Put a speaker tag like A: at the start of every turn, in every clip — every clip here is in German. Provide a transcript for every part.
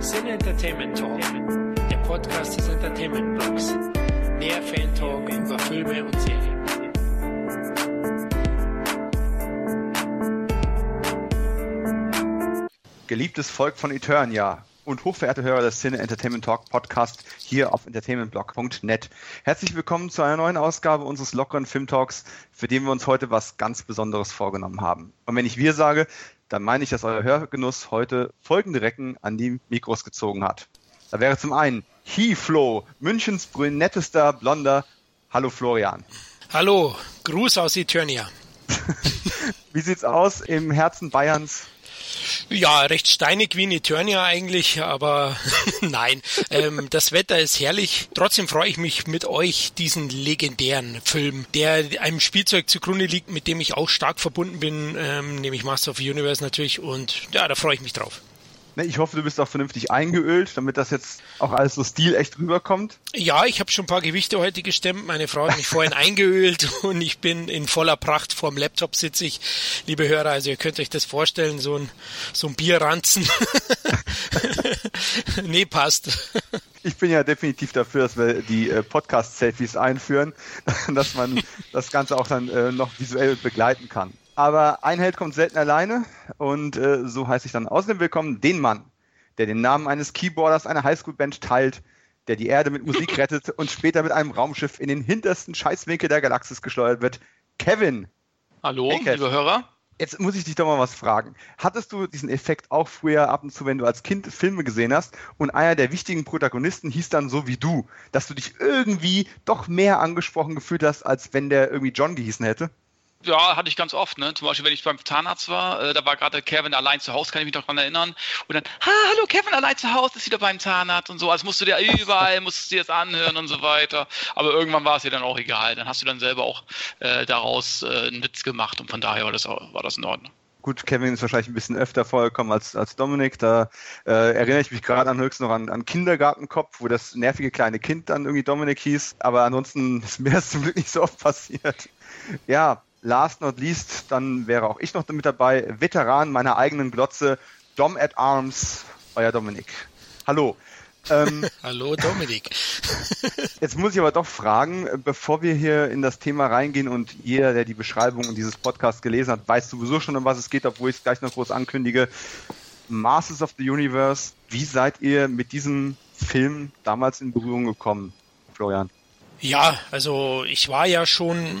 A: Sin Entertainment Talk, der Podcast des Entertainment Blogs. Mehr Fan Talk über Filme und Serien.
B: Geliebtes Volk von Eternia und hochverehrte Hörer des Cine Entertainment Talk Podcast hier auf entertainmentblog.net. Herzlich willkommen zu einer neuen Ausgabe unseres lockeren Filmtalks, für den wir uns heute was ganz Besonderes vorgenommen haben. Und wenn ich wir sage, dann meine ich, dass euer Hörgenuss heute folgende Recken an die Mikros gezogen hat. Da wäre zum einen He Flo, Münchens brünettester Blonder. Hallo Florian.
A: Hallo, Gruß aus Eternia.
B: Wie sieht's aus im Herzen Bayerns?
A: Ja, recht steinig wie in Eternia eigentlich, aber nein. Ähm, das Wetter ist herrlich. Trotzdem freue ich mich mit euch diesen legendären Film, der einem Spielzeug zugrunde liegt, mit dem ich auch stark verbunden bin, ähm, nämlich Master of the Universe natürlich. Und ja, da freue ich mich drauf.
B: Ne, ich hoffe, du bist auch vernünftig eingeölt, damit das jetzt auch alles so stilecht rüberkommt.
A: Ja, ich habe schon ein paar Gewichte heute gestemmt. Meine Frau hat mich vorhin eingeölt und ich bin in voller Pracht vorm Laptop sitze ich. Liebe Hörer, also ihr könnt euch das vorstellen, so ein, so ein Bierranzen. nee, passt.
B: Ich bin ja definitiv dafür, dass wir die äh, Podcast-Selfies einführen, dass man das Ganze auch dann äh, noch visuell begleiten kann. Aber ein Held kommt selten alleine und äh, so heiße ich dann außerdem willkommen den Mann, der den Namen eines Keyboarders einer Highschool-Band teilt, der die Erde mit Musik rettet und später mit einem Raumschiff in den hintersten Scheißwinkel der Galaxis gesteuert wird. Kevin.
C: Hallo, hey, liebe Hörer.
B: Jetzt muss ich dich doch mal was fragen. Hattest du diesen Effekt auch früher ab und zu, wenn du als Kind Filme gesehen hast und einer der wichtigen Protagonisten hieß dann so wie du, dass du dich irgendwie doch mehr angesprochen gefühlt hast, als wenn der irgendwie John gehießen hätte?
C: Ja, hatte ich ganz oft. Ne? Zum Beispiel, wenn ich beim Zahnarzt war, äh, da war gerade Kevin allein zu Hause, kann ich mich noch dran erinnern. Und dann, ha, hallo, Kevin allein zu Hause, ist wieder beim Zahnarzt und so. Also musst du dir überall, musst du dir das anhören und so weiter. Aber irgendwann war es dir dann auch egal. Dann hast du dann selber auch äh, daraus äh, einen Witz gemacht und von daher war das, war das in Ordnung.
B: Gut, Kevin ist wahrscheinlich ein bisschen öfter vorgekommen als, als Dominik. Da äh, erinnere ich mich gerade an höchstens noch an, an Kindergartenkopf, wo das nervige kleine Kind dann irgendwie Dominik hieß. Aber ansonsten ist mir das zum Glück nicht so oft passiert. Ja, last not least, dann wäre auch ich noch mit dabei, Veteran meiner eigenen Glotze, Dom at Arms, euer Dominik. Hallo.
A: Ähm, Hallo Dominik.
B: jetzt muss ich aber doch fragen, bevor wir hier in das Thema reingehen und jeder, der die Beschreibung dieses Podcasts gelesen hat, weiß sowieso schon, um was es geht, obwohl ich es gleich noch groß ankündige. Masters of the Universe, wie seid ihr mit diesem Film damals in Berührung gekommen, Florian?
A: Ja, also ich war ja schon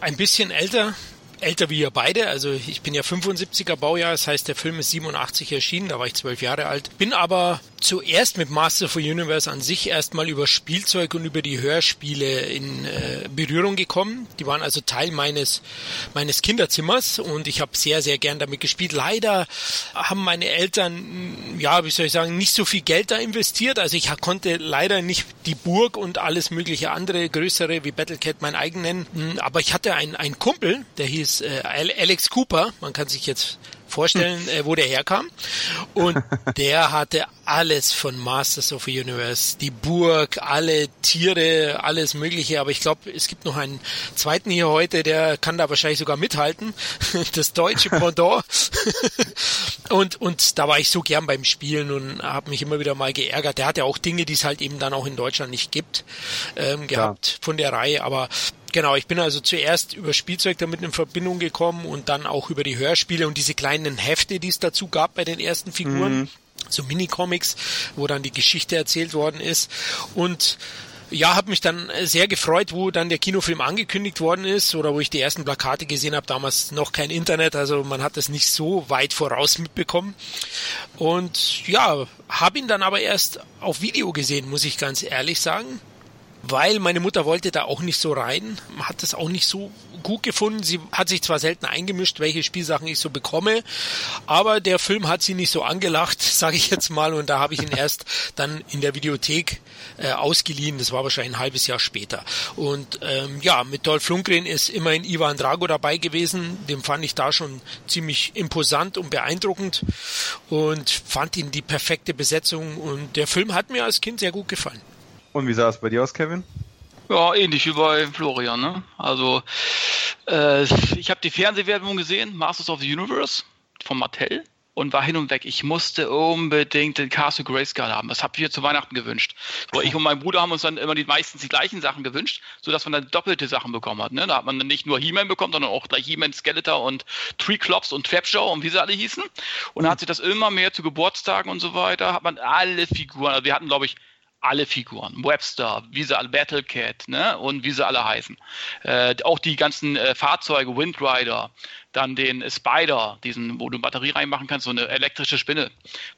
A: ein bisschen älter, älter wie ihr beide. Also ich bin ja 75er Baujahr, das heißt der Film ist 87 erschienen, da war ich zwölf Jahre alt. Bin aber zuerst mit Master of Universe an sich erstmal über Spielzeug und über die Hörspiele in äh, Berührung gekommen. Die waren also Teil meines meines Kinderzimmers und ich habe sehr sehr gern damit gespielt. Leider haben meine Eltern ja, wie soll ich sagen, nicht so viel Geld da investiert. Also ich konnte leider nicht die Burg und alles mögliche andere größere wie Battlecat mein eigen nennen, hm, aber ich hatte einen einen Kumpel, der hieß äh, Alex Cooper. Man kann sich jetzt vorstellen, äh, wo der herkam. Und der hatte alles von Masters of the Universe. Die Burg, alle Tiere, alles Mögliche. Aber ich glaube, es gibt noch einen zweiten hier heute, der kann da wahrscheinlich sogar mithalten. Das deutsche Pendant. und, und da war ich so gern beim Spielen und habe mich immer wieder mal geärgert. Der hatte auch Dinge, die es halt eben dann auch in Deutschland nicht gibt, ähm, gehabt ja. von der Reihe. Aber Genau, ich bin also zuerst über Spielzeug damit in Verbindung gekommen und dann auch über die Hörspiele und diese kleinen Hefte, die es dazu gab bei den ersten Figuren. Mhm. So Mini-Comics, wo dann die Geschichte erzählt worden ist. Und ja, habe mich dann sehr gefreut, wo dann der Kinofilm angekündigt worden ist oder wo ich die ersten Plakate gesehen habe. Damals noch kein Internet, also man hat das nicht so weit voraus mitbekommen. Und ja, habe ihn dann aber erst auf Video gesehen, muss ich ganz ehrlich sagen weil meine Mutter wollte da auch nicht so rein, hat das auch nicht so gut gefunden. Sie hat sich zwar selten eingemischt, welche Spielsachen ich so bekomme, aber der Film hat sie nicht so angelacht, sage ich jetzt mal, und da habe ich ihn erst dann in der Videothek äh, ausgeliehen. Das war wahrscheinlich ein halbes Jahr später. Und ähm, ja, mit Dolph Lundgren ist immerhin Ivan Drago dabei gewesen. Den fand ich da schon ziemlich imposant und beeindruckend und fand ihn die perfekte Besetzung. Und der Film hat mir als Kind sehr gut gefallen.
B: Und wie sah es bei dir aus, Kevin?
C: Ja, ähnlich wie bei Florian. Ne? Also, äh, ich habe die Fernsehwerbung gesehen, Masters of the Universe von Mattel. und war hin und weg. Ich musste unbedingt den Castle Grayskull haben. Das habe ich mir zu Weihnachten gewünscht. So, ich und mein Bruder haben uns dann immer die meistens die gleichen Sachen gewünscht, sodass man dann doppelte Sachen bekommen hat. Ne? Da hat man dann nicht nur He-Man bekommen, sondern auch gleich He-Man, Skeletor und Tree Clops und Trapjaw und wie sie alle hießen. Und dann hat sich das immer mehr zu Geburtstagen und so weiter, hat man alle Figuren, also wir hatten glaube ich alle Figuren. Webster, wie sie alle, Battlecat, ne? Und wie sie alle heißen. Äh, auch die ganzen äh, Fahrzeuge, Windrider, dann den Spider, diesen, wo du Batterie reinmachen kannst, so eine elektrische Spinne,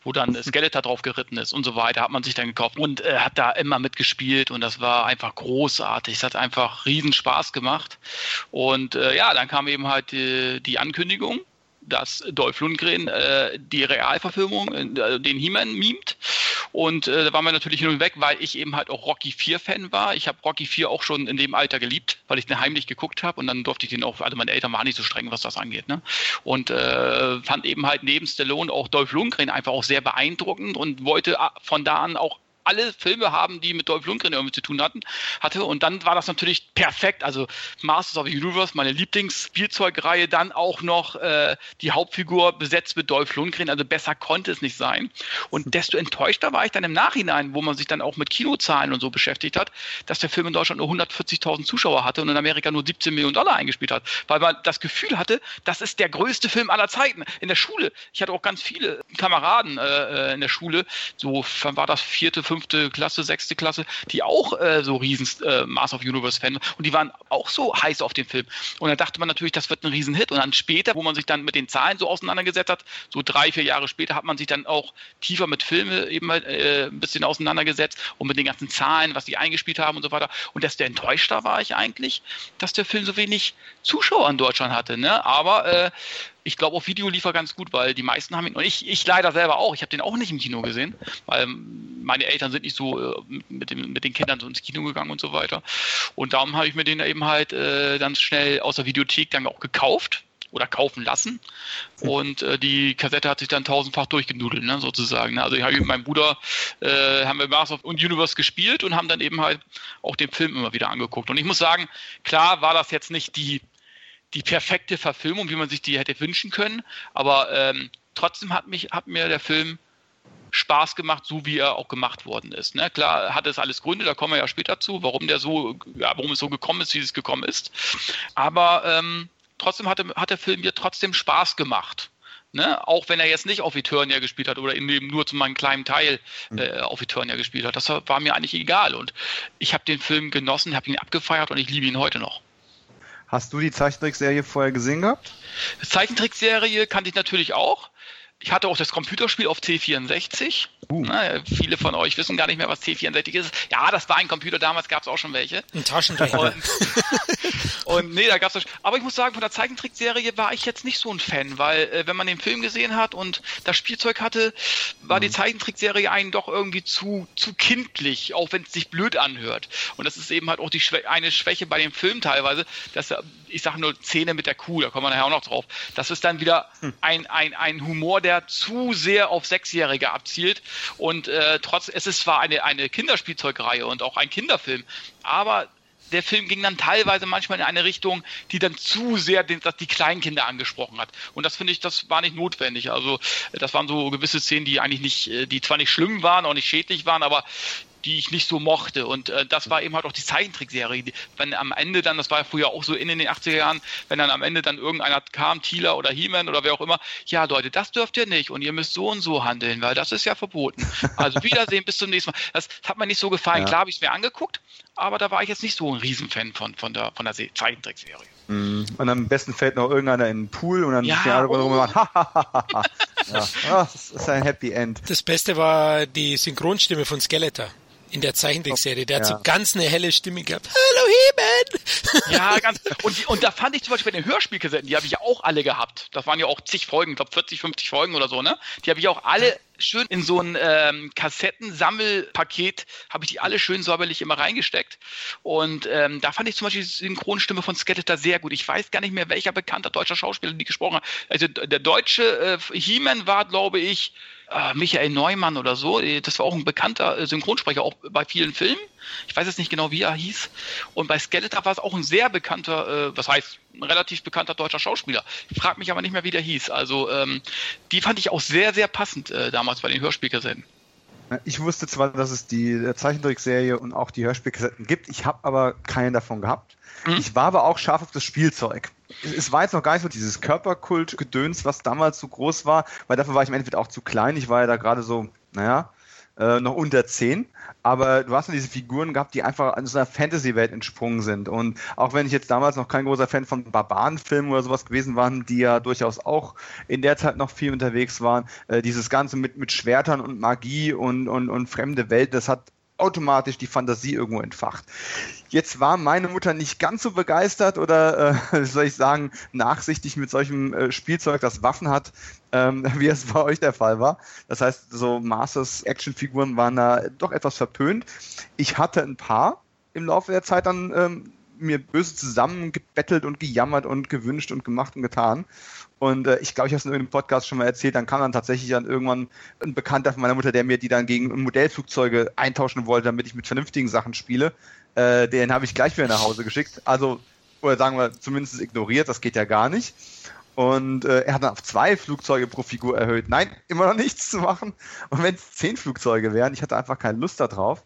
C: wo dann Skeletor drauf geritten ist und so weiter, hat man sich dann gekauft und äh, hat da immer mitgespielt und das war einfach großartig. Es hat einfach riesen Spaß gemacht. Und äh, ja, dann kam eben halt die, die Ankündigung dass Dolph Lundgren äh, die Realverfilmung, äh, den He-Man mimt. Und äh, da waren wir natürlich hin und weg, weil ich eben halt auch Rocky 4 Fan war. Ich habe Rocky 4 auch schon in dem Alter geliebt, weil ich den heimlich geguckt habe und dann durfte ich den auch, also meine Eltern waren nicht so streng, was das angeht. Ne? Und äh, fand eben halt neben Stallone auch Dolph Lundgren einfach auch sehr beeindruckend und wollte äh, von da an auch alle Filme haben, die mit Dolph Lundgren irgendwie zu tun hatten, hatte. Und dann war das natürlich perfekt. Also Masters of the Universe, meine Lieblingsspielzeugreihe, dann auch noch äh, die Hauptfigur besetzt mit Dolph Lundgren. Also besser konnte es nicht sein. Und desto enttäuschter war ich dann im Nachhinein, wo man sich dann auch mit Kinozahlen und so beschäftigt hat, dass der Film in Deutschland nur 140.000 Zuschauer hatte und in Amerika nur 17 Millionen Dollar eingespielt hat. Weil man das Gefühl hatte, das ist der größte Film aller Zeiten. In der Schule, ich hatte auch ganz viele Kameraden äh, äh in der Schule, so war das vierte, fünfte fünfte Klasse, sechste Klasse, die auch äh, so riesen äh, Mass of Universe Fan und die waren auch so heiß auf den Film. Und da dachte man natürlich, das wird ein Riesenhit. Und dann später, wo man sich dann mit den Zahlen so auseinandergesetzt hat, so drei, vier Jahre später, hat man sich dann auch tiefer mit Filmen eben äh, ein bisschen auseinandergesetzt und mit den ganzen Zahlen, was die eingespielt haben und so weiter. Und desto enttäuschter war ich eigentlich, dass der Film so wenig Zuschauer in Deutschland hatte. Ne? Aber äh, ich glaube, auf Video lief er ganz gut, weil die meisten haben ihn, und ich, ich leider selber auch, ich habe den auch nicht im Kino gesehen, weil meine Eltern sind nicht so äh, mit, dem, mit den Kindern so ins Kino gegangen und so weiter. Und darum habe ich mir den eben halt äh, ganz schnell aus der Videothek dann auch gekauft oder kaufen lassen. Und äh, die Kassette hat sich dann tausendfach durchgenudelt, ne, sozusagen. Ne? Also ich habe mit meinem Bruder, äh, haben wir Mars of Universe gespielt und haben dann eben halt auch den Film immer wieder angeguckt. Und ich muss sagen, klar war das jetzt nicht die die perfekte Verfilmung, wie man sich die hätte wünschen können. Aber ähm, trotzdem hat mich, hat mir der Film Spaß gemacht, so wie er auch gemacht worden ist. Ne? Klar hat es alles Gründe, da kommen wir ja später zu, warum der so, ja, warum es so gekommen ist, wie es gekommen ist. Aber ähm, trotzdem hat, hat der Film mir trotzdem Spaß gemacht. Ne? Auch wenn er jetzt nicht auf Eternia gespielt hat oder eben nur zu meinem kleinen Teil mhm. äh, auf Eternia gespielt hat. Das war mir eigentlich egal. Und ich habe den Film genossen, habe ihn abgefeiert und ich liebe ihn heute noch.
B: Hast du die Zeichentrickserie vorher gesehen gehabt?
C: Zeichentrickserie kannte ich natürlich auch. Ich hatte auch das Computerspiel auf C64. Uh. Na, viele von euch wissen gar nicht mehr, was C64 ist. Ja, das war ein Computer, damals gab es auch schon welche.
A: Ein Taschenrechner.
C: Und, und nee, da gab es Aber ich muss sagen, von der Zeichentrickserie war ich jetzt nicht so ein Fan, weil äh, wenn man den Film gesehen hat und das Spielzeug hatte, war mhm. die Zeichentrickserie einen doch irgendwie zu, zu kindlich, auch wenn es sich blöd anhört. Und das ist eben halt auch die Schwä eine Schwäche bei dem Film teilweise, dass er, ich sage nur Szene mit der Kuh, da kommen wir nachher auch noch drauf. Das ist dann wieder hm. ein, ein, ein Humor, der zu sehr auf Sechsjährige abzielt und äh, trotz, es ist zwar eine, eine Kinderspielzeugreihe und auch ein Kinderfilm, aber der Film ging dann teilweise manchmal in eine Richtung, die dann zu sehr den, die Kleinkinder angesprochen hat. Und das finde ich, das war nicht notwendig. Also das waren so gewisse Szenen, die eigentlich nicht, äh, die zwar nicht schlimm waren, auch nicht schädlich waren, aber die ich nicht so mochte. Und äh, das war eben halt auch die Zeichentrickserie. Wenn am Ende dann, das war ja früher auch so in, in den 80er Jahren, wenn dann am Ende dann irgendeiner kam, Thieler oder He-Man oder wer auch immer, ja Leute, das dürft ihr nicht und ihr müsst so und so handeln, weil das ist ja verboten. Also Wiedersehen, bis zum nächsten Mal. Das hat mir nicht so gefallen. Ja. Klar habe ich es mir angeguckt, aber da war ich jetzt nicht so ein Riesenfan von, von der, von der Zeichentrickserie.
B: Mhm. Und am besten fällt noch irgendeiner in den Pool und dann ja, stehen alle oh. rum ja, das ist ein Happy End.
A: Das Beste war die Synchronstimme von Skeletor in der Zeichentrickserie. Der ja. hat so ganz eine helle Stimme gehabt. Hallo He-Man!
C: Ja, ganz. Und, die, und da fand ich zum Beispiel bei den Hörspielkassetten, die habe ich ja auch alle gehabt. Das waren ja auch zig Folgen, ich glaube 40, 50 Folgen oder so, ne? Die habe ich auch alle schön in so ein ähm, Kassettensammelpaket, habe ich die alle schön säuberlich immer reingesteckt. Und ähm, da fand ich zum Beispiel die Synchronstimme von Skeletor sehr gut. Ich weiß gar nicht mehr, welcher bekannter deutscher Schauspieler die gesprochen hat. Also der deutsche äh, He-Man war, glaube ich, äh, Michael Neumann oder so. Äh, das war auch ein bekannter äh, Synchronsprecher, auch bei vielen Filmen. Ich weiß jetzt nicht genau, wie er hieß. Und bei Skeletor war es auch ein sehr bekannter, äh, was heißt, ein relativ bekannter deutscher Schauspieler. Ich frage mich aber nicht mehr, wie der hieß. Also ähm, die fand ich auch sehr, sehr passend äh, damals bei den Hörspielkassetten.
B: Ich wusste zwar, dass es die Zeichentrickserie und auch die Hörspielkassetten gibt, ich habe aber keine davon gehabt. Mhm. Ich war aber auch scharf auf das Spielzeug. Es war jetzt noch gar nicht so dieses Körperkult-Gedöns, was damals so groß war, weil dafür war ich im Endeffekt auch zu klein. Ich war ja da gerade so, naja, äh, noch unter 10. Aber du hast ja diese Figuren gehabt, die einfach an so einer Fantasy-Welt entsprungen sind. Und auch wenn ich jetzt damals noch kein großer Fan von Barbarenfilmen oder sowas gewesen waren, die ja durchaus auch in der Zeit noch viel unterwegs waren, äh, dieses Ganze mit, mit Schwertern und Magie und, und, und fremde Welt, das hat automatisch die Fantasie irgendwo entfacht. Jetzt war meine Mutter nicht ganz so begeistert oder, äh, soll ich sagen, nachsichtig mit solchem äh, Spielzeug, das Waffen hat, ähm, wie es bei euch der Fall war. Das heißt, so Masters Actionfiguren waren da doch etwas verpönt. Ich hatte ein paar im Laufe der Zeit dann ähm, mir böse zusammengebettelt und gejammert und gewünscht und gemacht und getan. Und äh, ich glaube, ich habe es in irgendeinem Podcast schon mal erzählt, dann kam dann tatsächlich dann irgendwann ein Bekannter von meiner Mutter, der mir die dann gegen Modellflugzeuge eintauschen wollte, damit ich mit vernünftigen Sachen spiele. Äh, den habe ich gleich wieder nach Hause geschickt. Also, oder sagen wir, zumindest ignoriert, das geht ja gar nicht. Und äh, er hat dann auf zwei Flugzeuge pro Figur erhöht. Nein, immer noch nichts zu machen. Und wenn es zehn Flugzeuge wären, ich hatte einfach keine Lust darauf.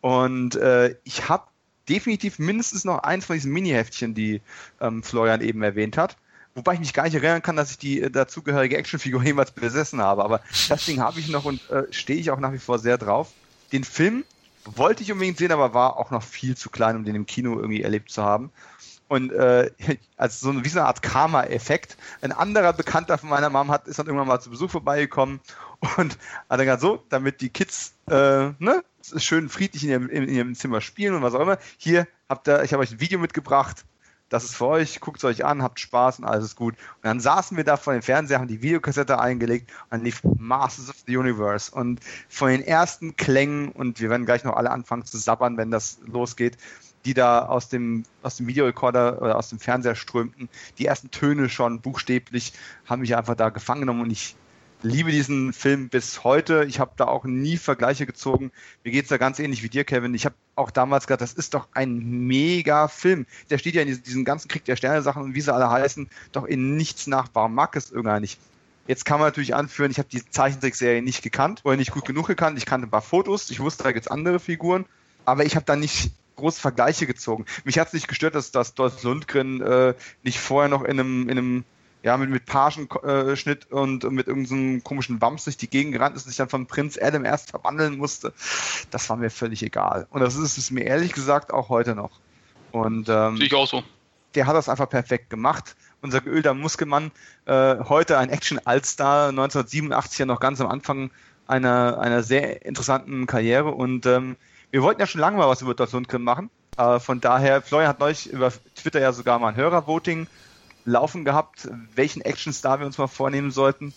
B: Und äh, ich habe definitiv mindestens noch eins von diesen Mini-Heftchen, die ähm, Florian eben erwähnt hat. Wobei ich mich gar nicht erinnern kann, dass ich die äh, dazugehörige Actionfigur jemals besessen habe. Aber das Ding habe ich noch und äh, stehe ich auch nach wie vor sehr drauf. Den Film wollte ich unbedingt sehen, aber war auch noch viel zu klein, um den im Kino irgendwie erlebt zu haben. Und äh, also so wie so eine Art Karma-Effekt. Ein anderer Bekannter von meiner Mom hat, ist dann irgendwann mal zu Besuch vorbeigekommen und hat dann gesagt, so, damit die Kids äh, ne, schön friedlich in ihrem, in ihrem Zimmer spielen und was auch immer. Hier habt ihr, ich habe euch ein Video mitgebracht das ist für euch, guckt es euch an, habt Spaß und alles ist gut. Und dann saßen wir da vor dem Fernseher, haben die Videokassette eingelegt und dann lief Masters of the Universe. Und von den ersten Klängen, und wir werden gleich noch alle anfangen zu sabbern, wenn das losgeht, die da aus dem, aus dem Videorekorder oder aus dem Fernseher strömten, die ersten Töne schon buchstäblich, haben mich einfach da gefangen genommen und ich liebe diesen Film bis heute. Ich habe da auch nie Vergleiche gezogen. Mir geht es da ganz ähnlich wie dir, Kevin. Ich habe auch damals gedacht, das ist doch ein mega Film. Der steht ja in diesen ganzen Krieg der Sterne-Sachen und wie sie alle heißen, doch in nichts nach. Warum mag es irgendwann nicht? Jetzt kann man natürlich anführen, ich habe die Zeichentrickserie nicht gekannt oder nicht gut genug gekannt. Ich kannte ein paar Fotos, ich wusste, da gibt es andere Figuren, aber ich habe da nicht große Vergleiche gezogen. Mich hat es nicht gestört, dass, dass Dolph Lundgren äh, nicht vorher noch in einem, in einem ja, mit, mit Pagenschnitt und mit irgendeinem komischen Wams durch die Gegend gerannt ist und sich dann von Prinz Adam erst verwandeln musste, das war mir völlig egal. Und das ist es mir ehrlich gesagt auch heute noch. Und ähm,
C: Sehe ich auch so.
B: Der hat das einfach perfekt gemacht. Unser geölter Muskelmann, äh, heute ein Action-Allstar, 1987 ja noch ganz am Anfang einer, einer sehr interessanten Karriere. Und ähm, wir wollten ja schon lange mal was über Dortmund machen. Äh, von daher, Florian hat neulich über Twitter ja sogar mal ein Hörervoting laufen gehabt, welchen Actionstar wir uns mal vornehmen sollten.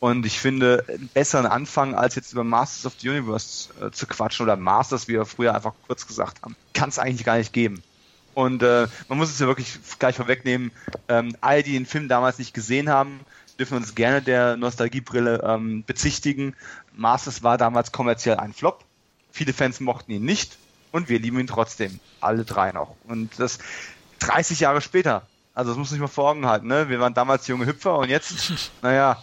B: Und ich finde, einen besseren Anfang, als jetzt über Masters of the Universe äh, zu quatschen oder Masters, wie wir früher einfach kurz gesagt haben, kann es eigentlich gar nicht geben. Und äh, man muss es ja wirklich gleich vorwegnehmen, ähm, all die den Film damals nicht gesehen haben, dürfen uns gerne der Nostalgiebrille ähm, bezichtigen. Masters war damals kommerziell ein Flop. Viele Fans mochten ihn nicht und wir lieben ihn trotzdem. Alle drei noch. Und das 30 Jahre später also das muss sich mal vor Augen halten, ne? Wir waren damals junge Hüpfer und jetzt, naja,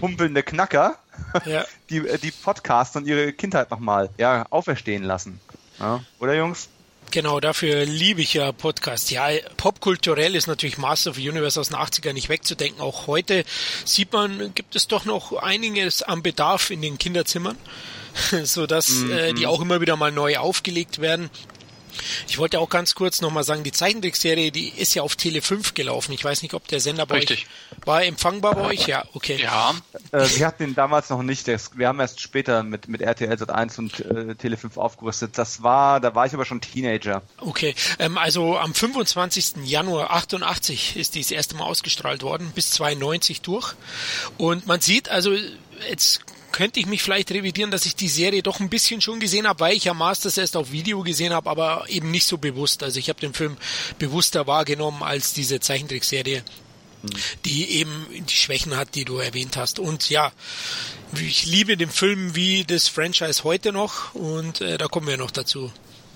B: humpelnde Knacker, ja. die, die Podcasts und ihre Kindheit nochmal ja, auferstehen lassen. Ja? Oder Jungs?
A: Genau, dafür liebe ich ja Podcasts. Ja, popkulturell ist natürlich Master of the Universe aus den 80ern nicht wegzudenken. Auch heute sieht man, gibt es doch noch einiges am Bedarf in den Kinderzimmern, so dass -hmm. äh, die mhm. auch immer wieder mal neu aufgelegt werden. Ich wollte auch ganz kurz nochmal sagen, die Zeichentrickserie, die ist ja auf Tele 5 gelaufen. Ich weiß nicht, ob der Sender bei Richtig. euch war empfangbar bei euch. Ja, okay.
B: Ja. Äh, wir hatten ihn damals noch nicht. Wir haben erst später mit, mit RTL Sat 1 und äh, Tele 5 aufgerüstet. Das war, da war ich aber schon Teenager.
A: Okay. Ähm, also am 25. Januar 88 ist die das erste Mal ausgestrahlt worden, bis 92 durch. Und man sieht also, jetzt könnte ich mich vielleicht revidieren, dass ich die Serie doch ein bisschen schon gesehen habe, weil ich ja Masters erst auf Video gesehen habe, aber eben nicht so bewusst. Also ich habe den Film bewusster wahrgenommen als diese Zeichentrickserie. die eben die Schwächen hat, die du erwähnt hast. Und ja, ich liebe den Film wie das Franchise heute noch und äh, da kommen wir noch dazu.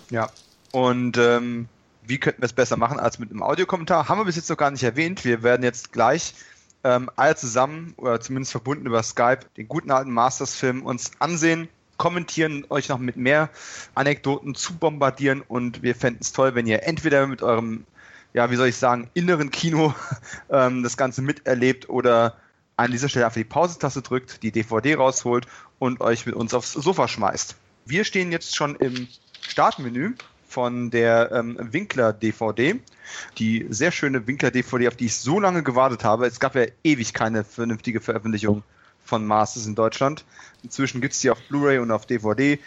B: Ja, und ähm, wie könnten wir es besser machen als mit einem Audiokommentar? Haben wir bis jetzt noch gar nicht erwähnt. Wir werden jetzt gleich ähm, alle zusammen oder zumindest verbunden über Skype den guten alten Masters-Film uns ansehen, kommentieren, euch noch mit mehr Anekdoten zu bombardieren und wir fänden es toll, wenn ihr entweder mit eurem, ja, wie soll ich sagen, inneren Kino ähm, das Ganze miterlebt oder an dieser Stelle einfach die Pause-Taste drückt, die DVD rausholt und euch mit uns aufs Sofa schmeißt. Wir stehen jetzt schon im Startmenü von der ähm, Winkler DVD. Die sehr schöne Winkler DVD, auf die ich so lange gewartet habe. Es gab ja ewig keine vernünftige Veröffentlichung von Masters in Deutschland. Inzwischen gibt es die auf Blu-ray und auf DVD.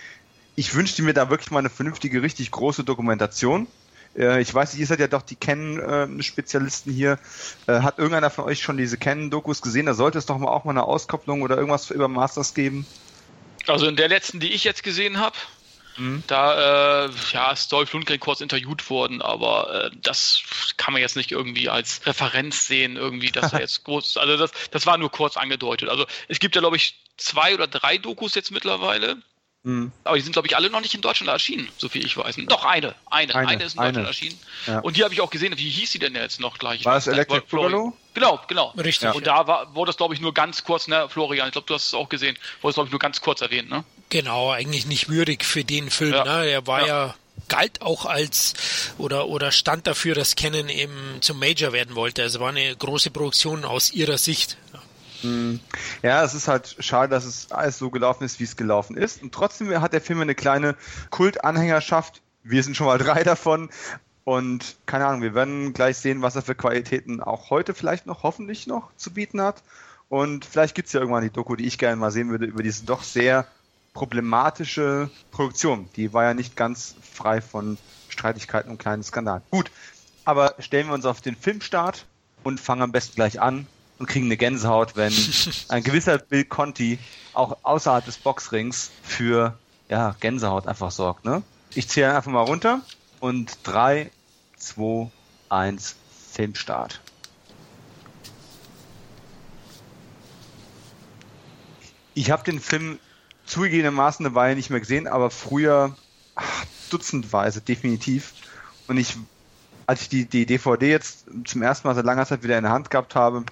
B: Ich wünschte mir da wirklich mal eine vernünftige, richtig große Dokumentation. Äh, ich weiß nicht, ihr seid ja doch die Canon-Spezialisten hier. Äh, hat irgendeiner von euch schon diese Canon-Dokus gesehen? Da sollte es doch mal auch mal eine Auskopplung oder irgendwas über Masters geben.
C: Also in der letzten, die ich jetzt gesehen habe, Mhm. Da äh, ja, ist Dolph Lundgren kurz interviewt worden, aber äh, das kann man jetzt nicht irgendwie als Referenz sehen, irgendwie, dass er jetzt groß, also das, das war nur kurz angedeutet. Also es gibt ja, glaube ich, zwei oder drei Dokus jetzt mittlerweile. Mhm. Aber die sind, glaube ich, alle noch nicht in Deutschland erschienen, so viel ich weiß. Doch, eine. Eine, eine, eine ist in Deutschland eine. erschienen. Ja. Und die habe ich auch gesehen. Wie hieß sie denn jetzt noch gleich?
B: War es Electric Boogaloo?
C: Genau, genau. Richtig. Ja. Und da war, wurde das, glaube ich, nur ganz kurz, ne, Florian, ich glaube, du hast es auch gesehen, wurde es, glaube ich, nur ganz kurz erwähnt, ne?
A: Genau, eigentlich nicht würdig für den Film. Ja. Ne? Er war ja. ja galt auch als oder oder stand dafür, dass Canon eben zum Major werden wollte. Also war eine große Produktion aus ihrer Sicht.
B: Hm. Ja, es ist halt schade, dass es alles so gelaufen ist, wie es gelaufen ist. Und trotzdem hat der Film eine kleine Kultanhängerschaft. Wir sind schon mal drei davon. Und keine Ahnung, wir werden gleich sehen, was er für Qualitäten auch heute vielleicht noch, hoffentlich noch zu bieten hat. Und vielleicht gibt es ja irgendwann die Doku, die ich gerne mal sehen würde, über diese doch sehr problematische Produktion. Die war ja nicht ganz frei von Streitigkeiten und kleinen Skandalen. Gut, aber stellen wir uns auf den Filmstart und fangen am besten gleich an und kriegen eine Gänsehaut, wenn ein gewisser Bill Conti auch außerhalb des Boxrings für ja, Gänsehaut einfach sorgt. Ne? Ich zähle einfach mal runter und 3, 2, 1, Filmstart. Ich habe den Film zugegebenermaßen eine Weile nicht mehr gesehen, aber früher ach, dutzendweise definitiv. Und ich, als ich die, die DVD jetzt zum ersten Mal seit langer Zeit wieder in der Hand gehabt habe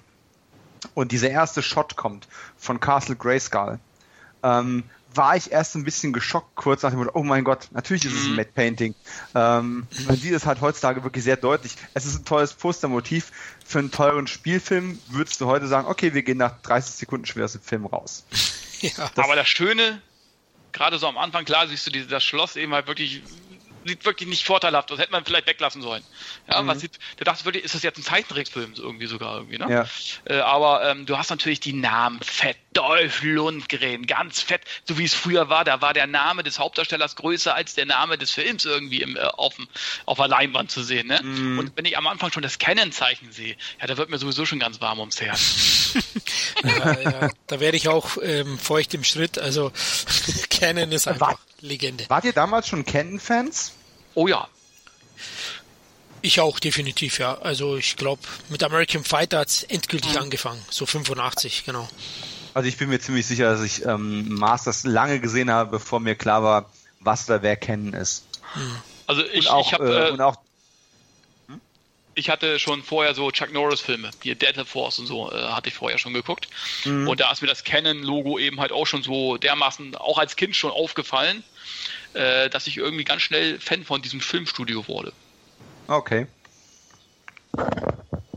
B: und dieser erste Shot kommt von Castle Grayskull, ähm, war ich erst ein bisschen geschockt, kurz nach dem Motto, oh mein Gott, natürlich ist es ein mhm. Matte Painting. Ähm, man sieht es halt heutzutage wirklich sehr deutlich. Es ist ein tolles Postermotiv. Für einen teuren Spielfilm würdest du heute sagen, okay, wir gehen nach 30 Sekunden schwer aus dem Film raus.
C: Ja. Aber das Schöne, gerade so am Anfang, klar siehst du die, das Schloss eben halt wirklich sieht wirklich nicht vorteilhaft aus. Hätte man vielleicht weglassen sollen. Ja, mhm. man sieht, da dachte wirklich, ist das jetzt ein Zeichentrickfilm irgendwie sogar irgendwie, ne? Ja. Äh, aber ähm, du hast natürlich die Namen fett. Dolph Lundgren, ganz fett, so wie es früher war. Da war der Name des Hauptdarstellers größer als der Name des Films irgendwie im, äh, auf, dem, auf der Leinwand zu sehen. Ne? Mhm. Und wenn ich am Anfang schon das Canon-Zeichen sehe, ja, da wird mir sowieso schon ganz warm ums Herz.
A: ja, ja, da werde ich auch ähm, feucht im Schritt. Also Canon ist einfach. War Legende.
B: Wart ihr damals schon Kenton-Fans?
C: Oh ja.
A: Ich auch, definitiv, ja. Also ich glaube, mit American Fighter hat es endgültig mhm. angefangen. So 85, genau.
B: Also ich bin mir ziemlich sicher, dass ich ähm, Masters lange gesehen habe, bevor mir klar war, was da wer kennen ist.
C: Also ich, und auch, ich habe äh, äh, und auch ich hatte schon vorher so Chuck Norris-Filme, hier Deadly Force und so, äh, hatte ich vorher schon geguckt. Mhm. Und da ist mir das Canon-Logo eben halt auch schon so dermaßen, auch als Kind schon aufgefallen, äh, dass ich irgendwie ganz schnell Fan von diesem Filmstudio wurde.
B: Okay.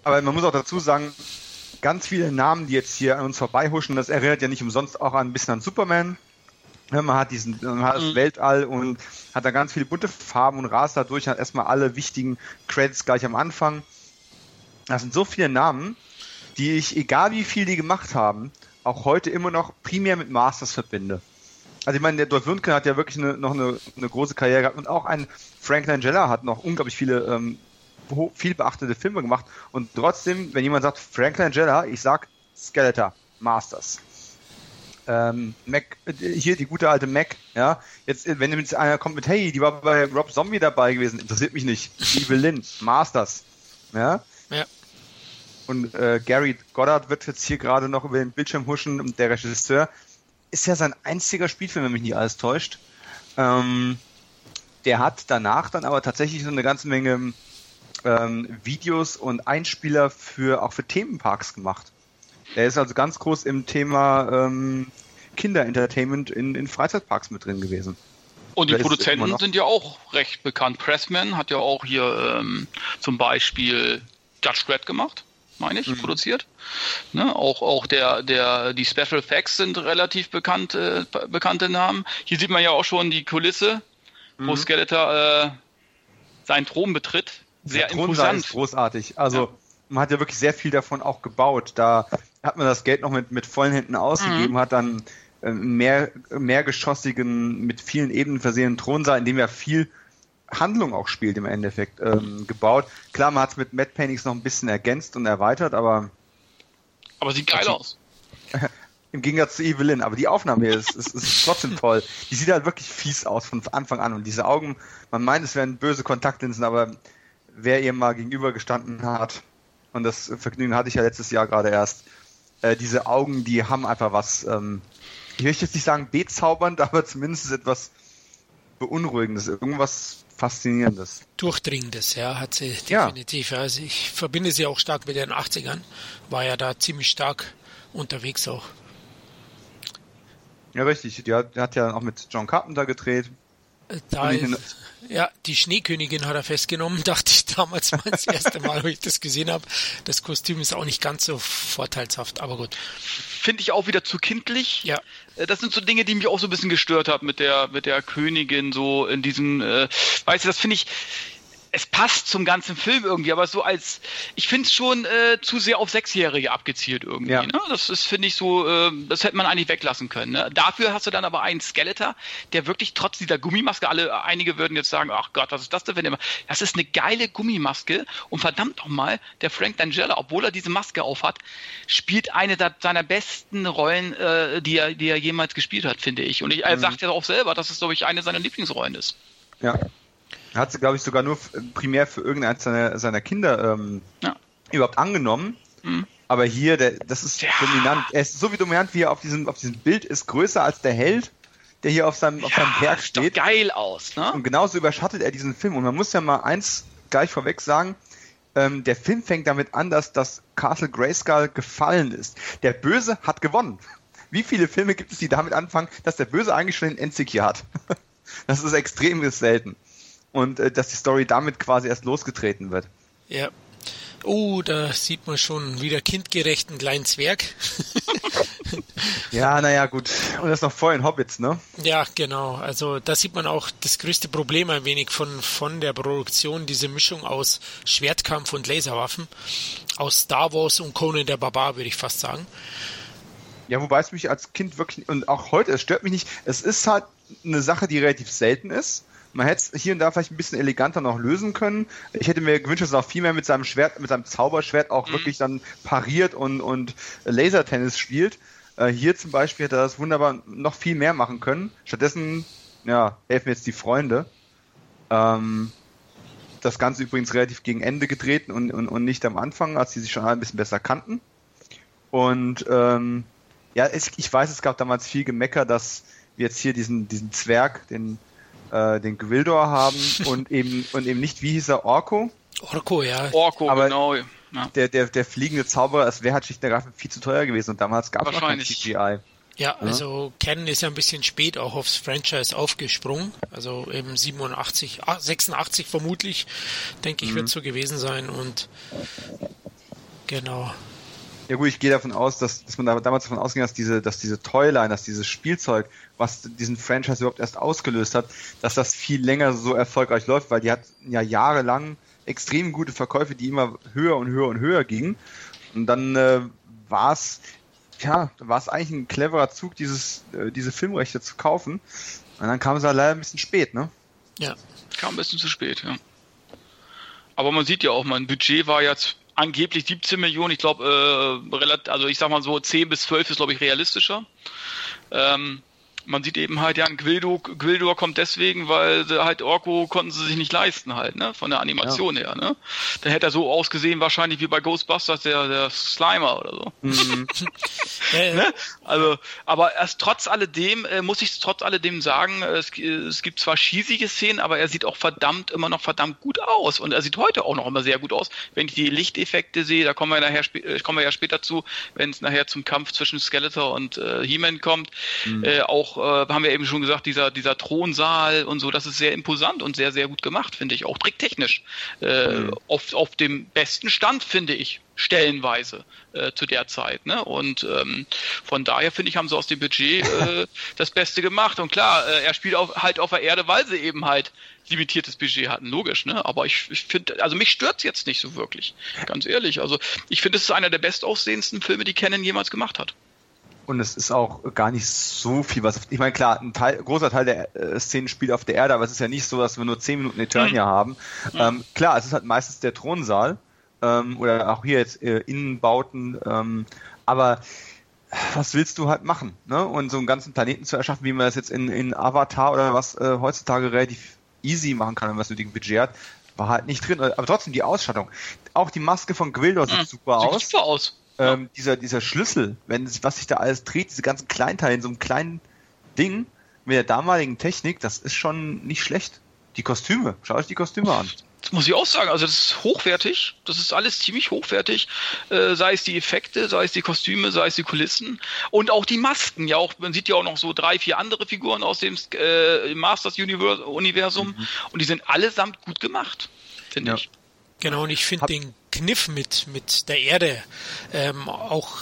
B: Aber man muss auch dazu sagen, ganz viele Namen, die jetzt hier an uns vorbeihuschen, das erinnert ja nicht umsonst auch ein bisschen an Superman. Man hat diesen, man hat das mhm. Weltall und hat da ganz viele bunte Farben und rast dadurch, hat erstmal alle wichtigen Credits gleich am Anfang. Das sind so viele Namen, die ich, egal wie viel die gemacht haben, auch heute immer noch primär mit Masters verbinde. Also ich meine, der Dolph Lundgren hat ja wirklich eine, noch eine, eine, große Karriere gehabt und auch ein Frank Langella hat noch unglaublich viele ähm, viel beachtete Filme gemacht und trotzdem, wenn jemand sagt Frank Langella, ich sag Skeletor, Masters ähm, Mac, äh, hier die gute alte Mac, ja, jetzt, wenn jetzt einer kommt mit, hey, die war bei Rob Zombie dabei gewesen, interessiert mich nicht. Evil Lynn, Masters, ja. Ja. und äh, Gary Goddard wird jetzt hier gerade noch über den Bildschirm huschen, und der Regisseur. Ist ja sein einziger Spielfilm, wenn mich nicht alles täuscht. Ähm, der hat danach dann aber tatsächlich so eine ganze Menge ähm, Videos und Einspieler für auch für Themenparks gemacht. Er ist also ganz groß im Thema ähm, Kinderentertainment in, in Freizeitparks mit drin gewesen.
C: Und die Produzenten sind ja auch recht bekannt. Pressman hat ja auch hier ähm, zum Beispiel Judge Dredd gemacht, meine ich, mhm. produziert. Ne? Auch, auch der, der, die Special Effects sind relativ bekannt, äh, bekannte Namen. Hier sieht man ja auch schon die Kulisse, mhm. wo Skeletor äh, seinen Thron betritt. Sehr
B: der imposant. Ist großartig. Also ja. man hat ja wirklich sehr viel davon auch gebaut. Da hat man das Geld noch mit, mit vollen Händen ausgegeben, mhm. hat dann äh, mehr, mehrgeschossigen, mit vielen Ebenen versehenen Thronsaal, in dem ja viel Handlung auch spielt im Endeffekt, ähm, gebaut. Klar, man hat es mit Matt Paintings noch ein bisschen ergänzt und erweitert, aber.
C: Aber sieht geil aus.
B: Im Gegensatz zu Evelyn, aber die Aufnahme ist, ist, ist trotzdem toll. Die sieht halt wirklich fies aus von Anfang an und diese Augen, man meint, es wären böse Kontaktlinsen, aber wer ihr mal gegenübergestanden hat, und das Vergnügen hatte ich ja letztes Jahr gerade erst, äh, diese Augen, die haben einfach was, ähm, ich möchte jetzt nicht sagen bezaubernd, aber zumindest etwas Beunruhigendes, irgendwas Faszinierendes.
A: Durchdringendes, ja, hat sie definitiv. Ja. Also ich verbinde sie auch stark mit den 80ern, war ja da ziemlich stark unterwegs auch.
B: Ja, richtig. Die hat, die hat ja auch mit John Carpenter gedreht.
A: Äh, da ist, ja, die Schneekönigin hat er festgenommen, dachte ich damals mal das erste Mal, wo ich das gesehen habe. Das Kostüm ist auch nicht ganz so vorteilshaft, aber gut.
C: Finde ich auch wieder zu kindlich.
A: Ja.
C: Äh, das sind so Dinge, die mich auch so ein bisschen gestört haben mit der, mit der Königin, so in diesem, äh, weißt du, das finde ich, es passt zum ganzen Film irgendwie, aber so als, ich finde es schon äh, zu sehr auf Sechsjährige abgezielt irgendwie. Ja. Ne? Das ist, finde ich, so, äh, das hätte man eigentlich weglassen können. Ne? Dafür hast du dann aber einen Skeletor, der wirklich trotz dieser Gummimaske, alle, einige würden jetzt sagen, ach Gott, was ist das denn, wenn das ist eine geile Gummimaske und verdammt nochmal, der Frank D'Angelo, obwohl er diese Maske aufhat, spielt eine seiner besten Rollen, äh, die, er, die er jemals gespielt hat, finde ich. Und ich, er mhm. sagt ja auch selber, dass es, glaube ich, eine seiner Lieblingsrollen ist.
B: Ja. Hat sie, glaube ich, sogar nur primär für irgendeines seiner, seiner Kinder ähm, ja. überhaupt angenommen. Mhm. Aber hier, der, das ist ja. dominant. Er ist so wie dominant, wie er auf diesem, auf diesem Bild ist, größer als der Held, der hier auf seinem, ja, auf seinem Berg steht.
C: Sieht geil aus, ne?
B: Und genauso überschattet er diesen Film. Und man muss ja mal eins gleich vorweg sagen, ähm, der Film fängt damit an, dass das Castle Grayskull gefallen ist. Der Böse hat gewonnen. Wie viele Filme gibt es, die damit anfangen, dass der Böse eigentlich schon den Endsieg hier hat? das ist extrem selten und äh, dass die Story damit quasi erst losgetreten wird.
A: Ja. Oh, da sieht man schon wieder kindgerechten kleinen Zwerg.
B: ja, naja, gut. Und das noch vorhin Hobbits, ne?
A: Ja, genau. Also da sieht man auch das größte Problem ein wenig von, von der Produktion, diese Mischung aus Schwertkampf und Laserwaffen. Aus Star Wars und Conan der Barbar, würde ich fast sagen.
B: Ja, wobei es mich als Kind wirklich, und auch heute, es stört mich nicht, es ist halt eine Sache, die relativ selten ist. Man hätte es hier und da vielleicht ein bisschen eleganter noch lösen können. Ich hätte mir gewünscht, dass er auch viel mehr mit seinem Schwert, mit seinem Zauberschwert auch mhm. wirklich dann pariert und, und Lasertennis spielt. Äh, hier zum Beispiel hätte er das wunderbar noch viel mehr machen können. Stattdessen, ja, helfen jetzt die Freunde. Ähm, das Ganze übrigens relativ gegen Ende getreten und, und, und nicht am Anfang, als sie sich schon ein bisschen besser kannten. Und ähm, ja, es, ich weiß, es gab damals viel Gemecker, dass wir jetzt hier diesen, diesen Zwerg, den äh, den Gwildor haben und eben und eben nicht, wie hieß er, Orko?
A: Orko, ja.
C: Orko,
B: Aber genau. Ja. Der, der, der fliegende Zauberer, es wäre halt schlicht und ergreifend viel zu teuer gewesen und damals gab es noch kein CGI.
A: Ja, also Canon ist ja ein bisschen spät auch aufs Franchise aufgesprungen. Also eben 87, 86 vermutlich, denke ich, mhm. wird so gewesen sein und genau.
B: Ja gut, ich gehe davon aus, dass, dass man damals davon ausging, dass diese, dass diese Toyline, dass dieses Spielzeug, was diesen Franchise überhaupt erst ausgelöst hat, dass das viel länger so erfolgreich läuft, weil die hat ja jahrelang extrem gute Verkäufe, die immer höher und höher und höher gingen. Und dann äh, war es, ja, war es eigentlich ein cleverer Zug, dieses, äh, diese Filmrechte zu kaufen. Und dann kam es halt leider ein bisschen spät, ne?
C: Ja, kam ein bisschen zu spät, ja. Aber man sieht ja auch, mein Budget war jetzt angeblich 17 Millionen. Ich glaube, äh, also ich sag mal so 10 bis 12 ist, glaube ich, realistischer. Ähm, man sieht eben halt, ja, ein Gwildor, Gwildor kommt deswegen, weil halt Orko konnten sie sich nicht leisten halt, ne? Von der Animation ja. her, ne? Dann hätte er so ausgesehen, wahrscheinlich wie bei Ghostbusters, der, der Slimer oder so. Mhm. ne? Also, aber erst trotz alledem, äh, muss ich trotz alledem sagen, es, es gibt zwar schießige Szenen, aber er sieht auch verdammt, immer noch verdammt gut aus. Und er sieht heute auch noch immer sehr gut aus. Wenn ich die Lichteffekte sehe, da kommen wir nachher, äh, kommen wir ja später zu, wenn es nachher zum Kampf zwischen Skeletor und äh, He-Man kommt, mhm. äh, auch äh, haben wir eben schon gesagt, dieser, dieser Thronsaal und so, das ist sehr imposant und sehr, sehr gut gemacht, finde ich. Auch tricktechnisch. Äh, mhm. auf, auf dem besten Stand, finde ich stellenweise äh, zu der Zeit. Ne? Und ähm, von daher finde ich, haben sie aus dem Budget äh, das Beste gemacht. Und klar, äh, er spielt auf, halt auf der Erde, weil sie eben halt limitiertes Budget hatten, logisch. Ne? Aber ich, ich finde, also mich stört's jetzt nicht so wirklich, ganz ehrlich. Also ich finde, es ist einer der bestaussehendsten Filme, die Canon jemals gemacht hat.
B: Und es ist auch gar nicht so viel, was. Ich meine, klar, ein Teil, großer Teil der äh, Szenen spielt auf der Erde, aber es ist ja nicht so, dass wir nur 10 Minuten Eternia mhm. haben. Mhm. Ähm, klar, es ist halt meistens der Thronsaal ähm, oder auch hier jetzt äh, Innenbauten, ähm, aber was willst du halt machen? Ne? Und so einen ganzen Planeten zu erschaffen, wie man das jetzt in, in Avatar oder was äh, heutzutage relativ easy machen kann, wenn man das nötige Budget hat, war halt nicht drin. Aber trotzdem die Ausstattung. Auch die Maske von Gwildor sieht mhm. super sieht aus.
C: Super aus
B: ähm, ja. dieser, dieser Schlüssel, wenn was sich da alles dreht, diese ganzen Kleinteile in so einem kleinen Ding mit der damaligen Technik, das ist schon nicht schlecht. Die Kostüme, schaut euch die Kostüme an.
C: Das muss ich auch sagen, also das ist hochwertig, das ist alles ziemlich hochwertig, äh, sei es die Effekte, sei es die Kostüme, sei es die Kulissen und auch die Masken. Ja, auch man sieht ja auch noch so drei, vier andere Figuren aus dem äh, Masters Universum mhm. und die sind allesamt gut gemacht, finde ja. ich.
A: Genau, und ich finde den Kniff mit, mit der Erde ähm, auch,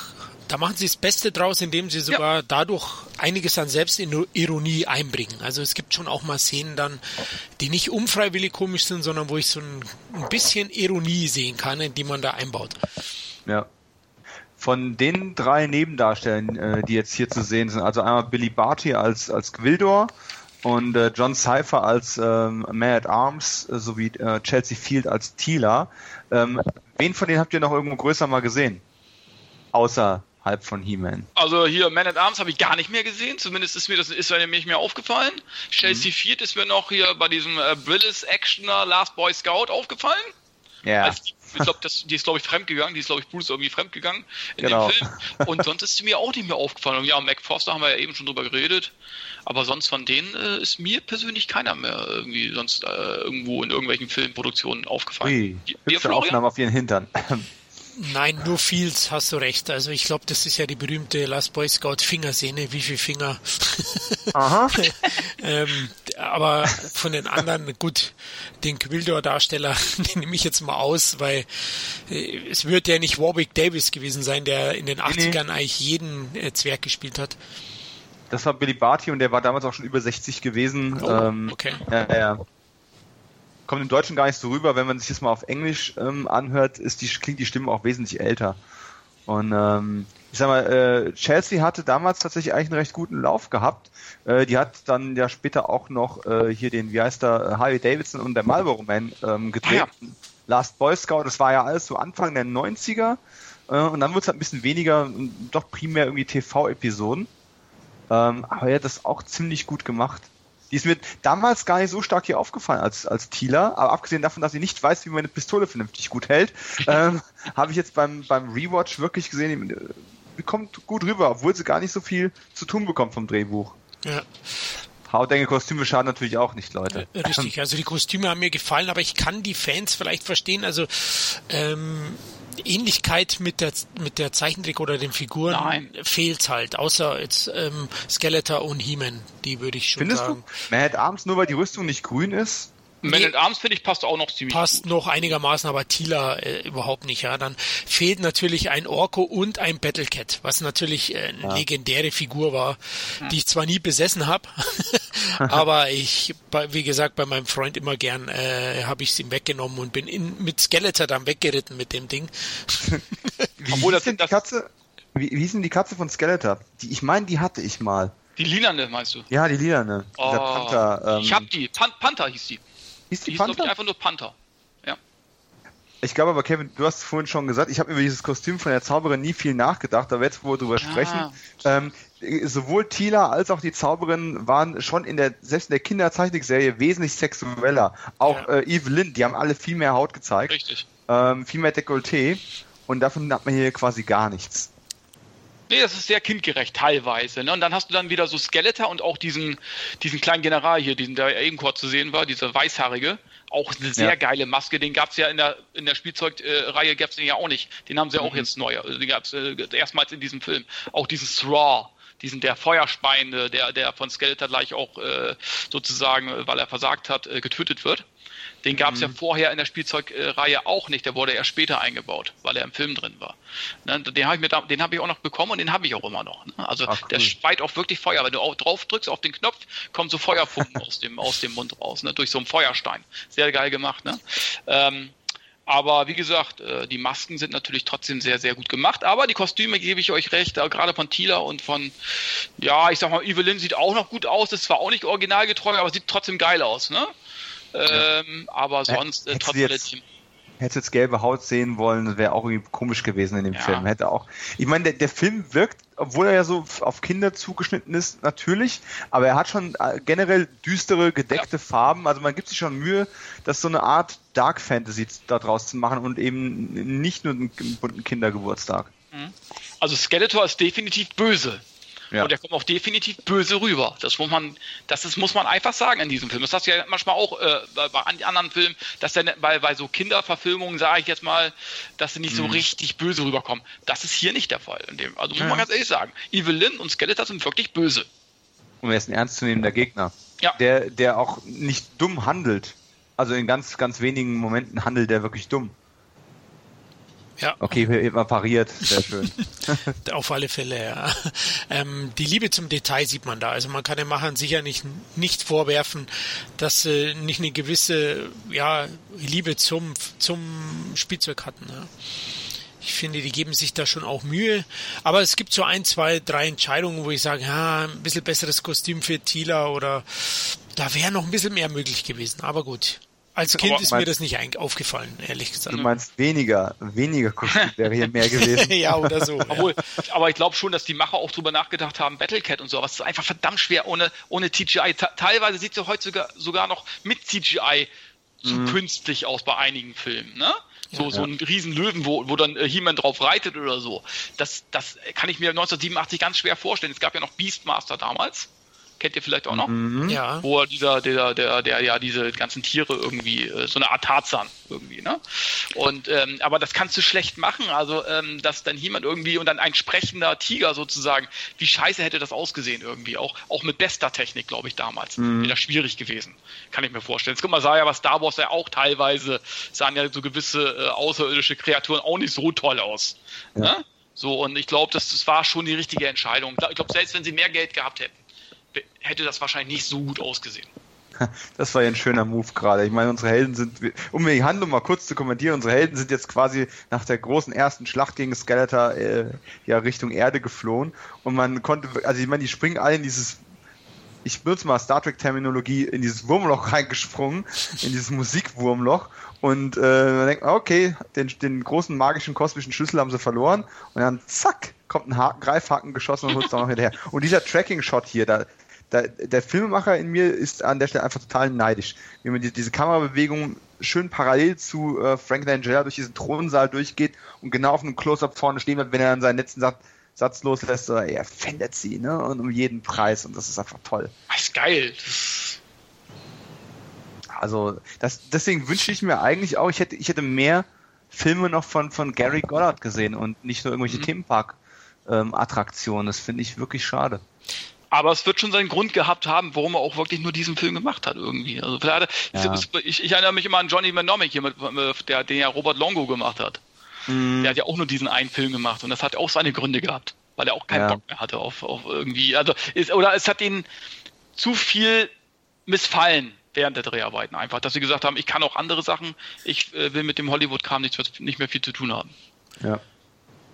A: da machen sie das Beste draus, indem sie sogar ja. dadurch einiges an Selbstironie einbringen. Also es gibt schon auch mal Szenen dann, die nicht unfreiwillig komisch sind, sondern wo ich so ein, ein bisschen Ironie sehen kann, die man da einbaut.
B: Ja, von den drei Nebendarstellern, äh, die jetzt hier zu sehen sind, also einmal Billy Barty als, als Gwildor und äh, John Cypher als ähm, Man at Arms äh, sowie äh, Chelsea Field als Ähm, wen von denen habt ihr noch irgendwo größer mal gesehen? Außerhalb von He-Man.
C: Also hier Man at Arms habe ich gar nicht mehr gesehen, zumindest ist mir das ist mir nicht mehr aufgefallen. Chelsea mhm. Field ist mir noch hier bei diesem äh, Brillis Actioner Last Boy Scout aufgefallen. Ja. Die, ich glaube, die ist, glaube ich, fremdgegangen. Die ist, glaube ich, Bruce irgendwie fremdgegangen in genau. dem Film. Und sonst ist sie mir auch nicht mehr aufgefallen. Und ja, Mac Foster haben wir ja eben schon drüber geredet. Aber sonst von denen äh, ist mir persönlich keiner mehr irgendwie sonst äh, irgendwo in irgendwelchen Filmproduktionen aufgefallen.
B: Ui, hübsche Aufnahmen auf ihren Hintern.
A: Nein, nur Fields, hast du recht. Also ich glaube, das ist ja die berühmte Last Boy Scout Fingersehne. Wie viele Finger? Aha. ähm, aber von den anderen, gut, den Quildor-Darsteller, den nehme ich jetzt mal aus, weil äh, es wird ja nicht Warwick Davis gewesen sein, der in den 80ern nee. eigentlich jeden äh, Zwerg gespielt hat.
B: Das war Billy Barty und der war damals auch schon über 60 gewesen. Oh, ähm, okay. Ja, ja. Kommt im Deutschen gar nicht so rüber, wenn man sich das mal auf Englisch ähm, anhört, ist die, klingt die Stimme auch wesentlich älter. Und ähm, ich sag mal, äh, Chelsea hatte damals tatsächlich eigentlich einen recht guten Lauf gehabt. Äh, die hat dann ja später auch noch äh, hier den, wie heißt der, Harley Davidson und der Marlboro Man ähm, gedreht. Ja. Last Boy Scout, das war ja alles so Anfang der 90er. Äh, und dann wird es halt ein bisschen weniger, doch primär irgendwie TV-Episoden. Ähm, aber er hat das auch ziemlich gut gemacht. Die ist mir damals gar nicht so stark hier aufgefallen als, als Thieler, aber abgesehen davon, dass sie nicht weiß, wie man eine Pistole vernünftig gut hält, ähm, habe ich jetzt beim, beim Rewatch wirklich gesehen, die, kommt gut rüber, obwohl sie gar nicht so viel zu tun bekommt vom Drehbuch. Ja. Hautenge Kostüme schaden natürlich auch nicht, Leute.
A: Richtig, also die Kostüme haben mir gefallen, aber ich kann die Fans vielleicht verstehen. Also ähm, Ähnlichkeit mit der mit der Zeichentrick oder den Figuren Nein. fehlt halt, außer jetzt ähm, Skeletor und He-Man, die würde ich schon
B: Findest
A: sagen.
B: Findest du? Man hat abends nur, weil die Rüstung nicht grün ist?
C: Man nee, at Arms, finde ich, passt auch noch ziemlich
A: Passt gut. noch einigermaßen, aber Tila äh, überhaupt nicht. Ja, Dann fehlt natürlich ein Orko und ein Battlecat, was natürlich äh, eine ja. legendäre Figur war, ja. die ich zwar nie besessen habe, aber ich, wie gesagt, bei meinem Freund immer gern äh, habe ich es ihm weggenommen und bin in, mit Skeletor dann weggeritten mit dem Ding.
B: wie Obwohl das, die Katze, wie, wie ist denn die Katze von Skeletor? Die, ich meine, die hatte ich mal.
C: Die lilane meinst du?
B: Ja, die lilane.
C: Oh, Panther, ähm, ich hab die. Pan Panther hieß die. Hieß die, die Panther? Hieß, ich, einfach nur Panther. Ja.
B: Ich glaube aber, Kevin, du hast es vorhin schon gesagt, ich habe über dieses Kostüm von der Zauberin nie viel nachgedacht, aber jetzt, wo wir drüber sprechen,
C: Ah.
B: ähm, sowohl Tila als auch die Zauberin waren schon in der, selbst in der Kinderzeichnungsserie wesentlich sexueller. Auch
A: Ja.
B: äh, Evelyn, die haben alle viel mehr Haut gezeigt,
C: Richtig.
B: ähm, viel mehr Dekolleté und davon hat man hier quasi gar nichts.
C: Nee, das ist sehr kindgerecht teilweise. Ne? Und dann hast du dann wieder so Skeletor und auch diesen, diesen kleinen General hier, diesen, der eben kurz zu sehen war, dieser weißhaarige. Auch eine sehr
B: Ja.
C: geile Maske. Den gab es ja in der, in der Spielzeugreihe, gab es den ja auch nicht. Den haben sie ja auch jetzt neu. Also den gab es äh, erstmals in diesem Film. Auch diesen Thraw, diesen der Feuerspein, äh, der, der von Skeletor gleich auch äh, sozusagen, äh, weil er versagt hat, äh, getötet wird. Den gab es ja vorher in der Spielzeugreihe auch nicht. Der wurde erst später eingebaut, weil er im Film drin war. Ne, den habe ich, mir da- den hab ich auch noch bekommen und den habe ich auch immer noch. Ne? Also
B: Ach, cool.
C: der speit auch wirklich Feuer. Wenn du auch drauf drückst auf den Knopf, kommt so Feuerfunken aus, dem, aus dem Mund raus, ne? durch so einen Feuerstein. Sehr geil gemacht. Ne? Ähm, aber wie gesagt, äh, die Masken sind natürlich trotzdem sehr, sehr gut gemacht. Aber die Kostüme gebe ich euch recht, gerade von Tila und von, ja, ich sag mal, Evelyn sieht auch noch gut aus. Ist zwar auch nicht originalgetreu, aber sieht trotzdem geil aus. Ne? Ähm, aber sonst, äh, trotz alledem-
B: Hätte jetzt gelbe Haut sehen wollen, das wäre auch irgendwie komisch gewesen in dem
C: Ja.
B: Film. Hätte auch. Ich meine, der, der Film wirkt, obwohl er ja so auf Kinder zugeschnitten ist, natürlich, aber er hat schon äh, generell düstere, gedeckte Farben. Also man gibt sich schon Mühe, das so eine Art Dark Fantasy da draus zu machen und eben nicht nur einen bunten Kindergeburtstag.
C: Also Skeletor ist definitiv böse.
B: Ja.
C: Und er kommt auch definitiv böse rüber. Das muss man, das ist, muss man einfach sagen in diesem Film. Das hast du ja manchmal auch äh, bei, bei an- anderen Filmen, dass der, bei, bei so Kinderverfilmungen, sage ich jetzt mal, dass sie nicht so richtig böse rüberkommen. Das ist hier nicht der Fall. Dem, also muss
B: Ja.
C: man ganz ehrlich sagen. Evelyn und Skeletor sind wirklich böse.
B: Und er ist ein ernstzunehmender Gegner.
C: Ja.
B: Der, der auch nicht dumm handelt. Also in ganz, ganz wenigen Momenten handelt er wirklich dumm.
A: Ja,
B: Okay, immer pariert, sehr schön.
A: auf alle Fälle, ja. Ähm, die Liebe zum Detail sieht man da. Also man kann den Machern sicher nicht, nicht vorwerfen, dass sie nicht eine gewisse ja, Liebe zum, zum Spielzeug hatten. Ja. Ich finde, die geben sich da schon auch Mühe. Aber es gibt so ein, zwei, drei Entscheidungen, wo ich sage, ja, ein bisschen besseres Kostüm für Tila oder da wäre noch ein bisschen mehr möglich gewesen. Aber gut. Als Kind ist mir das nicht aufgefallen, ehrlich gesagt.
B: Du meinst weniger, weniger Kostüm wäre hier mehr gewesen.
A: ja, oder so. ja.
C: Obwohl, aber ich glaube schon, dass die Macher auch drüber nachgedacht haben, Battlecat und so, aber es ist einfach verdammt schwer ohne, ohne CGI. Ta- teilweise sieht es ja heute sogar, sogar noch mit CGI zu künstlich aus bei einigen Filmen, ne? So, so ein riesen Löwen, wo, wo dann äh, He-Man drauf reitet oder so. Das, das kann ich mir 1987 ganz schwer vorstellen. Es gab ja noch Beastmaster damals. Kennt ihr vielleicht auch noch?
A: ja.
C: wo er dieser, der, der, der ja diese ganzen Tiere irgendwie, äh, so eine Art Tarzan irgendwie, ne? Und ähm, aber das kannst du schlecht machen, also ähm, dass dann jemand irgendwie und dann ein sprechender Tiger sozusagen, wie scheiße hätte das ausgesehen irgendwie, auch, auch mit bester Technik, glaube ich, damals. Wäre das schwierig gewesen, kann ich mir vorstellen. Jetzt guck mal, sah ja bei Star Wars ja auch teilweise, sahen ja so gewisse äh, außerirdische Kreaturen auch nicht so toll aus. Ne? So, und ich glaube, das, das war schon die richtige Entscheidung. Ich glaube, selbst wenn sie mehr Geld gehabt hätten, hätte das wahrscheinlich nicht so gut ausgesehen.
B: Das war ja ein schöner Move gerade. Ich meine, unsere Helden sind, um die Handlung mal kurz zu kommentieren, unsere Helden sind jetzt quasi nach der großen ersten Schlacht gegen Skeletor äh, ja Richtung Erde geflohen und man konnte, also ich meine, die springen alle in dieses, ich benutze mal Star Trek Terminologie, in dieses Wurmloch reingesprungen, in dieses Musikwurmloch und äh, man denkt, okay, den, den großen magischen kosmischen Schlüssel haben sie verloren und dann zack, kommt ein Haken, Greifhaken geschossen und holt es auch noch hinterher. Und dieser Tracking-Shot hier, da, da, der Filmemacher in mir ist an der Stelle einfach total neidisch. Wie man die, diese Kamerabewegung schön parallel zu äh, Frank Langella durch diesen Thronsaal durchgeht und genau auf einem Close-Up vorne stehen wird, wenn er dann seinen letzten Satz, Satz loslässt, äh, er fändet sie, ne? Und um jeden Preis. Und das ist einfach toll.
C: Das ist geil.
B: Also, das, deswegen wünsche ich mir eigentlich auch, ich hätte, ich hätte mehr Filme noch von, von Gary Goddard gesehen und nicht nur irgendwelche Themenpark-Attraktionen. das finde ich wirklich schade.
C: Aber es wird schon seinen Grund gehabt haben, warum er auch wirklich nur diesen Film gemacht hat irgendwie. Also vielleicht,
B: Ja.
C: ich, ich erinnere mich immer an Johnny Mnemonic hier, mit, der, den ja Robert Longo gemacht hat. Der hat ja auch nur diesen einen Film gemacht und das hat auch seine Gründe gehabt, weil er auch keinen
B: Ja.
C: Bock mehr hatte auf, auf irgendwie. Also ist, oder es hat ihnen zu viel missfallen während der Dreharbeiten einfach, dass sie gesagt haben, ich kann auch andere Sachen, ich äh, will mit dem Hollywood-Kram nichts, nicht mehr viel zu tun haben.
B: Ja.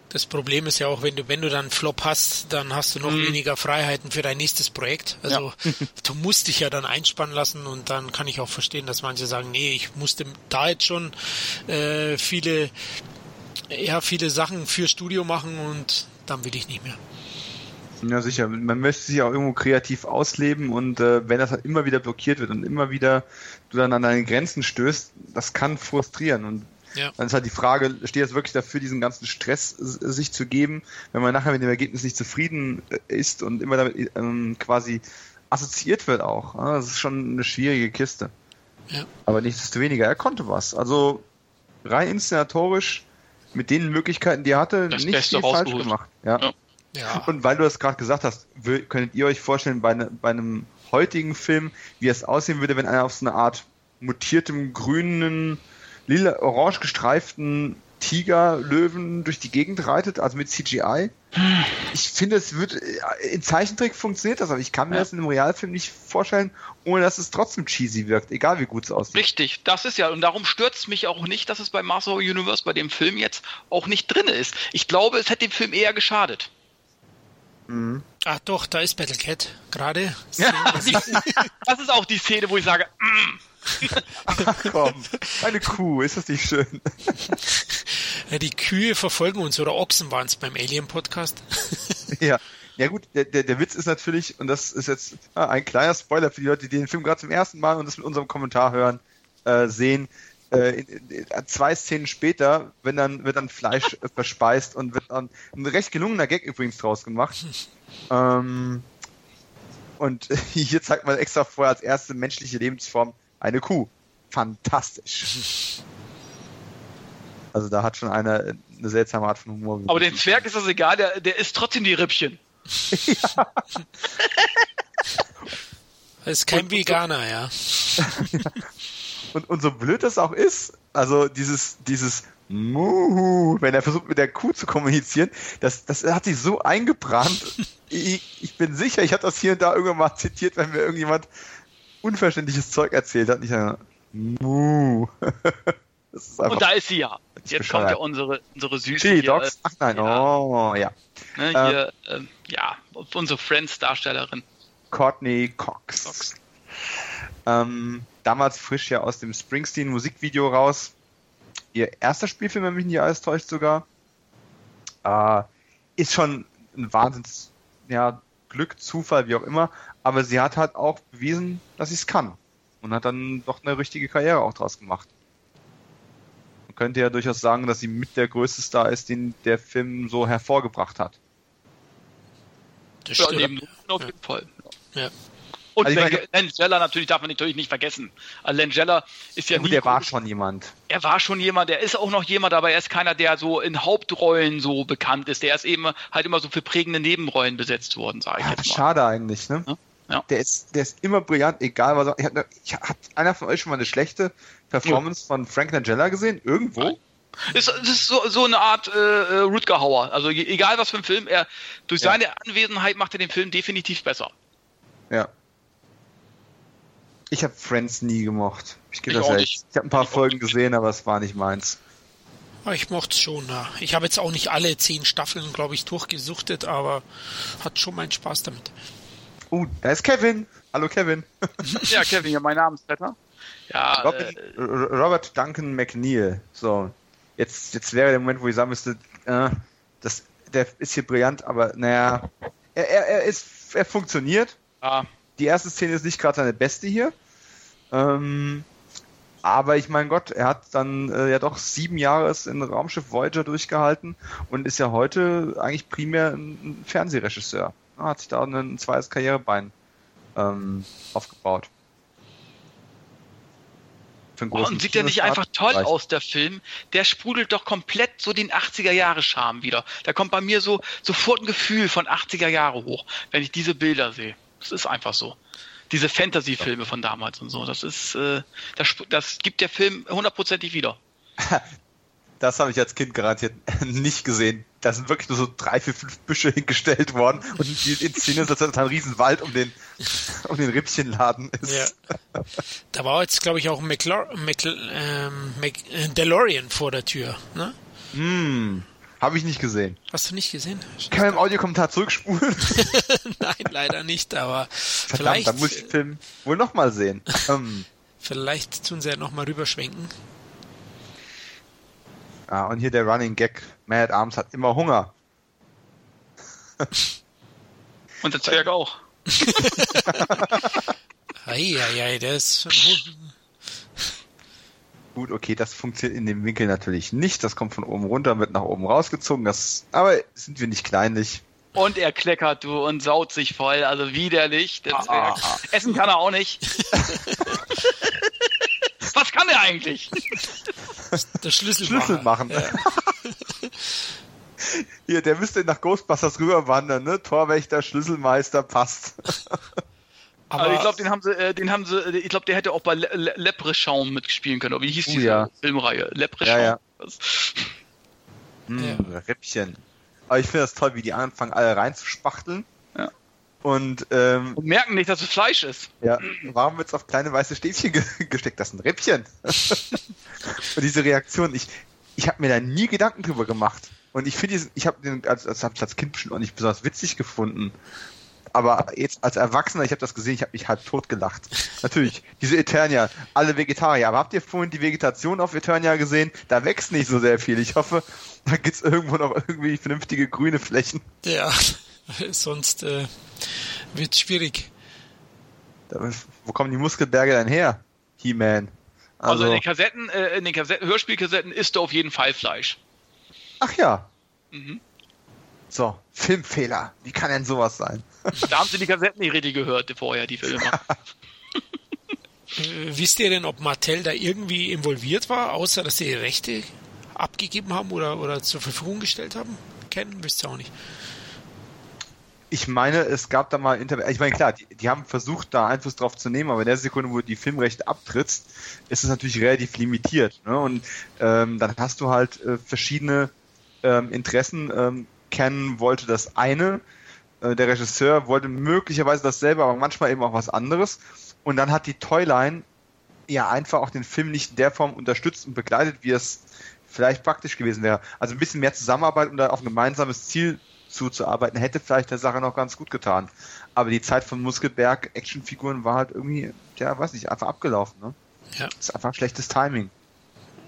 A: Das Problem ist ja auch, wenn du, wenn du dann einen Flop hast, dann hast du noch mhm. weniger Freiheiten für dein nächstes Projekt. Also ja. du musst dich ja dann einspannen lassen und dann kann ich auch verstehen, dass manche sagen, nee, ich musste da jetzt schon äh, viele, ja, viele Sachen für Studio machen und dann will ich nicht mehr.
B: Ja, sicher. Man möchte sich auch irgendwo kreativ ausleben und äh, wenn das halt immer wieder blockiert wird und immer wieder du dann an deine Grenzen stößt, das kann frustrieren. Und ja. Dann ist halt die Frage, steht es wirklich dafür, diesen ganzen Stress sich zu geben, wenn man nachher mit dem Ergebnis nicht zufrieden äh, ist und immer damit ähm, quasi assoziiert wird auch. Das ist schon eine schwierige Kiste. Ja. Aber nichtsdestoweniger, er konnte was. Also rein inszenatorisch mit den Möglichkeiten, die er hatte, das nicht Beste viel falsch gemacht. Ja. ja. ja. Und weil du das gerade gesagt hast, könntet ihr euch vorstellen, bei, ne, bei einem heutigen Film, wie es aussehen würde, wenn einer auf so eine Art mutiertem grünen lila, orange gestreiften Tigerlöwen durch die Gegend reitet, also mit CGI. Ich finde, es wird äh, in Zeichentrick funktioniert das, aber ich kann mir ja. das in einem Realfilm nicht vorstellen, ohne dass es trotzdem cheesy wirkt, egal wie gut es aussieht.
C: Richtig, das ist ja, und darum stört es mich auch nicht, dass es bei Master Universe, bei dem Film jetzt auch nicht drin ist. Ich glaube, es hätte dem Film eher geschadet.
A: Mhm. Ach doch, da ist Battlecat gerade.
C: Ja, das ist auch die Szene, wo ich sage, mm.
B: Ach komm, eine Kuh, ist das nicht schön?
A: Ja, die Kühe verfolgen uns oder Ochsen waren es beim Alien-Podcast.
B: Ja. Ja gut, der, der, der Witz ist natürlich, und das ist jetzt ah, ein kleiner Spoiler für die Leute, die den Film gerade zum ersten Mal und das mit unserem Kommentar hören, äh, sehen, äh, zwei Szenen später, wenn dann wird dann Fleisch äh, verspeist und wird dann ein recht gelungener Gag übrigens draus gemacht. ähm, und hier zeigt man extra vorher als erste menschliche Lebensform eine Kuh. Fantastisch. Also da hat schon eine, eine seltsame Art von Humor.
C: Aber dem Zwerg ist das egal, der, der isst trotzdem die Rippchen. ja.
A: ist kein und, Veganer, und
B: so, ja. und, und so blöd das auch ist, also dieses, dieses Muhu, wenn er versucht mit der Kuh zu kommunizieren, das, das hat sich so eingebrannt. ich, ich bin sicher, ich habe das hier und da irgendwann mal zitiert, wenn mir irgendjemand unverständliches Zeug erzählt hat. Nicht Muh.
C: Und da ist sie ja. Jetzt bescheuert. kommt ja unsere, unsere süße.
B: Chili Dogs? Äh, Ach nein, ja. oh, ja.
C: Ne, hier, ähm, äh, ja, unsere Friends-Darstellerin.
B: Courtney Cox. Cox. Ähm, damals frisch ja aus dem Springsteen-Musikvideo raus. Ihr erster Spielfilm, wenn mich nicht alles täuscht sogar. Äh, ist schon ein Wahnsinns, ja, Glück, Zufall, wie auch immer, aber sie hat halt auch bewiesen, dass sie es kann und hat dann doch eine richtige Karriere auch draus gemacht. Man könnte ja durchaus sagen, dass sie mit der größte Star ist, den der Film so hervorgebracht hat.
C: Das stimmt. Ja, neben, auf jeden Fall. Ja. Und also Langella natürlich darf man natürlich nicht vergessen. Also Langella ist ja,
B: gut, nie. Der war schon jemand.
C: Er war schon jemand, der ist auch noch jemand, aber er ist keiner, der so in Hauptrollen so bekannt ist. Der ist eben halt immer so für prägende Nebenrollen besetzt worden, sage ich ja, jetzt
B: mal. Schade eigentlich, ne? Ja? Ja. Der ist, der ist immer brillant, egal was er. Ich hat, ich, hat einer von euch schon mal eine schlechte Performance von Frank Langella gesehen? Irgendwo? Nein.
C: Ist, ist so, so eine Art äh, äh Rutger Hauer. Also egal was für ein Film, er durch seine Anwesenheit macht er den Film definitiv besser.
B: Ja. Ich habe Friends nie gemocht. Ich, ich, das ich habe ein paar ich Folgen gesehen, aber es war nicht meins.
A: Ich mochte es schon. Ja. Ich habe jetzt auch nicht alle zehn Staffeln, glaube ich, durchgesuchtet, aber hat schon meinen Spaß damit.
B: Uh, da ist Kevin. Hallo Kevin.
C: ja, Kevin, ja, mein Namensvetter.
B: Ja, Robin, äh, Robert Duncan McNeil. So, jetzt, jetzt wäre der Moment, wo ich sagen müsste, äh, das, der ist hier brillant, aber naja, er, er, er ist, er funktioniert. Ah. Die erste Szene ist nicht gerade seine beste hier. Ähm, aber ich mein Gott, er hat dann äh, ja doch sieben Jahre in Raumschiff Voyager durchgehalten und ist ja heute eigentlich primär ein Fernsehregisseur hat sich da ein zweites Karrierebein ähm, aufgebaut.
C: Oh, und sieht ja nicht einfach toll reicht. aus, der Film. Der sprudelt doch komplett so den 80er-Jahre-Charme wieder. Da kommt bei mir so sofort ein Gefühl von 80er-Jahre hoch, wenn ich diese Bilder sehe. Das ist einfach so. Diese Fantasy-Filme von damals und so. Das ist, äh, das, das gibt der Film hundertprozentig wieder.
B: Das habe ich als Kind garantiert nicht gesehen. Da sind wirklich nur so drei, vier, fünf Büsche hingestellt worden und die Inszenierung ist, als ein Riesenwald um den, um den Rippchenladen ist. Ja.
A: Da war jetzt, glaube ich, auch ein McLar Mc ähm, Mc äh, DeLorean vor der Tür, ne?
B: Hm. Habe ich nicht gesehen.
A: Hast du nicht gesehen?
B: Kann man im Audiokommentar zurückspulen?
A: Nein, leider nicht, aber
B: Verdammt,
A: vielleicht,
B: dann muss ich den Film wohl nochmal sehen. Ähm,
A: vielleicht tun sie ja nochmal rüberschwenken.
B: ah, und hier der Running Gag. Mad Arms hat immer Hunger.
C: Und der Zwerg auch.
A: Eieiei, der ist
B: Gut, okay, das funktioniert in dem Winkel natürlich nicht. Das kommt von oben runter, wird nach oben rausgezogen. Das, aber sind wir nicht kleinlich.
C: Und er kleckert, du, und saut sich voll. Also widerlich.
B: Ah.
C: Essen kann er auch nicht. Was kann er eigentlich?
A: der Schlüssel,
B: Schlüssel machen.
A: Ja.
B: Hier, der müsste nach Ghostbusters rüberwandern, ne? Torwächter, Schlüsselmeister, passt.
A: Aber
C: Also ich glaube, den haben sie, äh, den haben sie, äh, ich glaube, der hätte auch bei Le Le Leprechaun mitspielen können. Oder wie hieß
B: Oh,
C: diese
B: ja.
C: Filmreihe? Leprechaun.
B: Ja, ja.
C: Das-
B: Hm, Rippchen. Aber ich finde das toll, wie die anfangen, alle reinzuspachteln.
C: Ja.
B: Und ähm,
C: Und merken nicht, dass es Fleisch ist.
B: ja, warum wird's auf kleine weiße Stäbchen ge gesteckt? Das ist ein Rippchen. Und diese Reaktion, ich, ich habe mir da nie Gedanken drüber gemacht. Und ich finde, diesen- ich habe den als, als, als Kind bestimmt auch nicht besonders witzig gefunden. Aber jetzt als Erwachsener, ich habe das gesehen, ich habe mich halb tot gelacht. Natürlich, diese Eternia, alle Vegetarier. Aber habt ihr vorhin die Vegetation auf Eternia gesehen? Da wächst nicht so sehr viel. Ich hoffe, da gibt's irgendwo noch irgendwie vernünftige grüne Flächen.
A: ja, sonst äh, wird schwierig.
B: Da, wo kommen die Muskelberge denn her? He-Man.
C: Also,
B: Also,
C: in den Kassetten, äh, in den Kassetten, Hörspielkassetten isst du auf jeden Fall Fleisch.
B: ach ja.
C: Mhm.
B: So, Filmfehler. Wie kann denn sowas sein?
C: Da haben sie die Kassetten nicht richtig gehört vorher, die Filme.
A: Äh, wisst ihr denn, ob Mattel da irgendwie involviert war, außer dass sie die Rechte abgegeben haben oder, oder zur Verfügung gestellt haben? Kennen, wisst ihr auch nicht.
B: Ich meine, es gab da mal Inter Ich meine, klar, die, die haben versucht, da Einfluss drauf zu nehmen, aber in der Sekunde, wo du die Filmrechte abtrittst, ist es natürlich relativ limitiert. Ne? Und ähm, dann hast du halt äh, verschiedene ähm, Interessen. Ähm, Ken wollte das eine, äh, der Regisseur wollte möglicherweise dasselbe, aber manchmal eben auch was anderes. Und dann hat die Toyline ja einfach auch den Film nicht in der Form unterstützt und begleitet, wie es vielleicht praktisch gewesen wäre. Also ein bisschen mehr Zusammenarbeit, um da auf ein gemeinsames Ziel zuzuarbeiten, hätte vielleicht der Sache noch ganz gut getan. Aber die Zeit von Muskelberg Actionfiguren war halt irgendwie, ja, weiß nicht, einfach abgelaufen. Ne?
A: Ja.
B: Das ist einfach schlechtes Timing.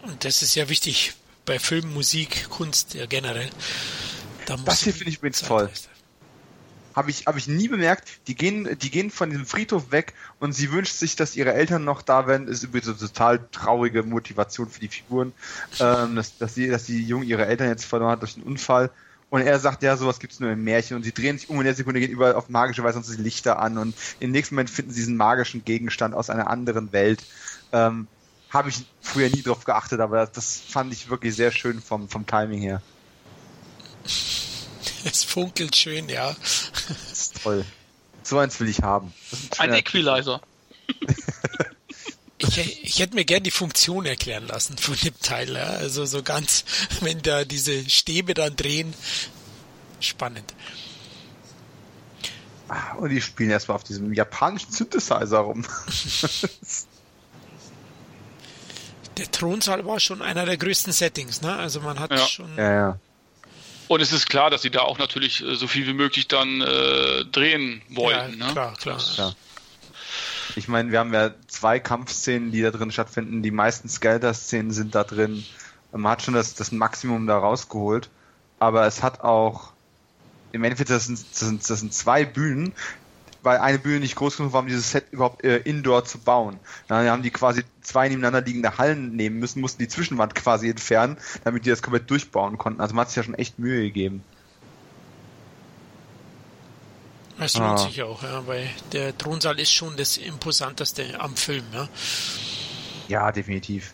A: Und das ist ja wichtig bei Film, Musik, Kunst ja generell. Da
B: Das hier finde ich übrigens toll. Habe ich, habe ich nie bemerkt. Die gehen, die gehen von diesem Friedhof weg und sie wünscht sich, dass ihre Eltern noch da wären. Ist übrigens eine total traurige Motivation für die Figuren, ähm, dass, dass sie, dass die Junge ihre Eltern jetzt verloren hat durch einen Unfall. Und er sagt, ja, sowas gibt's nur im Märchen. Und sie drehen sich um in der Sekunde, gehen überall auf magische Weise die Lichter an. Und im nächsten Moment finden sie diesen magischen Gegenstand aus einer anderen Welt. Ähm, Habe ich früher nie drauf geachtet, aber das, das fand ich wirklich sehr schön vom, vom Timing her.
A: Es funkelt schön, ja.
B: Das ist toll. So eins will ich haben.
C: Ein
B: schöner-
C: Equalizer.
A: Ich, ich hätte mir gern die Funktion erklären lassen von dem Teil. Ja. Also so ganz, wenn da diese Stäbe dann drehen. Spannend.
B: Ah, Und die spielen erstmal auf diesem japanischen Synthesizer rum.
A: Der Thronsaal war schon einer der größten Settings, ne? Also man hat
C: Ja.
A: schon.
B: ja, ja.
C: Und es ist klar, dass sie da auch natürlich äh, so viel wie möglich dann äh, drehen wollten.
A: ja,
C: ne?
A: klar, klar.
B: Ja. Ich meine, wir haben ja zwei Kampfszenen, die da drin stattfinden. Die meisten Skelter-Szenen sind da drin. Man hat schon das, das Maximum da rausgeholt. Aber es hat auch, im Endeffekt, das sind, das sind, das sind zwei Bühnen, weil eine Bühne nicht groß genug war, um dieses Set überhaupt äh, indoor zu bauen. Dann haben die quasi zwei nebeneinander liegende Hallen nehmen müssen, mussten die Zwischenwand quasi entfernen, damit die das komplett durchbauen konnten. Also man hat sich ja schon echt Mühe gegeben.
A: Das lohnt
B: Ah.
A: sich auch, ja, weil der Thronsaal ist schon das Imposanteste am Film, ja.
B: Ja, definitiv.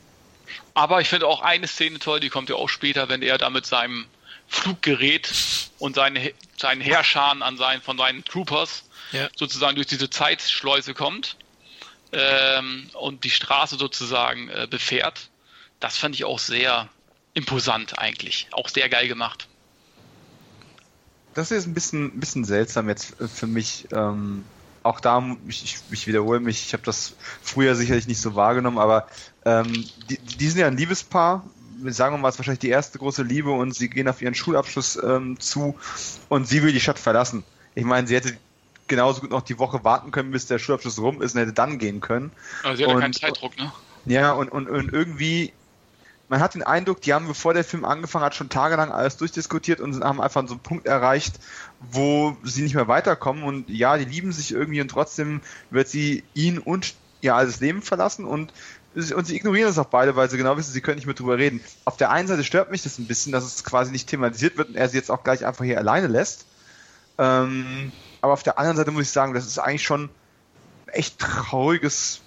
C: Aber ich finde auch eine Szene toll, die kommt ja auch später, wenn er da mit seinem Fluggerät und seine, seinen Heerscharen an seinen, von seinen Troopers
A: Ja.
C: sozusagen durch diese Zeitschleuse kommt ähm, und die Straße sozusagen äh, befährt. Das fand ich auch sehr imposant eigentlich. Auch sehr geil gemacht.
B: Das ist ein bisschen, ein bisschen seltsam jetzt für mich. Ähm, auch da, ich, ich, wiederhole mich, ich habe das früher sicherlich nicht so wahrgenommen, aber ähm, die, die sind ja ein Liebespaar, sagen wir mal, ist wahrscheinlich die erste große Liebe und sie gehen auf ihren Schulabschluss ähm, zu und sie will die Stadt verlassen. Ich meine, sie hätte genauso gut noch die Woche warten können, bis der Schulabschluss rum ist und hätte dann gehen können.
C: Also sie hatte und, keinen Zeitdruck, ne?
B: Ja, und, und, und irgendwie, man hat den Eindruck, die haben, bevor der Film angefangen hat, schon tagelang alles durchdiskutiert und haben einfach so einen Punkt erreicht, wo sie nicht mehr weiterkommen. Und ja, die lieben sich irgendwie und trotzdem wird sie ihn und ihr altes Leben verlassen und und sie ignorieren das auch beide, weil sie genau wissen, sie können nicht mehr drüber reden. Auf der einen Seite stört mich das ein bisschen, dass es quasi nicht thematisiert wird und er sie jetzt auch gleich einfach hier alleine lässt. Ähm, aber auf der anderen Seite muss ich sagen, das ist eigentlich schon echt trauriges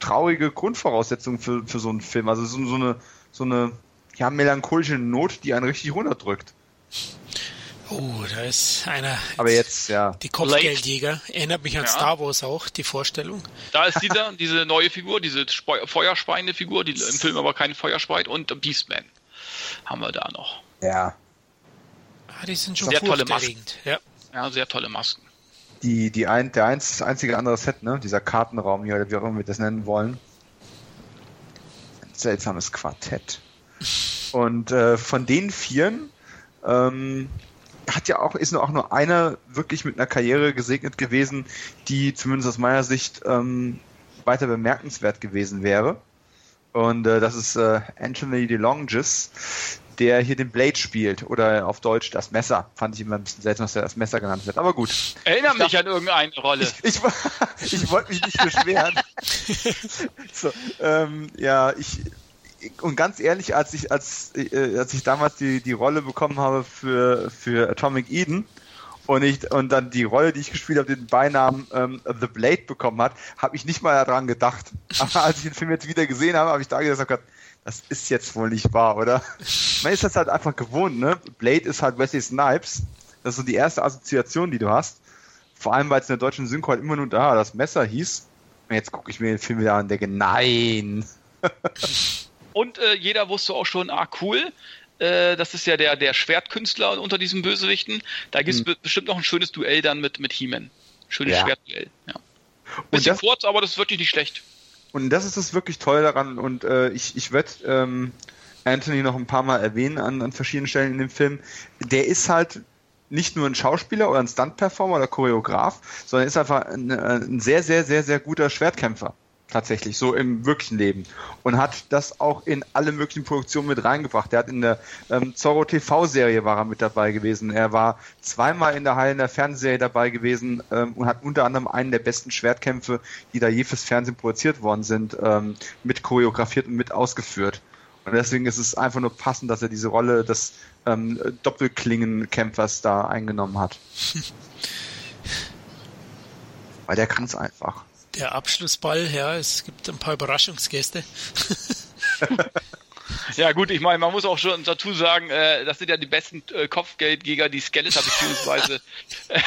B: traurige Grundvoraussetzung für, für so einen Film. Also so, so eine, so eine ja, melancholische Not, die einen richtig runterdrückt.
A: Oh, da ist einer.
B: Aber jetzt, ja.
A: Die Kopfgeldjäger. Erinnert mich an ja. Star Wars auch, die Vorstellung.
C: Da ist dieser, diese neue Figur, diese feuerspeiende Figur, die im Film aber keine Feuer speit, und Beastman haben wir da noch.
B: Ja.
A: Ah, die sind schon
C: sehr tolle Masken. Ja. Ja, sehr tolle Masken
B: die, die ein, der einz, einzige andere Set, ne? dieser Kartenraum hier, oder wie auch immer wir das nennen wollen. Ein seltsames Quartett. Und äh, von den Vieren ähm, hat ja auch, ist nur auch nur einer wirklich mit einer Karriere gesegnet gewesen, die zumindest aus meiner Sicht ähm, weiter bemerkenswert gewesen wäre. Und äh, das ist äh, Anthony DeLongis, der hier den Blade spielt oder auf Deutsch das Messer. Fand ich immer ein bisschen seltsam, dass er das Messer genannt wird. Aber gut.
C: Erinnere mich an irgendeine Rolle.
B: Ich, ich, ich wollte mich nicht beschweren. so, ähm, ja, ich und ganz ehrlich, als ich als äh, als ich damals die die Rolle bekommen habe für für Atomic Eden und ich und dann die Rolle, die ich gespielt habe, den Beinamen ähm, The Blade bekommen hat, habe ich nicht mal daran gedacht. Aber als ich den Film jetzt wieder gesehen habe, habe ich da gesagt, das ist jetzt wohl nicht wahr, oder? Man ist das halt einfach gewohnt, ne? Blade ist halt Wesley Snipes. Das ist so die erste Assoziation, die du hast. Vor allem, weil es in der deutschen Synchro halt immer nur da das Messer hieß. Und jetzt gucke ich mir den Film wieder an und denke, nein.
C: und äh, jeder wusste auch schon, ah, cool. Äh, das ist ja der, der Schwertkünstler unter diesen Bösewichten. Da gibt es hm. bestimmt noch ein schönes Duell dann mit, mit He-Man. Schönes ja. Schwertduell, ja. Bisschen kurz, aber das ist wirklich nicht schlecht.
B: Und das ist das wirklich toll daran. Und äh, ich, ich werde ähm, Anthony noch ein paar Mal erwähnen an, an verschiedenen Stellen in dem Film. Der ist halt nicht nur ein Schauspieler oder ein Stunt-Performer oder Choreograf, sondern ist einfach ein, ein sehr, sehr, sehr, sehr guter Schwertkämpfer tatsächlich, so im wirklichen Leben. Und hat das auch in alle möglichen Produktionen mit reingebracht. Er hat in der ähm, Zorro TV-Serie war er mit dabei gewesen. Er war zweimal in der Halle in der Fernsehserie dabei gewesen ähm, und hat unter anderem einen der besten Schwertkämpfe, die da je fürs Fernsehen produziert worden sind, ähm, mit choreografiert und mit ausgeführt. Und deswegen ist es einfach nur passend, dass er diese Rolle des ähm, Doppelklingenkämpfers da eingenommen hat. Weil der kann es einfach
A: der Abschlussball, ja, es gibt ein paar Überraschungsgäste.
C: ja gut, ich meine, man muss auch schon dazu sagen, äh, das sind ja die besten äh, Kopfgeldjäger, die Skeletor beziehungsweise äh,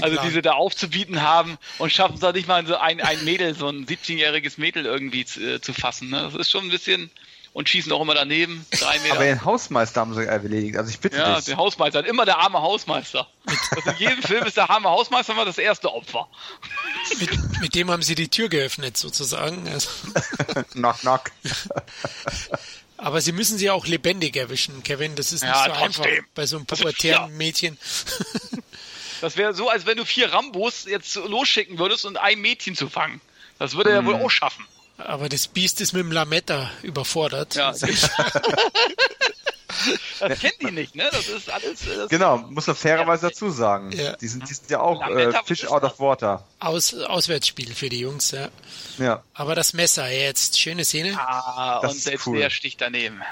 C: also diese da aufzubieten haben und schaffen es da nicht mal so ein, ein Mädel, so ein 17-jähriges Mädel irgendwie zu, äh, zu fassen. Ne? Das ist schon ein bisschen und schießen auch immer daneben. Drei Meter.
B: Aber den Hausmeister haben sie erledigt. Also ich bitte
C: ja,
B: dich.
C: Ja, den Hausmeister. Immer der arme Hausmeister. Also in jedem Film ist der arme Hausmeister immer das erste Opfer.
A: Mit, mit dem haben sie die Tür geöffnet, sozusagen. Also.
B: knock, knock.
A: Aber sie müssen sie auch lebendig erwischen, Kevin. Das ist nicht ja, so trotzdem. einfach bei so einem pubertären Mädchen.
C: Das wäre so, als wenn du vier Rambos jetzt losschicken würdest und ein Mädchen zu fangen. Das würde er hm. wohl auch schaffen.
A: Aber das Biest ist mit dem Lametta überfordert. Ja.
C: das kennt die nicht, ne? Das ist alles. Das
B: genau, muss man fairerweise dazu sagen. Ja. Die, sind, die sind ja auch äh, Fish out of water.
A: Aus, Auswärtsspiel für die Jungs, ja.
B: Ja.
A: Aber das Messer jetzt, schöne Szene.
C: Ah, das und selbst cool. der sticht daneben.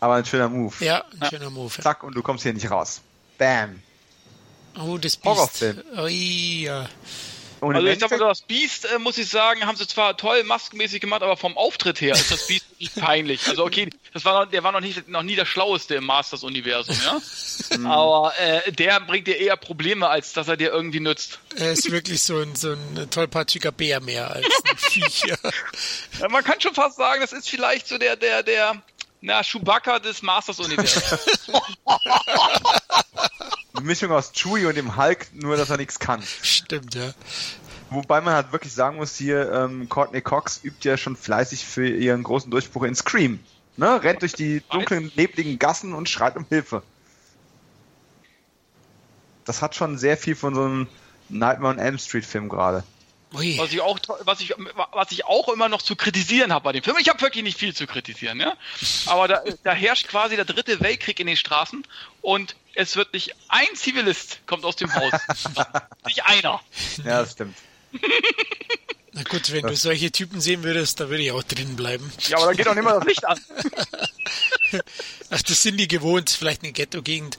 B: Aber ein schöner Move.
A: Ja, ein ja. schöner Move.
B: Ja. Zack, und du kommst hier nicht raus. Bam.
A: Oh, das Biest. Horrorfilm. Oh, ja.
C: Und also ich sag mal, das Beast, äh, muss ich sagen, haben sie zwar toll maskenmäßig gemacht, aber vom Auftritt her ist das Beast nicht peinlich. Also okay, das war noch, der war noch, nicht, noch nie der Schlaueste im Masters-Universum, ja? Mhm. aber äh, der bringt dir eher Probleme, als dass er dir irgendwie nützt.
A: Er ist wirklich so ein, so ein tollpatschiger Bär mehr als ein Viech.
C: Ja, man kann schon fast sagen, das ist vielleicht so der, der, der, na, Chewbacca des Masters-Universums.
B: Mischung aus Chewie und dem Hulk, nur dass er nichts kann.
A: Stimmt, ja.
B: Wobei man halt wirklich sagen muss, hier, ähm, Courtney Cox übt ja schon fleißig für ihren großen Durchbruch in Scream. Ne? Rennt durch die dunklen, nebligen Gassen und schreit um Hilfe. Das hat schon sehr viel von so einem Nightmare on Elm Street Film gerade.
C: Ui. Was ich auch, was ich, was ich auch immer noch zu kritisieren habe bei dem Film. Ich habe wirklich nicht viel zu kritisieren, ja. Aber da, da herrscht quasi der dritte Weltkrieg in den Straßen und es wird nicht ein Zivilist kommt aus dem Haus. nicht einer.
B: Ja, das stimmt.
A: Na gut, wenn du solche Typen sehen würdest, da würde ich auch drin bleiben.
C: Ja, aber da geht doch nicht mal das Licht an.
A: Ach, das sind die gewohnt, vielleicht eine Ghetto-Gegend,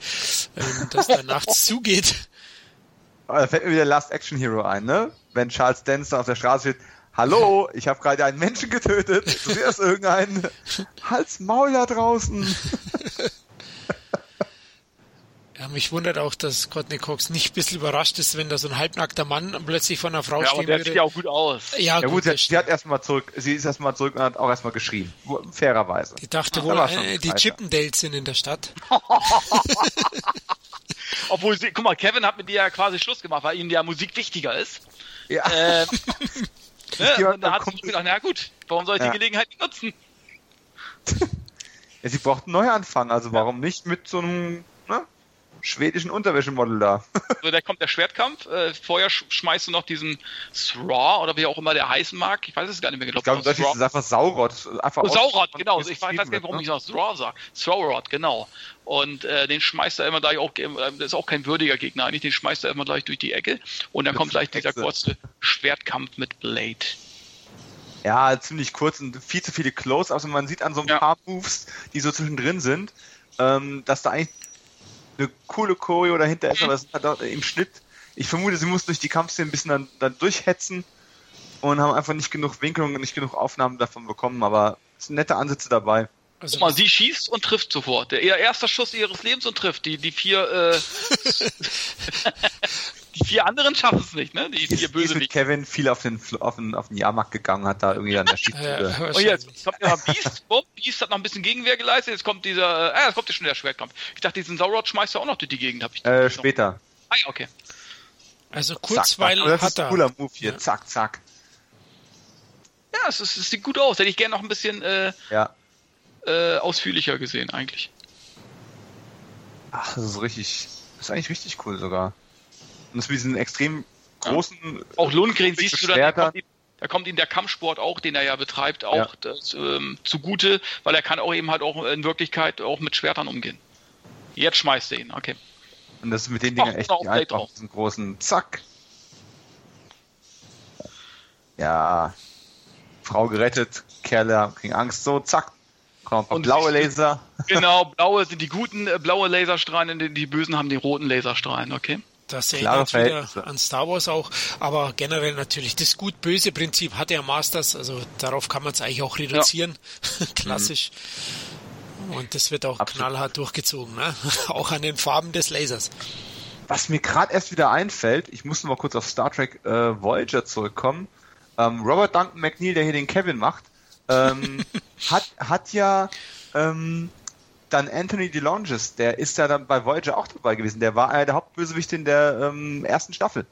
A: ähm, dass da nachts zugeht.
B: Da fällt mir wieder Last Action Hero ein, ne? Wenn Charles Dance auf der Straße steht, Hallo, ich habe gerade einen Menschen getötet. Du wirst irgendeinen Hals Maul da draußen.
A: Ja, mich wundert auch, dass Courtney Cox nicht ein bisschen überrascht ist, wenn da so ein halbnackter Mann plötzlich von einer Frau
C: ja,
A: stehen
C: aber der
A: würde.
C: sieht ja auch gut aus.
A: Ja,
B: ja gut, sie, sie hat erstmal zurück, sie ist erstmal zurück und hat auch erstmal geschrien. Fairerweise.
A: Die dachte wohl, äh, die Chippendales sind in der Stadt.
C: Obwohl, sie, guck mal, Kevin hat mit dir ja quasi Schluss gemacht, weil ihm ja Musik wichtiger ist.
B: Ja.
C: Ähm, ne? Und da hat sie gedacht, na gut, warum soll ich ja. die Gelegenheit nicht nutzen?
B: Ja, sie braucht einen Neuanfang, also warum nicht mit so einem ne, schwedischen Unterwäschemodel da?
C: so, da kommt der Schwertkampf. Äh, vorher sch schmeißt du noch diesen Thraw oder wie auch immer der heißen mag. Ich weiß es gar nicht mehr genau.
B: Ich glaube, das ist einfach Saurod.
C: Einfach oh, Saurod, genau. Ich weiß gar nicht, warum ne? ich noch Thraw sage. Throwrod, genau. Und äh, den schmeißt er immer gleich auch, äh, das ist auch kein würdiger Gegner eigentlich, den schmeißt er immer gleich durch die Ecke. Und dann das kommt gleich dieser kurze Schwertkampf mit Blade.
B: Ja, ziemlich kurz und viel zu viele Close. Also man sieht an so ein ja. paar Moves, die so zwischendrin sind, ähm, dass da eigentlich eine coole Choreo dahinter ist, aber es hat auch im Schnitt, ich vermute, sie muss durch die Kampfszene ein bisschen dann, dann durchhetzen und haben einfach nicht genug Winkel und nicht genug Aufnahmen davon bekommen, aber es sind nette Ansätze dabei.
C: Also Guck mal, sie schießt und trifft sofort. Der ihr erster Schuss ihres Lebens und trifft. Die, die vier, äh, die vier anderen schaffen es nicht, ne? Die vier
B: böse mit Kevin viel auf den, auf den, auf den Jahrmarkt gegangen, hat da irgendwie an der Schiebtüte.
C: und oh, jetzt kommt ja Beast, Bob, Beast hat noch ein bisschen Gegenwehr geleistet, jetzt kommt dieser, äh, jetzt kommt ja schon der Schwertkampf. Ich dachte, diesen Saurod schmeißt er auch noch durch die Gegend, hab ich
B: Äh, später.
C: Ah, ja, okay.
A: Also kurzweil
B: zack, zack. Das
A: hat
B: ist ein cooler Move hier, ja. zack, zack.
C: Ja, es, es, es, sieht gut aus. Hätte ich gerne noch ein bisschen, äh,
B: ja
C: äh, ausführlicher gesehen eigentlich.
B: Ach, das ist richtig, das ist eigentlich richtig cool sogar. Und das mit diesen extrem großen. Ja.
C: Auch Lundgren siehst du dann, da kommt, da kommt ihm der Kampfsport auch, den er ja betreibt, auch ja. Das, ähm, zugute, weil er kann auch eben halt auch in Wirklichkeit auch mit Schwertern umgehen. Jetzt schmeißt er ihn, okay.
B: Und das ist mit den Dingen echt nicht einfach, diesen großen Zack. Ja. Frau gerettet, Kerle kriegen Angst, so, zack, und blaue Laser.
C: Genau, blaue sind die guten äh, blaue Laserstrahlen, die, die bösen haben die roten Laserstrahlen, okay?
A: Das erinnert wieder an Star Wars auch, aber generell natürlich das gut-böse Prinzip hat der Masters, also darauf kann man es eigentlich auch reduzieren, ja. klassisch. Mhm. Und das wird auch Absolut. knallhart durchgezogen, ne? auch an den Farben des Lasers.
B: Was mir gerade erst wieder einfällt, ich muss noch mal kurz auf Star Trek äh, Voyager zurückkommen. Ähm, Robert Duncan McNeil, der hier den Kevin macht, ähm, hat, hat ja ähm, dann Anthony DeLonges, der ist ja dann bei Voyager auch dabei gewesen. Der war einer der Hauptbösewichte in der ähm, ersten Staffel.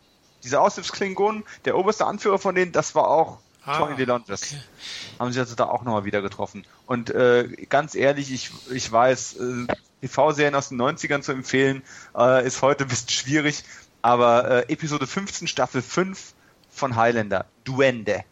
B: Dieser Aushilfsklingon, der oberste Anführer von denen, das war auch ah, Tony DeLonges. Okay. Haben sie also da auch nochmal wieder getroffen. Und äh, ganz ehrlich, ich, ich weiß, äh, TV-Serien aus den 90ern zu empfehlen, äh, ist heute ein bisschen schwierig, aber äh, Episode 15, Staffel 5 von Highlander, Duende,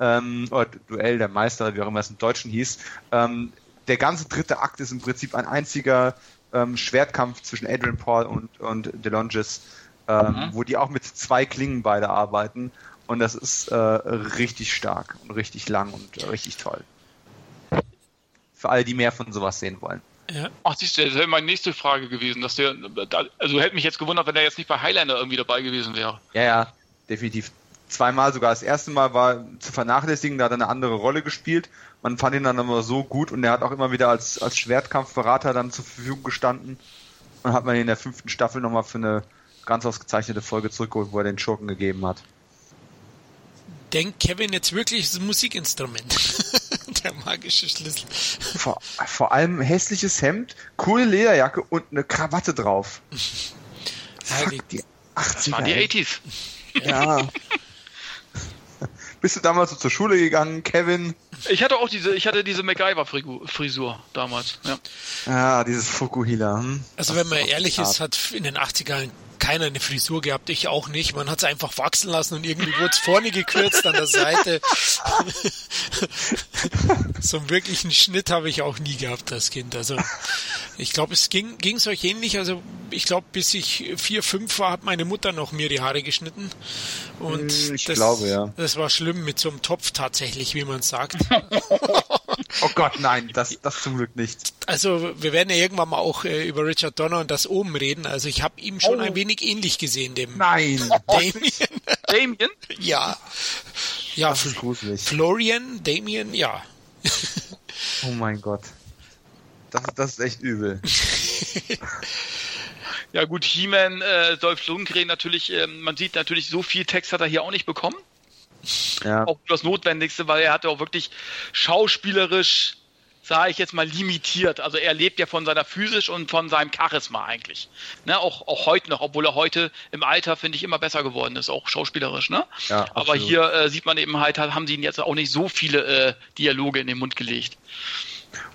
B: ähm, oder Duell der Meister, wie auch immer es im Deutschen hieß. Ähm, der ganze dritte Akt ist im Prinzip ein einziger ähm, Schwertkampf zwischen Adrian Paul und, und DeLonges, ähm, mhm. wo die auch mit zwei Klingen beide arbeiten. Und das ist äh, richtig stark und richtig lang und äh, richtig toll. Für alle, die mehr von sowas sehen wollen.
C: Ja. Ach, siehst du, das wäre meine nächste Frage gewesen, dass der, also hätte mich jetzt gewundert, wenn er jetzt nicht bei Highlander irgendwie dabei gewesen wäre.
B: Ja, ja, definitiv zweimal sogar. Das erste Mal war zu vernachlässigen, da hat er eine andere Rolle gespielt. Man fand ihn dann immer so gut und er hat auch immer wieder als, als Schwertkampfberater dann zur Verfügung gestanden. Und hat man ihn in der fünften Staffel nochmal für eine ganz ausgezeichnete Folge zurückgeholt, wo er den Schurken gegeben hat.
A: Denkt Kevin jetzt wirklich das Musikinstrument? der magische Schlüssel.
B: Vor, vor allem hässliches Hemd, coole Lederjacke und eine Krawatte drauf.
C: Fuck, die, die 80er. Das waren die 80s.
B: Ja. Bist du damals so zur Schule gegangen, Kevin?
C: Ich hatte auch diese, ich hatte diese MacGyver-Frisur damals. Ja.
B: Ah, dieses Fukuhila. Hm?
A: Also wenn man ehrlich ist, hat in den 80ern keiner eine Frisur gehabt, ich auch nicht. Man hat es einfach wachsen lassen und irgendwie wurde es vorne gekürzt an der Seite. so einen wirklichen Schnitt habe ich auch nie gehabt als Kind. Also ich glaube, es ging es euch ähnlich. Also ich glaube, bis ich vier, fünf war, hat meine Mutter noch mir die Haare geschnitten. Und
B: Hm, ich
A: das,
B: glaube, ja.
A: das war schlimm mit so einem Topf tatsächlich, wie man sagt.
B: Oh Gott, nein, das, das zum Glück nicht.
A: Also wir werden ja irgendwann mal auch äh, über Richard Donner und das Oben reden. Also ich habe ihm schon
C: Oh.
A: ein wenig ähnlich gesehen, dem
B: Nein,
A: Damien.
C: Damien?
A: ja. Ja,
B: das ist gruselig.
A: Florian, Damien, ja.
B: Oh mein Gott. Das, das ist echt übel.
C: Ja gut, He-Man, äh, Dolph Lundgren natürlich, ähm, man sieht natürlich, so viel Text hat er hier auch nicht bekommen.
B: Ja.
C: Auch nur das Notwendigste, weil er hatte auch wirklich schauspielerisch, sage ich jetzt mal, limitiert. Also er lebt ja von seiner physisch und von seinem Charisma eigentlich. Ne, auch, auch heute noch, obwohl er heute im Alter, finde ich, immer besser geworden ist, auch schauspielerisch. Ne?
B: Ja,
C: Aber
B: absolut.
C: hier äh, sieht man eben halt, haben sie ihn jetzt auch nicht so viele äh, Dialoge in den Mund gelegt.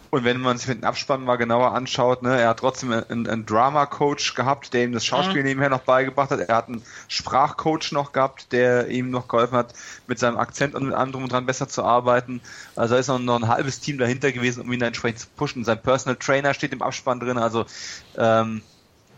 B: Und wenn man sich mit dem Abspann mal genauer anschaut, ne, er hat trotzdem einen, einen Drama-Coach gehabt, der ihm das Schauspiel nebenher noch beigebracht hat. Er hat einen Sprachcoach noch gehabt, der ihm noch geholfen hat, mit seinem Akzent und mit allem drum und dran besser zu arbeiten. Also da ist noch, noch ein halbes Team dahinter gewesen, um ihn da entsprechend zu pushen. Sein Personal Trainer steht im Abspann drin. Also ähm,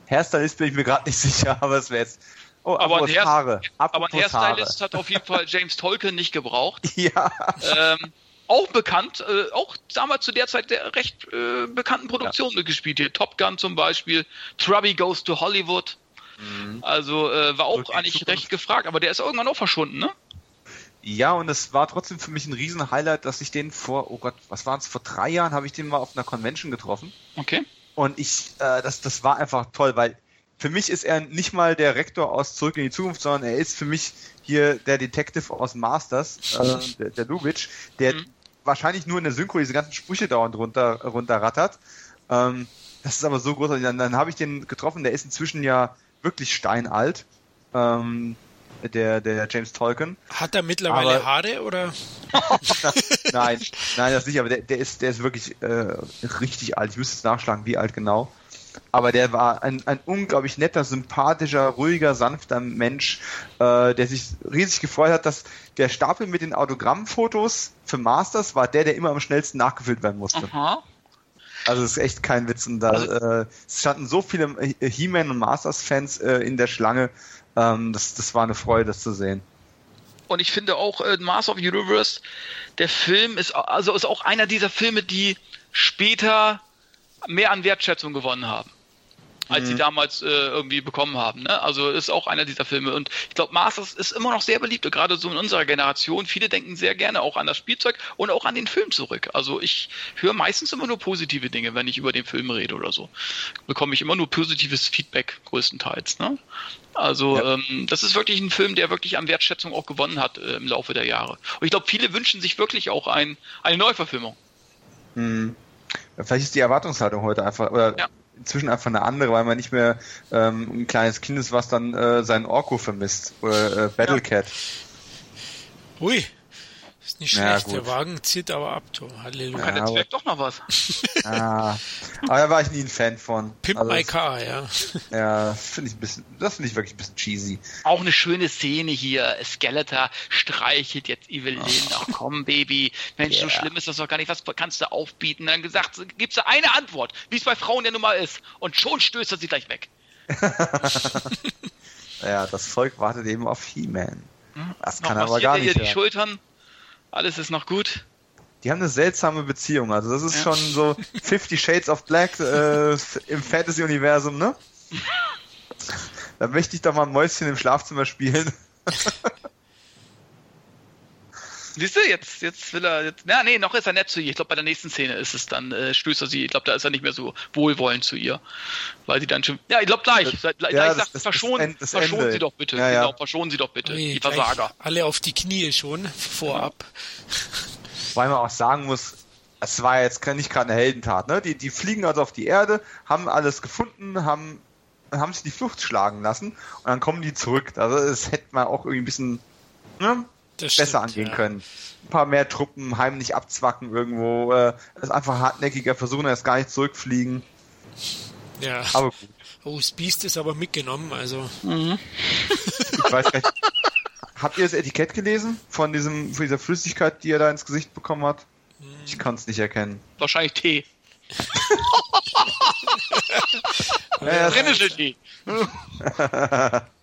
B: Hairstylist bin ich mir gerade nicht sicher, aber es wäre jetzt. Oh,
C: Aber ein,
B: Haare.
C: aber ein. Hairstylist hat auf jeden Fall James Tolkien nicht gebraucht.
B: Ja.
C: ähm, auch bekannt, äh, auch damals zu der Zeit der recht äh, bekannten Produktionen mitgespielt. Hier Top Gun zum Beispiel, Trubby Goes to Hollywood. Also äh, war auch eigentlich
B: Zukunft.
C: recht gefragt, aber der ist irgendwann auch verschwunden, ne?
B: Ja, und es war trotzdem für mich ein Riesen-Highlight, dass ich den vor, oh Gott, was waren es, vor drei Jahren habe ich den mal auf einer Convention getroffen.
C: Okay.
B: Und ich, äh, das, das war einfach toll, weil für mich ist er nicht mal der Rektor aus Zurück in die Zukunft, sondern er ist für mich hier der Detective aus Masters, äh, der, der Lubitsch, der
C: Mhm.
B: Wahrscheinlich nur in der Synchro diese ganzen Sprüche dauernd runter, runterrattert. Ähm, das ist aber so großartig. Dann, dann habe ich den getroffen, der ist inzwischen ja wirklich steinalt. Ähm, der, der James Tolkien.
A: Hat er mittlerweile
B: Aber-
A: Haare oder?
B: nein, nein, das nicht, aber der, der ist, der ist wirklich äh, richtig alt. Ich müsste jetzt nachschlagen, wie alt genau. Aber der war ein, ein unglaublich netter, sympathischer, ruhiger, sanfter Mensch, äh, der sich riesig gefreut hat, dass der Stapel mit den Autogrammfotos für Masters war der, der immer am schnellsten nachgefüllt werden musste.
C: Aha.
B: Also das ist echt kein Witz. Und da
C: Also-
B: äh, es standen so viele He-Man und Masters-Fans äh, in der Schlange. Ähm, das, das war eine Freude, das zu sehen.
C: Und ich finde auch äh, Master of Universe, der Film ist also ist auch einer dieser Filme, die später mehr an Wertschätzung gewonnen haben, als sie damals äh, irgendwie bekommen haben. Ne? Also ist auch einer dieser Filme. Und ich glaube, Masters ist immer noch sehr beliebt, gerade so in unserer Generation. Viele denken sehr gerne auch an das Spielzeug und auch an den Film zurück. Also ich höre meistens immer nur positive Dinge, wenn ich über den Film rede oder so. Bekomme ich immer nur positives Feedback größtenteils. Ne? Also
B: Ja.
C: ähm, das ist wirklich ein Film, der wirklich an Wertschätzung auch gewonnen hat äh, im Laufe der Jahre. Und ich glaube, viele wünschen sich wirklich auch ein, eine Neuverfilmung.
B: Hm. Vielleicht ist die Erwartungshaltung heute einfach, oder
C: Ja.
B: inzwischen einfach eine andere, weil man nicht mehr ähm, ein kleines Kind ist, was dann äh, seinen Orko vermisst. Oder äh, Battlecat.
A: Ui, ist nicht
B: Ja,
A: schlecht.
B: gut.
A: Der Wagen zieht aber ab, du. Halleluja.
C: Hat der
B: aber-
C: Zwerg doch noch was?
B: Ah. Aber da war ich nie ein Fan von.
A: Pimp
B: Also
A: My
B: das-
A: Car, ja.
B: Ja, finde ich ein bisschen, das finde ich wirklich ein bisschen cheesy.
C: Auch eine schöne Szene hier. Skeletor streichelt jetzt Evelyn. Ach komm, Baby. Mensch, so
B: Ja.
C: schlimm ist das doch gar nicht. Was kannst du aufbieten? Dann gesagt, gibst du eine Antwort, wie es bei Frauen ja nun mal ist. Und schon stößt er sie gleich weg.
B: Ja, das Volk wartet eben auf He-Man. Das
C: Noch
B: kann er aber gar
C: ihr
B: nicht.
C: die
B: hören.
C: Schultern. Alles ist noch gut.
B: Die haben eine seltsame Beziehung. Also das ist
C: Ja.
B: schon so Fifty Shades of Black äh, im Fantasy-Universum, ne? Da möchte ich doch mal ein Mäuschen im Schlafzimmer spielen.
C: Siehst du, jetzt, jetzt will er. Jetzt, na, nee, noch ist er nett zu ihr. Ich glaube, bei der nächsten Szene ist es dann, äh, stößt er sie. Ich glaube, da ist er nicht mehr so wohlwollend zu ihr. Weil sie dann schon. Ja, ich glaube gleich.
B: Das-
C: gleich
B: ja,
C: sagt,
B: das-
C: verschonen,
B: das
C: verschonen
B: Ende.
C: sie doch bitte.
B: Ja, ja.
C: Genau, verschonen sie doch bitte.
A: Ui,
C: die Versager.
A: Alle auf die Knie schon, vorab.
B: Weil man auch sagen muss, es war jetzt nicht gerade eine Heldentat, ne? Die, die fliegen also auf die Erde, haben alles gefunden, haben, haben sich die Flucht schlagen lassen und dann kommen die zurück. Also das hätte man auch irgendwie ein bisschen, ne? Besser stimmt, angehen ja. können. Ein paar mehr Truppen heimlich abzwacken irgendwo. Äh, ist einfach hartnäckiger versuchen, erst gar nicht zurückfliegen.
A: Ja. Aber gut. Oh, das Beast ist aber mitgenommen, also. Mhm.
B: ich weiß gar nicht. Habt ihr das Etikett gelesen von diesem, von dieser Flüssigkeit, die er da ins Gesicht bekommen hat? Ich kann es nicht erkennen.
C: Wahrscheinlich Tee. ja, Tee.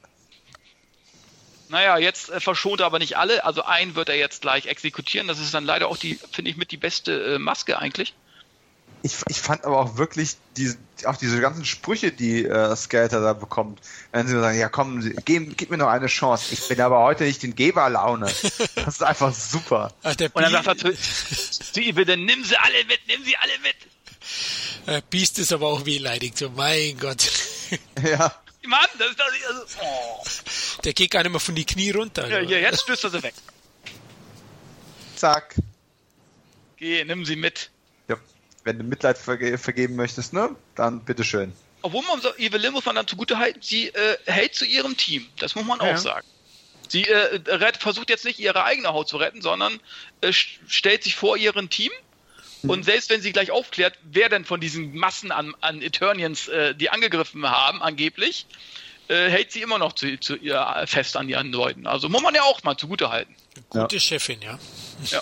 C: naja, jetzt äh, verschont er aber nicht alle. Also einen wird er jetzt gleich exekutieren. Das ist dann leider auch die, finde ich, mit die beste äh, Maske eigentlich
B: ich, ich fand aber auch wirklich diese, auch diese ganzen Sprüche, die äh, Skater da bekommt, wenn sie sagen, ja komm, gib, gib mir noch eine Chance. Ich bin aber heute nicht in Geberlaune. Das ist einfach super.
C: Ach, Und dann sagt er zu ihr, bitte nimm sie alle mit, nimm sie alle mit.
A: Der Biest ist aber auch wehleidig, so mein Gott.
B: Ja.
C: Mann, das ist doch nicht, also, oh.
A: Der geht gar nicht mehr von die Knie runter.
C: Ja, ja jetzt stößt er sie weg.
B: Zack.
C: Geh, nimm sie mit
B: wenn du Mitleid verge vergeben möchtest, ne, dann bitteschön.
C: Obwohl man so, Evelyn muss man dann zugute halten, sie äh, hält zu ihrem Team. Das muss man ja. auch sagen. Sie äh, rett, versucht jetzt nicht ihre eigene Haut zu retten, sondern äh, stellt sich vor ihren Team. Hm. Und selbst wenn sie gleich aufklärt, wer denn von diesen Massen an, an Eternians äh, die angegriffen haben, angeblich, äh, hält sie immer noch zu, zu ihr fest an ihren Leuten. Also muss man ja auch mal zugute halten.
A: Gute ja. Chefin, ja.
C: ja.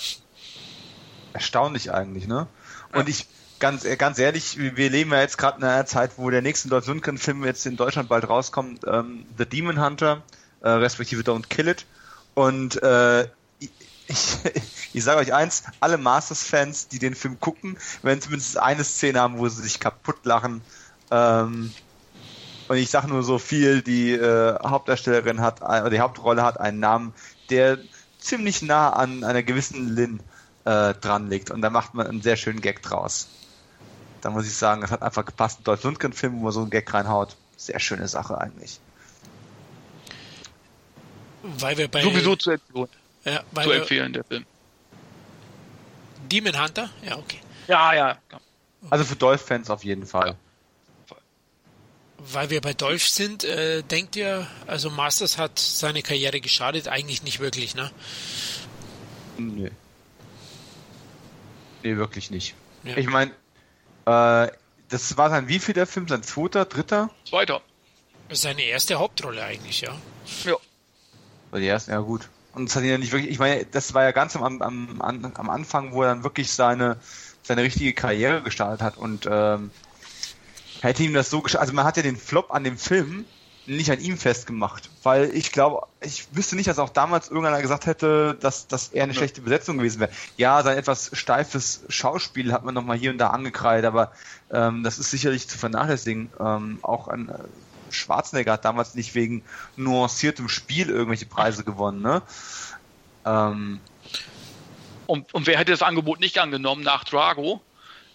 B: Erstaunlich eigentlich, ne? Und ich, ganz, äh, ganz ehrlich, wir leben ja jetzt gerade in einer Zeit, wo der nächste Dolph Lundgren-Film jetzt in Deutschland bald rauskommt, ähm, The Demon Hunter, äh, respektive Don't Kill It. Und äh, ich, ich, sage euch eins, alle Masters-Fans, die den Film gucken, werden zumindest eine Szene haben, wo sie sich kaputt lachen. Ähm, und ich sage nur so viel, die äh, Hauptdarstellerin hat, oder die Hauptrolle hat einen Namen, der ziemlich nah an einer gewissen Lynn äh, dran liegt. Und da macht man einen sehr schönen Gag draus. Da muss ich sagen, es hat einfach gepasst. Ein Dolph Lundgren-Film, wo man so einen Gag reinhaut. Sehr schöne Sache eigentlich.
A: Weil wir bei.
C: Sowieso zu
A: empfehlen. Ja,
C: zu empfehlen, der Film.
A: Demon Hunter? Ja, okay.
C: Ja, ja.
B: Also für Dolph-Fans auf jeden Fall.
A: Weil wir bei Dolph sind, äh, denkt ihr, also Masters hat seine Karriere geschadet? Eigentlich nicht wirklich, ne?
B: Nee. Nee, wirklich nicht. Ja. Ich meine, äh, das war dann wie viel der Film? Sein zweiter, dritter?
C: Zweiter.
A: Seine erste Hauptrolle eigentlich, ja.
C: Ja.
B: War die erste, ja gut. Und das hat ihn ja nicht wirklich, ich meine, das war ja ganz am, am, am Anfang, wo er dann wirklich seine, seine richtige Karriere gestartet hat und ähm, hätte ihm das so geschafft, also man hat ja den Flop an dem Film nicht an ihm festgemacht, weil ich glaube, ich wüsste nicht, dass auch damals irgendeiner gesagt hätte, dass, dass er eine schlechte Besetzung gewesen wäre. Ja, sein etwas steifes Schauspiel hat man nochmal hier und da angekreidet, aber ähm, das ist sicherlich zu vernachlässigen. Ähm, auch an Schwarzenegger hat damals nicht wegen nuanciertem Spiel irgendwelche Preise gewonnen, ne? Ähm,
C: und, und wer hätte das Angebot nicht angenommen nach Drago?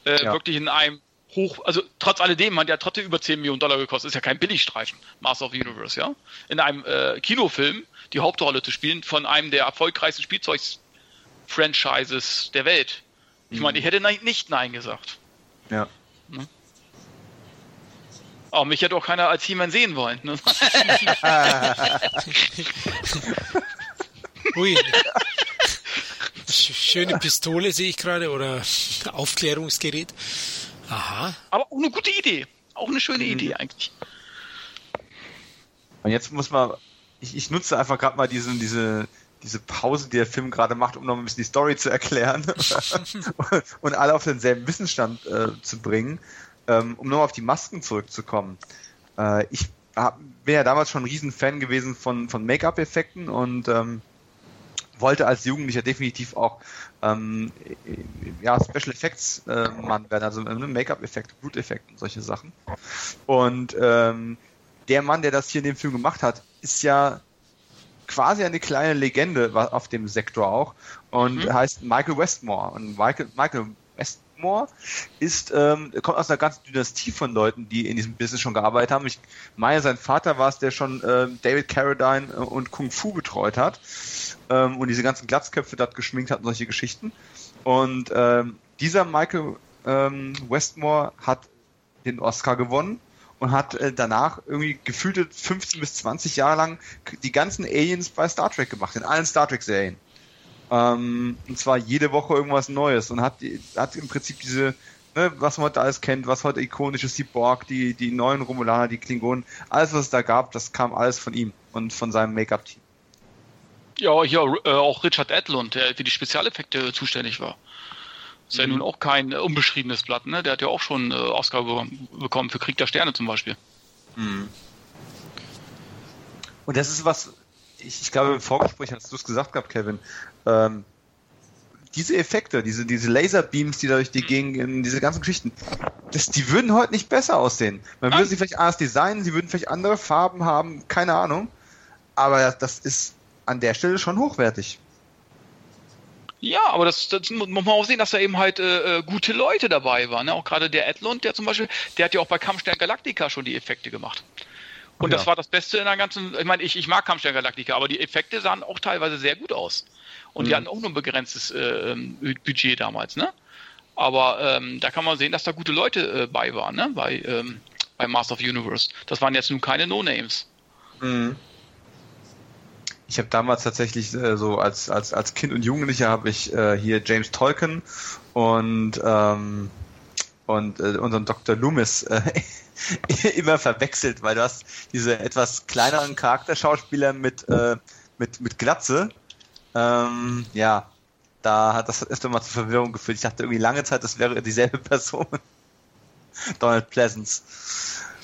C: Äh, ja. Wirklich in einem hoch, also trotz alledem hat ja trotzdem über 10 Millionen Dollar gekostet, ist ja kein Billigstreifen, Master of the Universe, ja. In einem äh, Kinofilm die Hauptrolle zu spielen von einem der erfolgreichsten Spielzeugs-Franchises der Welt. Ich meine, ich hätte nicht Nein gesagt.
B: Ja.
C: Aber mich hätte auch keiner als He-Man sehen wollen. Ne?
A: Ui. Schöne Pistole sehe ich gerade oder Aufklärungsgerät. Aha.
C: Aber auch eine gute Idee. Auch eine schöne mhm. Idee eigentlich.
B: Und jetzt muss man, ich, ich nutze einfach gerade mal diesen, diese, diese Pause, die der Film gerade macht, um noch ein bisschen die Story zu erklären und alle auf denselben Wissensstand äh, zu bringen, ähm, um nochmal auf die Masken zurückzukommen. Äh, ich hab, bin ja damals schon ein Riesenfan gewesen von, von Make-up-Effekten und ähm, wollte als Jugendlicher definitiv auch ähm, ja, Special Effects äh, Mann werden, also äh, Make-up-Effekte, Bluteffekte und solche Sachen. Und ähm, der Mann, der das hier in dem Film gemacht hat, ist ja quasi eine kleine Legende auf dem Sektor auch und mhm. heißt Michael Westmore. Und Michael, Michael Westmore ist, ähm, kommt aus einer ganzen Dynastie von Leuten, die in diesem Business schon gearbeitet haben. Ich meine, sein Vater war es, der schon äh, David Carradine und Kung Fu betreut hat ähm, und diese ganzen Glatzköpfe dort geschminkt hat und solche Geschichten. Und ähm, dieser Michael ähm, Westmore hat den Oscar gewonnen und hat äh, danach irgendwie gefühlte 15 bis 20 Jahre lang die ganzen Aliens bei Star Trek gemacht, in allen Star Trek Serien. Ähm, und zwar jede Woche irgendwas Neues und hat, hat im Prinzip diese, ne, was man heute alles kennt, was heute ikonisch ist, die Borg, die, die neuen Romulaner, die Klingonen, alles was es da gab, das kam alles von ihm und von seinem Make-up-Team.
C: Ja, hier äh, auch Richard Edlund, der für die Spezialeffekte zuständig war. Ist mhm. ja nun auch kein äh, unbeschriebenes Blatt, ne? Der hat ja auch schon äh, Oscar bekommen für Krieg der Sterne zum Beispiel. Mhm.
B: Und das ist was, ich, ich glaube, im Vorgespräch hast du es gesagt gehabt, Kevin. Ähm, diese Effekte, diese, diese Laserbeams, die da durch die Gegend, diese ganzen Geschichten, das, die würden heute nicht besser aussehen. Man würde sie vielleicht anders designen, sie würden vielleicht andere Farben haben, keine Ahnung. Aber das ist an der Stelle schon hochwertig.
C: Ja, aber das, das muss man auch sehen, dass da eben halt äh, äh, gute Leute dabei waren. Ne? Auch gerade der Edlund, der zum Beispiel, der hat ja auch bei Kampfstern Galactica schon die Effekte gemacht. Und ja. das war das Beste in der ganzen, ich meine, ich, ich mag Kampfstern Galactica, aber die Effekte sahen auch teilweise sehr gut aus. Und mhm. die hatten auch nur ein begrenztes äh, ähm, Budget damals, ne? Aber ähm, da kann man sehen, dass da gute Leute äh, bei waren, ne? Bei, ähm, bei Master of Universe. Das waren jetzt nun keine No-Names. Mhm
B: ich habe damals tatsächlich äh, so als, als, als Kind und Jugendlicher habe ich äh, hier James Tolkien und, ähm, und äh, unseren Dr. Loomis äh, immer verwechselt, weil du hast diese etwas kleineren Charakterschauspieler mit, äh, mit, mit Glatze. Ähm, ja, da hat das öfter mal zur Verwirrung geführt. Ich dachte irgendwie lange Zeit, das wäre dieselbe Person. Donald Pleasance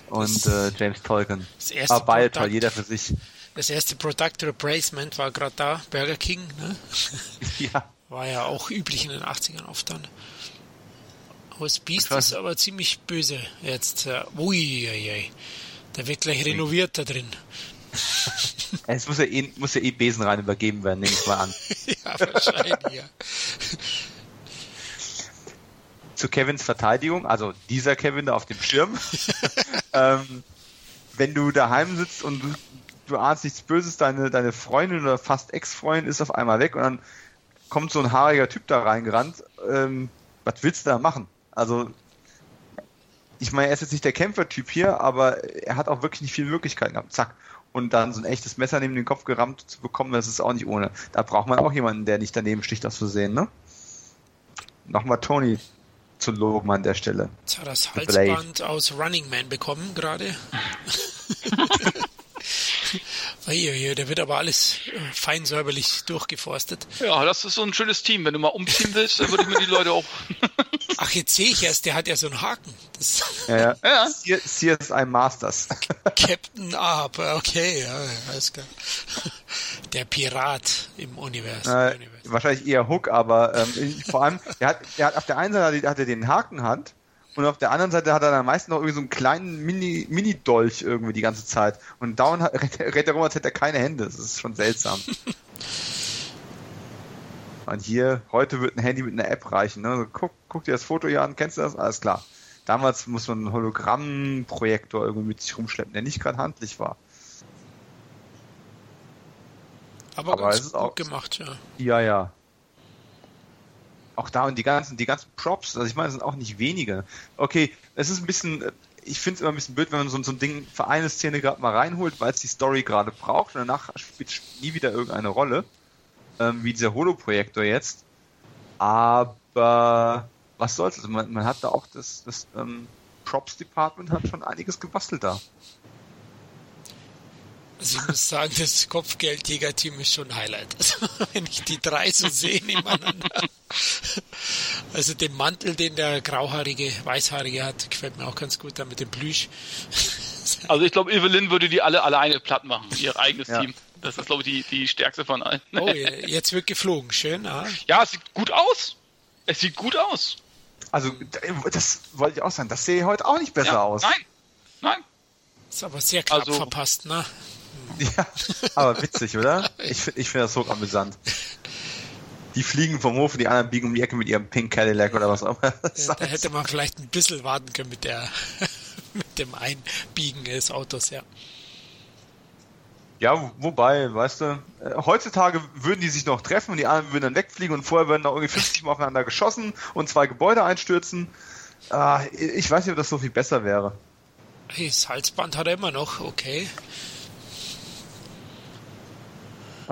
B: und äh, James Tolkien. Das erste Aber beide toll, jeder für sich.
A: Das erste Product Replacement war gerade da, Burger King, ne? Ja. War ja auch üblich in den 80ern oft dann. Das Beast ist aber ziemlich böse jetzt. Uiuiui. Da wird gleich renoviert da drin.
B: Es muss ja eh, muss ja eh besenrein übergeben werden, nehme ich mal an. ja, wahrscheinlich, ja. Zu Kevins Verteidigung, also dieser Kevin da auf dem Schirm. ähm, wenn du daheim sitzt und du ahnst nichts Böses, deine, deine Freundin oder fast Ex-Freundin ist auf einmal weg und dann kommt so ein haariger Typ da reingerannt. Ähm, was willst du da machen? Also, ich meine, er ist jetzt nicht der Kämpfertyp hier, aber er hat auch wirklich nicht viele Möglichkeiten gehabt. Zack. Und dann so ein echtes Messer neben den Kopf gerammt zu bekommen, das ist auch nicht ohne. Da braucht man auch jemanden, der nicht daneben sticht, das zu sehen, ne? Nochmal Tony zu loben an der Stelle.
A: Jetzt hat das Halsband aus Running Man bekommen gerade. der wird aber alles äh, fein säuberlich durchgeforstet.
C: Ja, das ist so ein schönes Team. Wenn du mal umziehen willst, dann würde ich mir die Leute auch.
A: Ach, jetzt sehe ich erst, der hat ja so einen Haken.
B: Das ja, ja. ja. CSI Masters.
A: Captain Ahab, okay, ja, alles klar. Der Pirat im Universum. Äh,
B: wahrscheinlich eher Hook, aber ähm, vor allem, der hat, der hat auf der einen Seite hat er den Hakenhand und auf der anderen Seite hat er dann meistens noch irgendwie so einen kleinen Mini, Mini-Dolch irgendwie die ganze Zeit. Und dauernd rennt er rum, als hätte er keine Hände. Das ist schon seltsam. Und hier, heute wird ein Handy mit einer App reichen. Ne? Also guck, guck dir das Foto hier an, kennst du das? Alles klar. Damals muss man einen Hologrammprojektor irgendwie mit sich rumschleppen, der nicht gerade handlich war.
A: Aber, Aber ganz gut auch, gemacht, ja.
B: Ja, ja auch da und die ganzen, die ganzen Props, also ich meine, sind auch nicht wenige. Okay, es ist ein bisschen, ich finde es immer ein bisschen blöd, wenn man so, so ein Ding für eine Szene gerade mal reinholt, weil es die Story gerade braucht und danach spielt es nie wieder irgendeine Rolle, ähm, wie dieser Holo-Projektor jetzt. Aber was soll's, also man, man hat da auch das, das ähm, Props-Department hat schon einiges gebastelt da.
A: Also ich muss sagen, das Kopfgeldjäger-Team ist schon ein Highlight. Also, wenn ich die drei so sehe nebeneinander. Also den Mantel, den der grauhaarige, weißhaarige hat, gefällt mir auch ganz gut, da mit dem Plüsch.
C: Also ich glaube, Evelyn würde die alle alleine platt machen, ihr eigenes ja. Team. Das ist, glaube ich, die, die stärkste von allen.
A: Oh, jetzt wird geflogen, schön. Ah.
C: Ja, es sieht gut aus. Es sieht gut aus.
B: Also, das wollte ich auch sagen, das sehe heute auch nicht besser ja, aus.
C: Nein, nein.
A: Ist aber sehr knapp also, verpasst, ne?
B: Ja, aber witzig, oder? Ich, ich finde das hoch amüsant. Die fliegen vom Hof und die anderen biegen um die Ecke mit ihrem Pink Cadillac oder was auch immer.
A: Ja, da hätte man vielleicht ein bisschen warten können mit der mit dem Einbiegen des Autos, ja.
B: Ja, wobei, weißt du, äh, heutzutage würden die sich noch treffen und die anderen würden dann wegfliegen und vorher würden noch irgendwie 50 Mal aufeinander geschossen und zwei Gebäude einstürzen. Ah, ich weiß nicht, ob das so viel besser wäre.
A: Hey, das Halsband hat er immer noch, okay.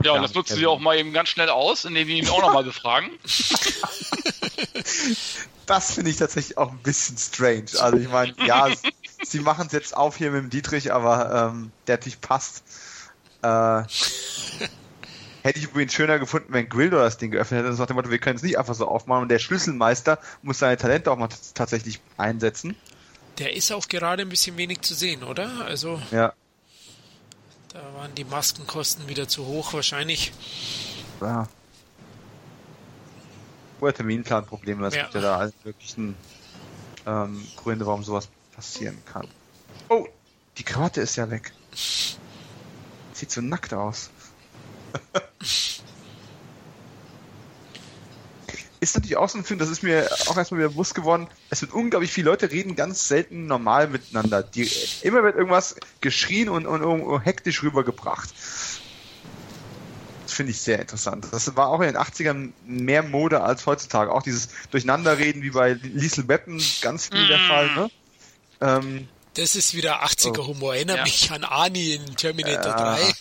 C: Ja, und das nutzen sie auch mal eben ganz schnell aus, indem wir ihn auch nochmal befragen.
B: das finde ich tatsächlich auch ein bisschen strange. Also ich meine, ja, sie machen es jetzt auf hier mit dem Dietrich, aber ähm, der natürlich passt. Äh, hätte ich übrigens schöner gefunden, wenn Grildo das Ding geöffnet hätte und sagt, wir können es nicht einfach so aufmachen und der Schlüsselmeister muss seine Talente auch mal tatsächlich einsetzen.
A: Der ist auch gerade ein bisschen wenig zu sehen, oder? Also.
B: Ja.
A: Da waren die Maskenkosten wieder zu hoch wahrscheinlich.
B: Ja. Oder Terminplanprobleme, es ja. gibt ja da alle möglichen ähm, Gründe, warum sowas passieren kann. Oh, die Krawatte ist ja weg. Sieht so nackt aus. ist natürlich auch so ein Film, das ist mir auch erstmal wieder bewusst geworden, es wird unglaublich viele Leute reden ganz selten normal miteinander. Die, immer wird irgendwas geschrien und, und, und hektisch rübergebracht. Das finde ich sehr interessant. Das war auch in den 80ern mehr Mode als heutzutage. Auch dieses Durcheinanderreden wie bei Liesel Weapon ganz viel der Fall. Ne?
A: Ähm, das ist wieder 80er-Humor. Oh. Erinnert ja. mich an Ani in Terminator ja. 3.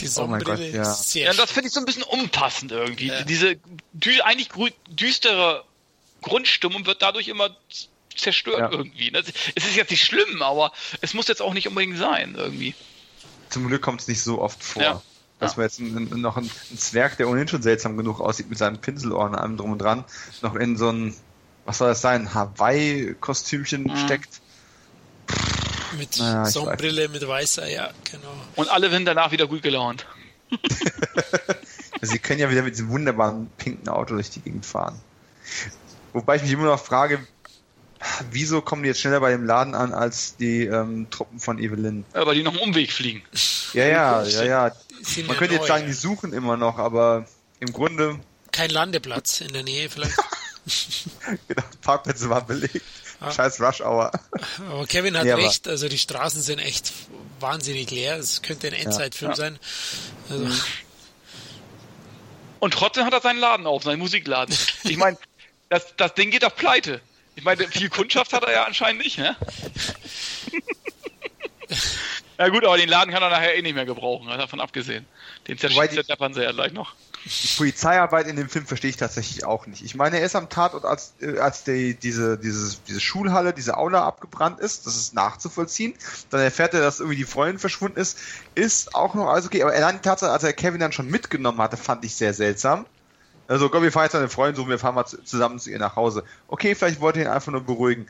C: Die oh Sonnenbrille oh Gott, ja. ist sehr Ja, das finde ich so ein bisschen unpassend irgendwie. Ja. Diese dü eigentlich düstere Grundstimmung wird dadurch immer zerstört ja. irgendwie. Es ist jetzt nicht schlimm, aber es muss jetzt auch nicht unbedingt sein irgendwie.
B: Zum Glück kommt es nicht so oft vor. Ja. Dass man jetzt noch einen, Zwerg, der ohnehin schon seltsam genug aussieht, mit seinem Pinselohren und allem drum und dran, noch in so ein, was soll das sein, Hawaii-Kostümchen mhm. steckt.
A: Mit naja, Sonnenbrille, mit weißer, ja, genau.
C: Und alle werden danach wieder gut gelaunt.
B: Sie können ja wieder mit diesem wunderbaren pinken Auto durch die Gegend fahren. Wobei ich mich immer noch frage, wieso kommen die jetzt schneller bei dem Laden an als die ähm, Truppen von Evelyn?
C: Ja, weil die noch einen Umweg fliegen.
B: Ja, ja, ja, ja. Man könnte jetzt sagen, die suchen immer noch, aber im Grunde.
A: Kein Landeplatz in der Nähe vielleicht.
B: genau, Parkplätze waren belegt. Ah. Scheiß Rush Hour.
A: Aber Kevin hat ja, recht, also die Straßen sind echt wahnsinnig leer. Es könnte ein Endzeitfilm ja. sein. Also. Mhm.
C: Und trotzdem hat er seinen Laden auf, seinen Musikladen. Ich meine, das, das Ding geht auf Pleite. Ich meine, viel Kundschaft hat er ja anscheinend nicht, ne? ja gut, aber den Laden kann er nachher eh nicht mehr gebrauchen, davon abgesehen. Den zerschießt der Fernseher ja gleich noch.
B: Die Polizeiarbeit in dem Film verstehe ich tatsächlich auch nicht. Ich meine, er ist am Tatort, als, äh, als die, diese, diese, diese Schulhalle, diese Aula abgebrannt ist. Das ist nachzuvollziehen. Dann erfährt er, dass irgendwie die Freundin verschwunden ist. Ist auch noch alles okay. Aber allein die Tatsache, als er Kevin dann schon mitgenommen hatte, fand ich sehr seltsam. Also, Gott, wir fahren jetzt eine Freundin suchen, wir fahren mal zusammen zu ihr nach Hause. Okay, vielleicht wollte er ihn einfach nur beruhigen.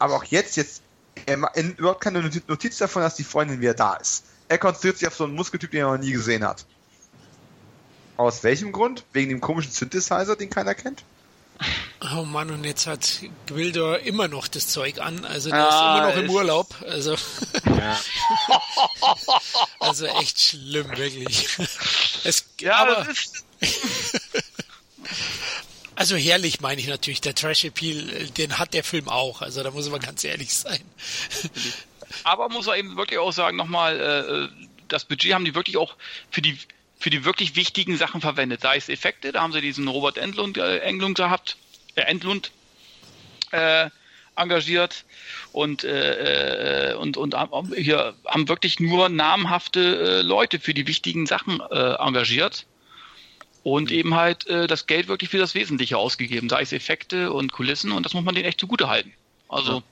B: Aber auch jetzt, jetzt, er überhaupt keine Notiz davon, dass die Freundin wieder da ist. Er konzentriert sich auf so einen Muskeltyp, den er noch nie gesehen hat. Aus welchem Grund? Wegen dem komischen Synthesizer, den keiner kennt?
A: Oh Mann, und jetzt hat Gwildor immer noch das Zeug an, also der ah, ist immer noch im Urlaub. Also, ja. also echt schlimm, wirklich. Es, ja, aber, also herrlich meine ich natürlich, der Trash-Appeal, den hat der Film auch, also da muss man ganz ehrlich sein.
C: Aber muss man eben wirklich auch sagen, nochmal, äh, das Budget haben die wirklich auch für die für die wirklich wichtigen Sachen verwendet. Sei es Effekte, da haben sie diesen Robert Endlund, äh, Englund gehabt, äh, Endlund äh, engagiert und, äh, äh und, und hier haben wirklich nur namhafte äh, Leute für die wichtigen Sachen äh, engagiert und mhm. eben halt das Geld wirklich für das Wesentliche ausgegeben, sei es Effekte und Kulissen und das muss man denen echt zugute halten. Also ja.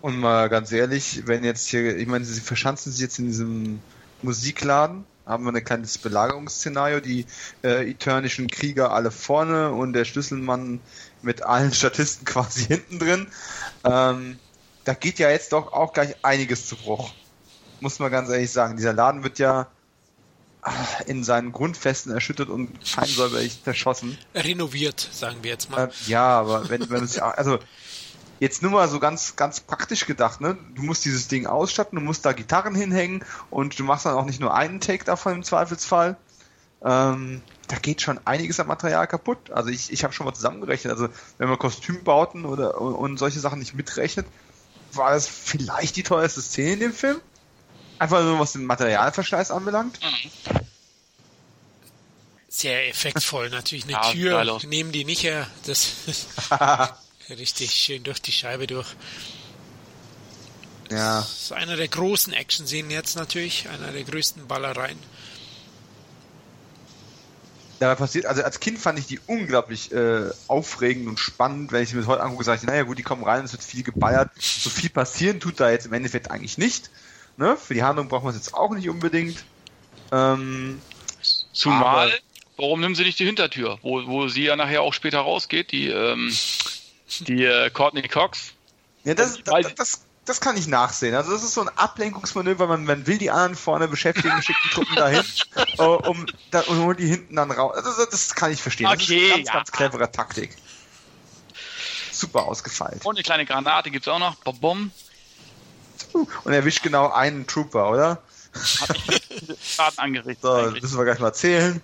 B: Und mal ganz ehrlich, wenn jetzt hier, ich meine, sie verschanzen sich jetzt in diesem Musikladen, haben wir ein kleines Belagerungsszenario, die äh, eternischen Krieger alle vorne und der Schlüsselmann mit allen Statisten quasi hinten drin. Ähm, da geht ja jetzt doch auch gleich einiges zu Bruch. Muss man ganz ehrlich sagen. Dieser Laden wird ja ah, in seinen Grundfesten erschüttert und feinsäuberlich zerschossen.
A: Renoviert, sagen wir jetzt mal.
B: Äh, ja, aber wenn, wenn es ja, also Jetzt nur mal so ganz, ganz praktisch gedacht, ne? Du musst dieses Ding ausstatten, du musst da Gitarren hinhängen und du machst dann auch nicht nur einen Take davon im Zweifelsfall. Ähm, da geht schon einiges an Material kaputt. Also ich, ich habe schon mal zusammengerechnet. Also wenn man Kostümbauten oder und, solche Sachen nicht mitrechnet, war das vielleicht die teuerste Szene in dem Film. Einfach nur was den Materialverschleiß anbelangt.
A: Sehr effektvoll natürlich. Eine ja, Tür nehmen die nicht her. Das Richtig schön durch die Scheibe durch.
B: Ja.
A: Das ist einer der großen Action-Szenen jetzt natürlich, einer der größten Ballereien.
B: dabei passiert, also als Kind fand ich die unglaublich äh, aufregend und spannend. Wenn ich mir das heute angucke, sage ich, naja gut, die kommen rein, es wird viel geballert. So viel passieren tut da jetzt im Endeffekt eigentlich nicht. Ne? Für die Handlung braucht man es jetzt auch nicht unbedingt. Ähm,
C: Zumal,
B: Aber-
C: warum nehmen sie nicht die Hintertür, wo, wo sie ja nachher auch später rausgeht, die, ähm, die äh, Courtney Cox.
B: ja, das,
C: Weil-
B: das, das, das kann ich nachsehen. Also das ist so ein Ablenkungsmanöver, man, man will die anderen vorne beschäftigen, schickt die Truppen dahin, äh, um, da, und holt die hinten dann raus. Also das, das kann ich verstehen. Das
C: Okay,
B: ist eine ganz,
C: ja.
B: ganz clevere Taktik. Super ausgefeilt.
C: Und eine kleine Granate gibt's auch noch. Bom, bom.
B: Und erwischt genau einen Trooper, oder?
C: Schaden angerichtet.
B: So, das müssen wir gleich mal zählen.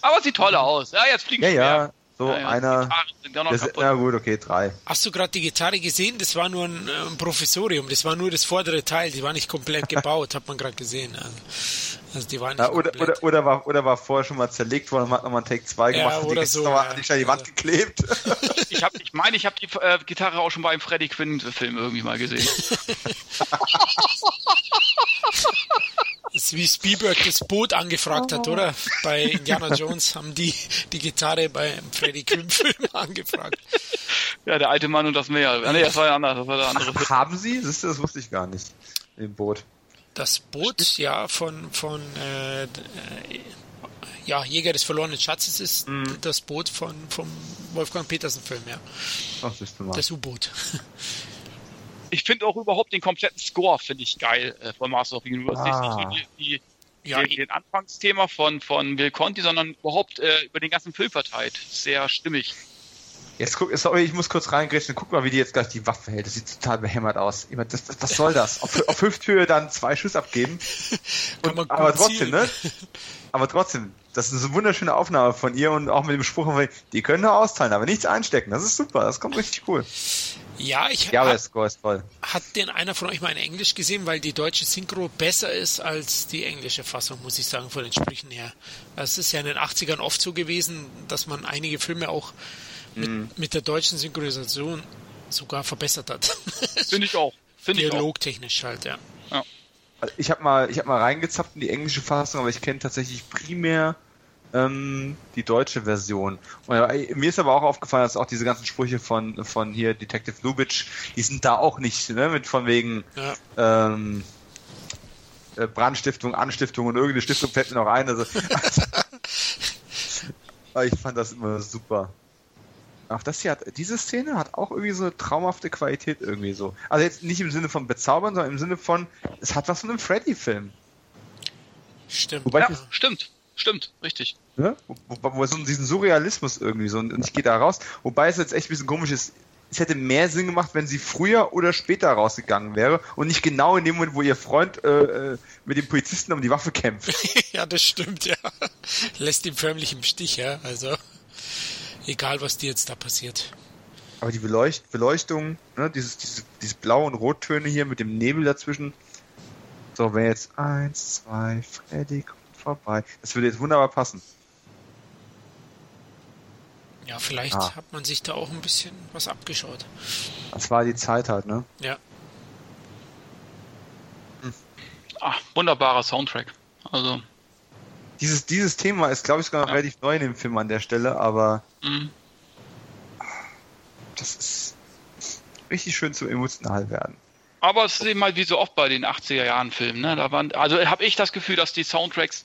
C: Aber sieht toll aus. Ja, jetzt fliegen
B: Ja,
C: sie
B: ja.
C: mehr.
B: So
C: Ja, ja,
B: einer.
C: die Gitarren sind auch noch
B: Das,
C: kaputt.
B: na gut, okay, drei.
A: Hast du gerade die Gitarre gesehen? Das war nur ein, äh, ein Professorium, das war nur das vordere Teil, die war nicht komplett gebaut, hat man gerade gesehen. Also, also die war nicht
B: Ja, oder, oder, oder, war, oder war vorher schon mal zerlegt worden und hat nochmal einen Take 2
A: Ja,
B: gemacht und die
A: oder
B: ist
A: so,
B: nochmal
A: ja.
B: an die, die Wand geklebt.
C: Ich, hab, ich meine, ich habe die äh, Gitarre auch schon bei einem Freddy Quinn-Film irgendwie mal gesehen.
A: Das ist wie Spielberg das Boot angefragt hat, oder? Bei Indiana Jones haben die die Gitarre beim Freddy Quinn Film angefragt.
C: ja, der alte Mann und das Meer. Ah, nee, das war ja anders. Das war der andere Film.
B: Haben sie? Das, das wusste ich gar nicht. Im Boot.
A: Das Boot, ja, von, von äh, äh, ja, Jäger des verlorenen Schatzes ist
B: Mhm.
A: das Boot von vom Wolfgang Petersen Film, ja.
B: Ach, siehst du mal.
A: Das U-Boot.
C: Ich finde auch überhaupt den kompletten Score finde ich geil äh, von Master of the Universe.
B: Ah.
C: Nicht so die, die,
A: Ja,
C: den, den Anfangsthema von, von Bill Conti, sondern überhaupt äh, über den ganzen Film verteilt. Sehr stimmig.
B: Jetzt guck, sorry, ich muss kurz reingrätschen. Guck mal, wie die jetzt gleich die Waffe hält. Das sieht total behämmert aus. Ich meine, das, das, was soll das? Auf, auf Hüfthöhe dann zwei Schuss abgeben.
A: Gut
B: aber trotzdem,
A: zielen.
B: ne? Aber trotzdem, das ist eine wunderschöne Aufnahme von ihr und auch mit dem Spruch, die können nur austeilen, aber nichts einstecken. Das ist super, das kommt richtig cool.
A: Ja, ich
B: Ja, aber
A: hat,
B: Score ist toll.
A: hat den einer von euch mal in Englisch gesehen, weil die deutsche Synchro besser ist als die englische Fassung, muss ich sagen, von den Sprüchen her. Es ist ja in den 80ern oft so gewesen, dass man einige Filme auch
B: Mhm.
A: mit der deutschen Synchronisation sogar verbessert hat.
C: Finde ich auch. Finde ich auch.
A: Dialogtechnisch halt, ja.
B: Also Ich habe mal, ich habe mal reingezappt in die englische Fassung, aber ich kenne tatsächlich primär ähm, die deutsche Version. Und äh, mir ist aber auch aufgefallen, dass auch diese ganzen Sprüche von von hier Detective Lubitsch, die sind da auch nicht, ne, mit von wegen
A: ja.
B: ähm, äh, Brandstiftung, Anstiftung und irgendeine Stiftung fällt mir noch ein. Also, aber ich fand das immer super. Auch das hier hat, diese Szene hat auch irgendwie so eine traumhafte Qualität irgendwie so. Also jetzt nicht im Sinne von bezaubern, sondern im Sinne von, es hat was von einem Freddy-Film.
A: Stimmt.
B: Wobei
C: Ja,
B: ich
C: stimmt. Stimmt. Richtig.
B: Ne? Wo, wo, wo so diesen Surrealismus irgendwie so und ich gehe da raus. Wobei es jetzt echt ein bisschen komisch ist. Es hätte mehr Sinn gemacht, wenn sie früher oder später rausgegangen wäre und nicht genau in dem Moment, wo ihr Freund äh, äh, mit dem Polizisten um die Waffe kämpft.
A: ja, das stimmt, ja. Lässt ihn förmlich im Stich, ja. Also, egal was dir jetzt da passiert.
B: Aber die Beleucht Beleuchtung, ne, dieses, diese, diese Blau- und Rottöne hier mit dem Nebel dazwischen. So, wenn jetzt eins, zwei, Freddy kommt vorbei. Das würde jetzt wunderbar passen.
A: Ja, vielleicht
B: Ah.
A: hat man sich da auch ein bisschen was abgeschaut.
B: Das war die Zeit halt, ne?
A: Ja.
C: Ah, wunderbarer Soundtrack. Also,
B: Dieses, dieses Thema ist, glaube ich, sogar noch
C: Ja.
B: relativ neu in dem Film an der Stelle, aber
C: mh.
B: das ist richtig schön zum emotional werden.
C: Aber es ist eben halt wie so oft bei den 80er Jahren Filmen. Ne? Da waren, also habe ich das Gefühl, dass die Soundtracks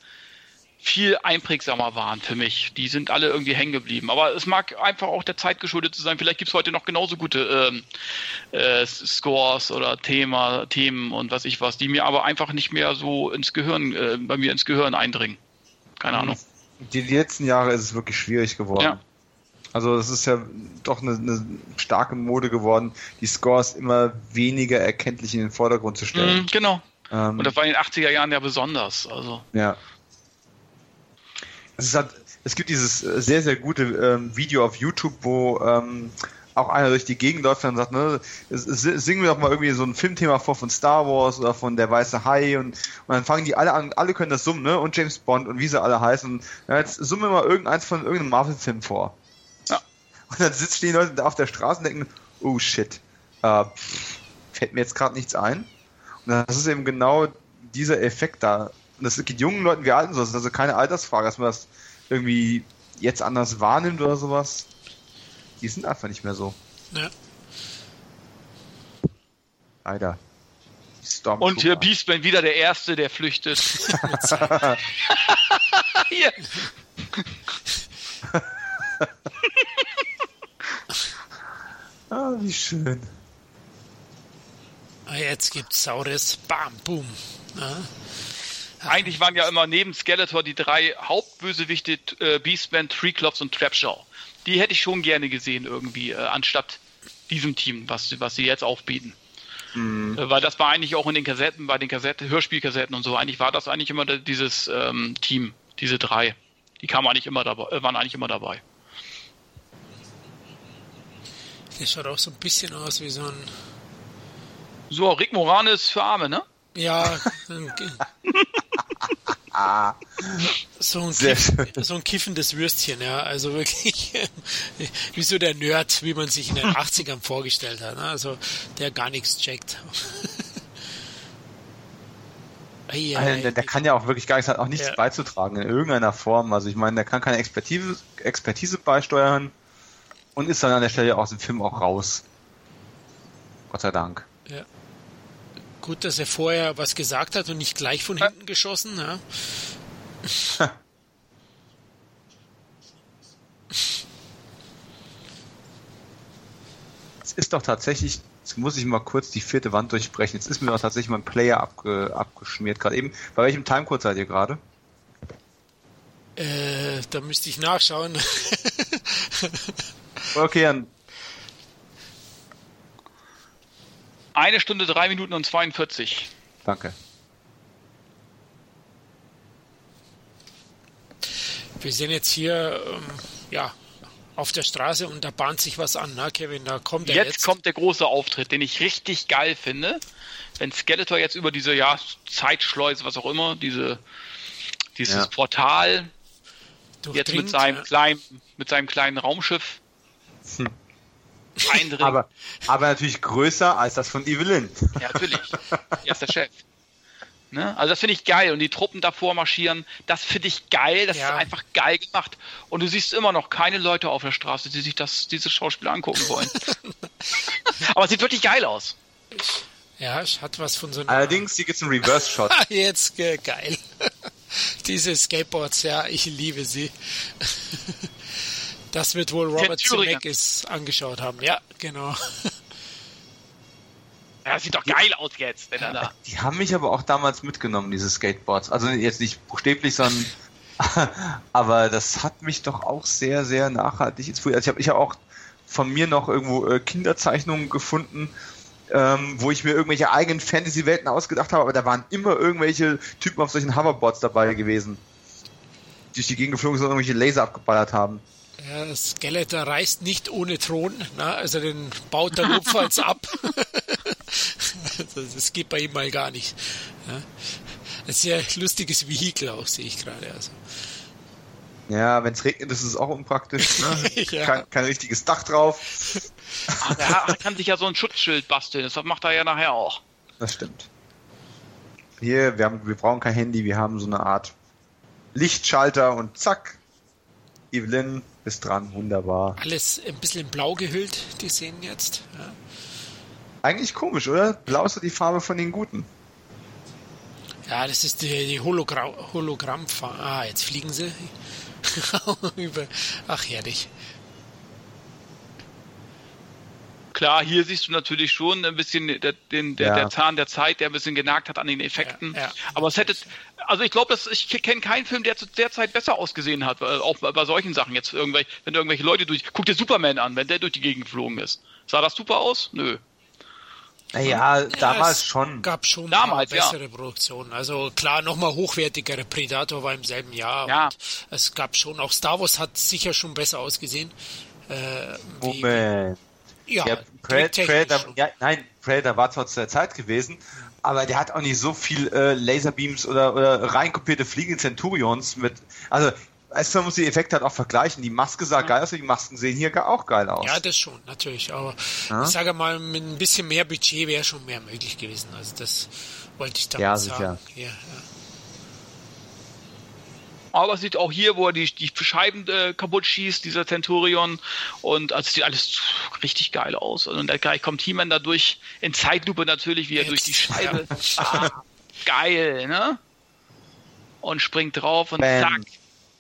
C: viel einprägsamer waren für mich. Die sind alle irgendwie hängen geblieben. Aber es mag einfach auch der Zeit geschuldet zu sein. Vielleicht gibt es heute noch genauso gute ähm, äh, Scores oder Thema, Themen und was ich was, die mir aber einfach nicht mehr so ins Gehirn, äh, bei mir ins Gehirn eindringen. Keine Ahnung.
B: Die, die letzten Jahre ist es wirklich schwierig geworden.
C: Ja.
B: Also es ist ja doch eine, eine starke Mode geworden, die Scores immer weniger erkenntlich in den Vordergrund zu stellen.
C: Mhm, genau.
B: Ähm,
C: Und das war in den 80er Jahren ja besonders. Also,
B: Ja. Es, halt, es gibt dieses sehr, sehr gute ähm, Video auf YouTube, wo ähm, auch einer durch die Gegend läuft und sagt, ne, singen wir doch mal irgendwie so ein Filmthema vor von Star Wars oder von Der Weiße Hai und, und dann fangen die alle an, alle können das summen, ne? Und James Bond und wie sie alle heißen. Und, ja, jetzt summen wir mal irgendeins von irgendeinem Marvel-Film vor. Und dann sitzen die Leute da auf der Straße und denken, oh shit, äh, fällt mir jetzt gerade nichts ein. Das ist eben genau dieser Effekt da. Und das geht jungen Leuten wie alten so. Das ist also keine Altersfrage, dass man das irgendwie jetzt anders wahrnimmt oder sowas. Die sind einfach nicht mehr so.
A: Ja.
B: Leider.
C: Und hier Beastman wieder der Erste, der flüchtet. hier.
B: ah, wie schön.
A: Ah, jetzt gibt's saures Bam, Boom. Ja.
C: Eigentlich waren ja immer neben Skeletor die drei Hauptbösewichte äh, Beastman, Treeclops und Trapjaw. Die hätte ich schon gerne gesehen irgendwie, äh, anstatt diesem Team, was, was sie jetzt aufbieten. Mhm. Äh, weil das war eigentlich auch in den Kassetten, bei den Kassetten, Hörspielkassetten und so, eigentlich war das eigentlich immer dieses ähm, Team, diese drei. Die kamen eigentlich immer dabei, äh, waren eigentlich immer dabei.
A: Der schaut auch so ein bisschen aus wie so ein.
C: So, Rick Moranis für Arme, ne?
A: Ja. so, ein Kiff, so ein kiffendes Würstchen, ja. Also wirklich wie so der Nerd, wie man sich in den 80ern vorgestellt hat. Ne? Also der gar nichts checkt.
B: Also, der, der, kann ja auch wirklich gar nichts, hat auch nichts ja. beizutragen in irgendeiner Form. Also ich meine, der kann keine Expertise, Expertise beisteuern und ist dann an der Stelle aus dem Film auch raus. Gott sei Dank.
A: Ja. Gut, dass er vorher was gesagt hat und nicht gleich von hinten geschossen. Ja.
B: Es ist doch tatsächlich, jetzt muss ich mal kurz die vierte Wand durchbrechen. Jetzt ist mir doch tatsächlich mein Player abge, abgeschmiert gerade eben. Bei welchem Timecode seid ihr gerade?
A: Äh, da müsste ich nachschauen.
B: okay, dann
C: Eine Stunde, drei Minuten und 42.
B: Danke.
A: Wir sind jetzt hier, ähm, ja, auf der Straße und da bahnt sich was an, ne, Kevin? Da kommt
C: jetzt. Jetzt kommt der große Auftritt, den ich richtig geil finde. Wenn Skeletor jetzt über diese, ja, Zeitschleuse, was auch immer, diese, dieses ja. Portal, jetzt mit seinem, ja. kleinen, mit seinem kleinen Raumschiff hm
B: aber, aber natürlich größer als das von Evelyn.
C: Ja, natürlich. Er ist der Chef. Ne? Also das finde ich geil. Und die Truppen davor marschieren, das finde ich geil. Das ja. ist einfach geil gemacht. Und du siehst immer noch keine Leute auf der Straße, die sich das, dieses Schauspiel angucken wollen. Aber es sieht wirklich geil aus.
A: Ja, es hat was von so
B: einer... Allerdings, hier gibt es einen Reverse-Shot.
A: Jetzt, geil. Diese Skateboards, ja, ich liebe sie. Das wird wohl Robert Zemeckis angeschaut haben. Ja, genau.
C: Ja, das sieht doch geil aus jetzt, wenn er da.
B: Die haben mich aber auch damals mitgenommen, diese Skateboards. Also jetzt nicht buchstäblich, sondern aber das hat mich doch auch sehr, sehr nachhaltig Also ich habe ich hab auch von mir noch irgendwo äh, Kinderzeichnungen gefunden, ähm, wo ich mir irgendwelche eigenen Fantasy-Welten ausgedacht habe, aber da waren immer irgendwelche Typen auf solchen Hoverboards dabei gewesen, die durch die Gegend geflogen sind und irgendwelche Laser abgeballert haben.
A: Ja, Skeletor reist nicht ohne Thron, na, also den baut der notfalls ab. das geht bei ihm mal gar nicht. Ja. Ein sehr lustiges Vehikel auch, sehe ich gerade. Also.
B: Ja, wenn es regnet, ist es auch unpraktisch. Ne? ja. kein, kein, richtiges Dach drauf.
C: Ach, er kann sich ja so ein Schutzschild basteln, das macht er ja nachher auch.
B: Das stimmt. Hier, wir, haben, wir brauchen kein Handy, wir haben so eine Art Lichtschalter und zack, Evelyn ist dran, wunderbar.
A: Alles ein bisschen in blau gehüllt, die Szenen jetzt. Ja.
B: Eigentlich komisch, oder? Blau ist die Farbe von den Guten.
A: Ja, das ist die, die Hologra Hologrammfarbe. Ah, jetzt fliegen sie. Ach, herrlich.
C: Klar, hier siehst du natürlich schon ein bisschen der, den, der, ja. der Zahn der Zeit, der ein bisschen genagt hat an den Effekten. Ja, ja. Aber es hätte, also ich glaube, ich kenne keinen Film, der zu der Zeit besser ausgesehen hat, auch bei solchen Sachen. Jetzt irgendwelche, wenn irgendwelche Leute durch, guck dir Superman an, wenn der durch die Gegend geflogen ist. Sah das super aus? Nö.
B: Ja, damals schon.
A: gab schon damals, bessere ja. Produktionen. Also klar, nochmal hochwertigere. Predator war im selben Jahr.
C: Ja.
A: es gab schon, auch Star Wars hat sicher schon besser ausgesehen.
B: Äh, Moment. Ja, ja Predator, ja, nein, Predator war zwar zu der Zeit gewesen, aber der hat auch nicht so viel äh, Laserbeams oder, oder reinkopierte fliegende Centurions mit. Also Also man muss die Effekte halt auch vergleichen. Die Maske sah geil aus, die Masken sehen hier auch geil aus.
A: Ja, das schon, natürlich. Aber ja? ich sage mal, mit ein bisschen mehr Budget wäre schon mehr möglich gewesen. Also das wollte ich damit ja, sagen. Ja, ja.
C: Aber sieht auch hier, wo er die, die Scheiben äh, kaputt schießt, dieser Centurion. Und also sieht alles richtig geil aus. Und gleich kommt He-Man dadurch in Zeitlupe natürlich, wie er durch die Scheibe. Ah, geil, ne? Und springt drauf und Bam. zack.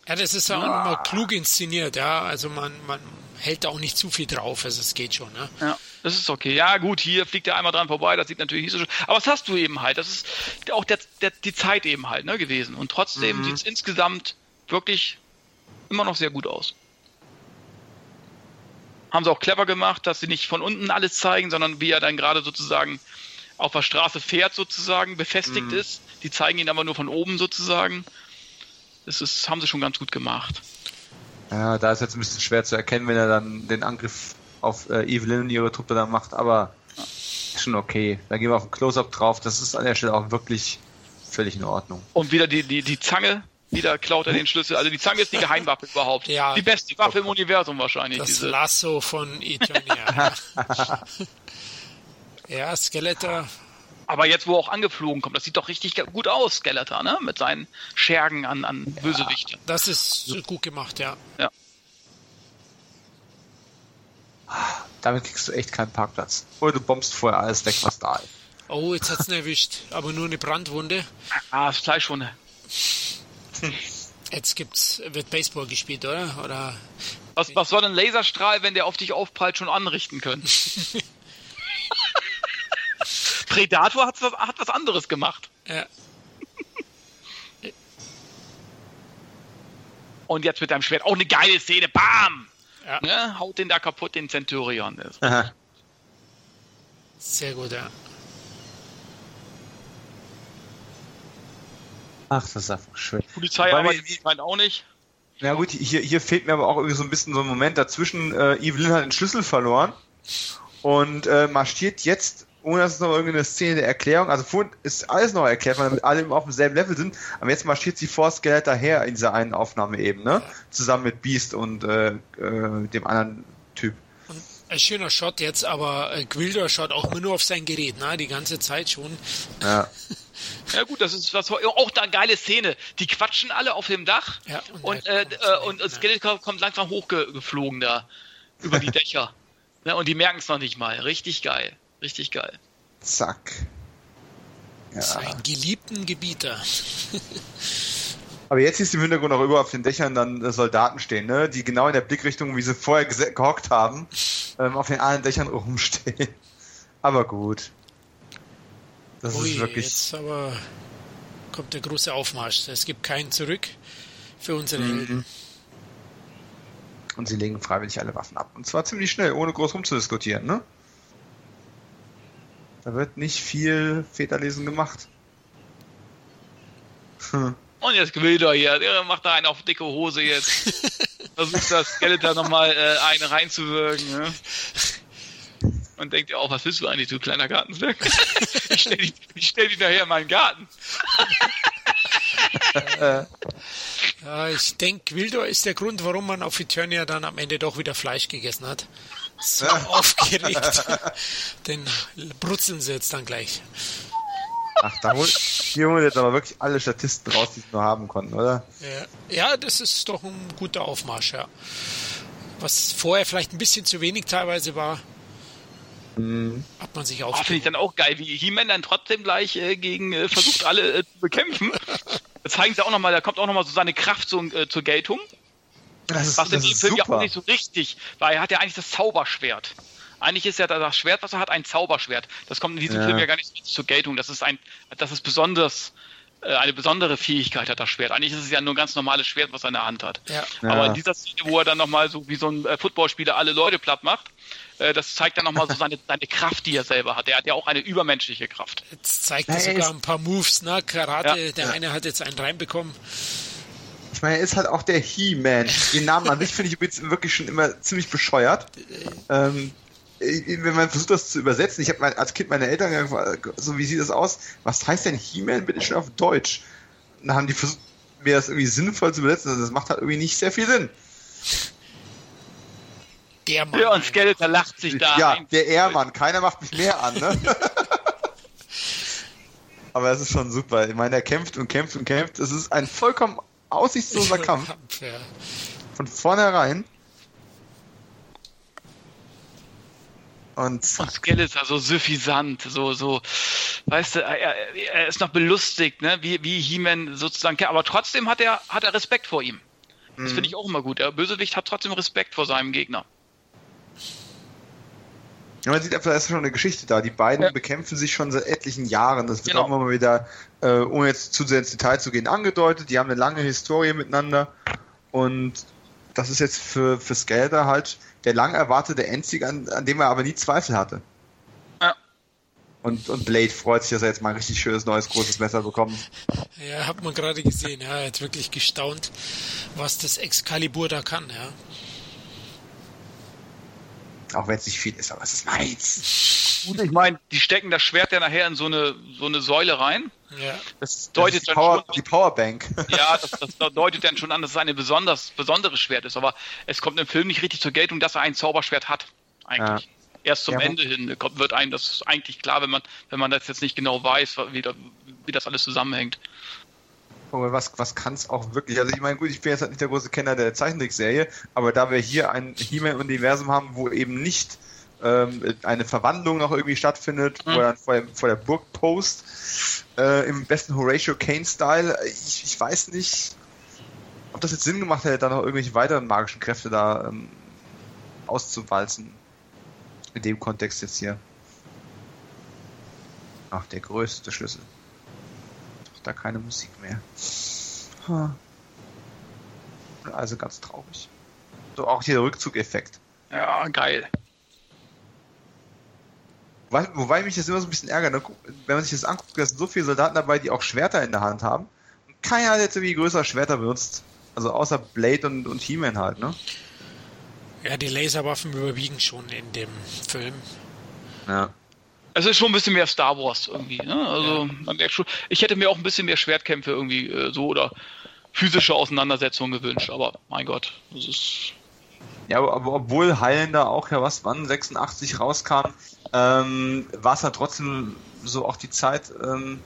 A: Ja, das ist ja auch nochmal klug inszeniert, ja. Also man, man hält auch nicht zu viel drauf, also es geht schon, ne?
C: Ja, das ist okay. Ja, gut, hier fliegt er einmal dran vorbei, das sieht natürlich nicht so schön. Aber was hast du eben halt? Das ist auch der, der, die Zeit eben halt, ne, gewesen. Und trotzdem mhm. sieht es insgesamt wirklich immer noch sehr gut aus. Haben sie auch clever gemacht, dass sie nicht von unten alles zeigen, sondern wie er dann gerade sozusagen auf der Straße fährt, sozusagen, befestigt mhm. ist. Die zeigen ihn aber nur von oben sozusagen. Das ist, haben sie schon ganz gut gemacht.
B: Ja, da ist jetzt ein bisschen schwer zu erkennen, wenn er dann den Angriff auf äh, Evelyn und ihre Truppe da macht, aber schon okay. Da gehen wir auf ein Close-Up drauf. Das ist an der Stelle auch wirklich völlig in Ordnung.
C: Und wieder die, die, die Zange, wieder klaut er den Schlüssel. Also die Zange ist die Geheimwaffe überhaupt. Ja. Die beste Waffe im Universum wahrscheinlich.
A: Das diese. Lasso von Eternia. ja, Skeletor
C: aber jetzt, wo er auch angeflogen kommt, das sieht doch richtig gut aus, Skeletor, ne? Mit seinen Schergen an, an. Ja,
A: das ist gut gemacht, ja.
C: Ja.
B: Damit kriegst du echt keinen Parkplatz. Oder du bombst vorher alles weg, was da ist.
A: Oh, jetzt hat's ihn erwischt. Aber nur eine Brandwunde.
C: Ah, das Fleischwunde.
A: Jetzt gibt's, wird Baseball gespielt, oder? Oder?
C: Was, was soll ein Laserstrahl, wenn der auf dich aufprallt, schon anrichten können? Predator hat was, hat was anderes gemacht. Ja. Und jetzt mit deinem Schwert auch eine geile Szene. Bam! Ja. Ne? Haut den da kaputt, den Centurion. Aha.
A: Sehr gut, ja.
B: Ach, das ist einfach schön.
C: Polizei aber ich meine auch nicht.
B: Na gut, hier, hier fehlt mir aber auch irgendwie so ein bisschen so ein Moment dazwischen. Äh, Evelyn hat den Schlüssel verloren und äh, marschiert jetzt ohne dass es noch irgendeine Szene der Erklärung, also vorhin ist alles noch erklärt, weil alle auf demselben Level sind, aber jetzt marschiert sie vor Skelett daher in dieser einen Aufnahme eben, ne? Zusammen mit Beast und äh, äh, dem anderen Typ.
A: ein schöner Shot jetzt, aber äh, Gwilder schaut auch immer nur auf sein Gerät, ne? Die ganze Zeit schon.
B: Ja.
C: Ja gut, das ist was auch da geile Szene. Die quatschen alle auf dem Dach ja, und, und, äh, äh, und Skeletor kommt langsam hochgeflogen da über die Dächer. ja, und die merken es noch nicht mal. Richtig geil. Richtig geil.
B: Zack.
A: Ja. Sein geliebten Gebieter.
B: Aber jetzt siehst du im Hintergrund auch über auf den Dächern dann äh, Soldaten stehen, ne? die genau in der Blickrichtung, wie sie vorher gehockt haben, ähm, auf den anderen Dächern rumstehen. Aber gut.
A: Das Ui, ist wirklich. Jetzt aber kommt der große Aufmarsch. Es gibt keinen zurück für unsere mhm. Helden.
B: Und sie legen freiwillig alle Waffen ab. Und zwar ziemlich schnell, ohne groß rumzudiskutieren, ne? Da wird nicht viel Väterlesen gemacht.
C: Hm. Und jetzt will er hier, der macht da einen auf dicke Hose jetzt. Versucht das Skeletor nochmal äh, eine reinzuwirken. Ne? Und denkt ja auch, was willst du eigentlich, du kleiner Gartenzwerg? ich stell dich, ich stell dich nachher in meinen Garten.
A: ja, ich denke, Wildor ist der Grund, warum man auf Eternia dann am Ende doch wieder Fleisch gegessen hat so aufgeregt. Den brutzeln sie jetzt dann gleich.
B: Ach, da holen, hier holen jetzt aber wirklich alle Statisten raus, die sie nur haben konnten, oder?
A: Ja. ja, das ist doch ein guter Aufmarsch, ja. Was vorher vielleicht ein bisschen zu wenig teilweise war, mhm. hat man sich auch.
C: Oh, Finde ich dann auch geil, wie He-Man dann trotzdem gleich äh, gegen äh, versucht, alle äh, zu bekämpfen. Da zeigen sie auch nochmal, da kommt auch nochmal so seine Kraft so, äh, zur Geltung. Das ist, was in dem Film ja auch nicht so richtig, weil er hat ja eigentlich das Zauberschwert. Eigentlich ist ja das Schwert, was er hat, ein Zauberschwert. Das kommt in diesem ja. Film ja gar nicht zur Geltung. Das ist ein, das ist besonders, äh, eine besondere Fähigkeit hat das Schwert. Eigentlich ist es ja nur ein ganz normales Schwert, was er in der Hand hat. Ja. Aber in dieser Szene, wo er dann nochmal so wie so ein äh, Footballspieler alle Leute platt macht, äh, das zeigt dann nochmal so seine, seine Kraft, die er selber hat. Er hat ja auch eine übermenschliche Kraft.
A: Jetzt zeigt er sogar ein paar Moves, ne? Karate, ja. der eine hat jetzt einen reinbekommen.
B: Ich meine, er ist halt auch der He-Man. Den Namen an sich finde ich wirklich schon immer ziemlich bescheuert. Ähm, wenn man versucht, das zu übersetzen, ich habe als Kind meine Eltern gefragt, so wie sieht das aus? Was heißt denn He-Man bitte schon auf Deutsch? Und dann haben die versucht, mir das irgendwie sinnvoll zu besetzen. Also das macht halt irgendwie nicht sehr viel Sinn.
C: Der Mann. Ja, und Skeletor lacht sich da.
B: Ja, ein. der Ehrmann. Keiner macht mich mehr an, ne? Aber es ist schon super. Ich meine, er kämpft und kämpft und kämpft. Es ist ein vollkommen aussichtsloser Kampf. Von vornherein.
C: Und, und Skeletor so suffisant, so, so, weißt du, er, er ist noch belustigt, ne, wie, wie He-Man sozusagen, aber trotzdem hat er, hat er Respekt vor ihm. Das mhm. finde ich auch immer gut. Der Bösewicht hat trotzdem Respekt vor seinem Gegner.
B: Ja, man sieht einfach, da ist schon eine Geschichte da. Die beiden ja. bekämpfen sich schon seit etlichen Jahren. Das wird genau. auch immer mal wieder, äh, ohne jetzt zu sehr ins Detail zu gehen, angedeutet. Die haben eine lange Historie miteinander. Und das ist jetzt für, für Skeletor halt der lang erwartete Endsieg, an, an dem er aber nie Zweifel hatte. Ja. Und, und Blade freut sich, dass er jetzt mal ein richtig schönes neues großes Messer bekommt.
A: Ja, hat man gerade gesehen. Ja, er hat wirklich gestaunt, was das Excalibur da kann. Ja.
B: Auch wenn es nicht viel ist, aber es ist meins.
C: Und ich meine, die stecken das Schwert ja nachher in so eine, so eine Säule rein.
B: Ja. Das deutet das die, Power, schon, die Powerbank.
C: Ja, das, das, deutet dann schon an, dass es ein besonders, besonderes Schwert ist. Aber es kommt im Film nicht richtig zur Geltung, dass er ein Zauberschwert hat. Eigentlich. Ja. Erst zum ja, Ende hin wird einem das eigentlich klar, wenn man, wenn man das jetzt nicht genau weiß, wie, da, wie das alles zusammenhängt.
B: Aber was, was kann es auch wirklich? Also ich meine, gut, ich bin jetzt halt nicht der große Kenner der Zeichentrickserie, aber da wir hier ein He-Man-Universum haben, wo eben nicht ähm, eine Verwandlung noch irgendwie stattfindet, mhm. wo er vor, der, vor der Burg post, äh, im besten Horatio Kane-Style, ich, ich weiß nicht, ob das jetzt Sinn gemacht hätte, da noch irgendwelche weiteren magischen Kräfte da ähm, auszuwalzen. In dem Kontext jetzt hier. Ach, der größte Schlüssel da keine Musik mehr. Also ganz traurig. So auch hier der Rückzugeffekt.
C: Ja, geil.
B: Wobei, wobei mich das immer so ein bisschen ärgert, ne? wenn man sich das anguckt, da sind so viele Soldaten dabei, die auch Schwerter in der Hand haben. Und keiner hat jetzt irgendwie größer Schwerter benutzt. Also außer Blade und, und He-Man halt, ne?
A: Ja, die Laserwaffen überwiegen schon in dem Film.
C: Ja es ist schon ein bisschen mehr Star Wars irgendwie. Ne? Also man merkt schon, ich hätte mir auch ein bisschen mehr Schwertkämpfe irgendwie äh, so oder physische Auseinandersetzungen gewünscht, aber mein Gott, das ist.
B: Ja, aber obwohl Highlander auch ja was, wann 86 rauskam, ähm, war es ja trotzdem so auch die Zeit, ähm,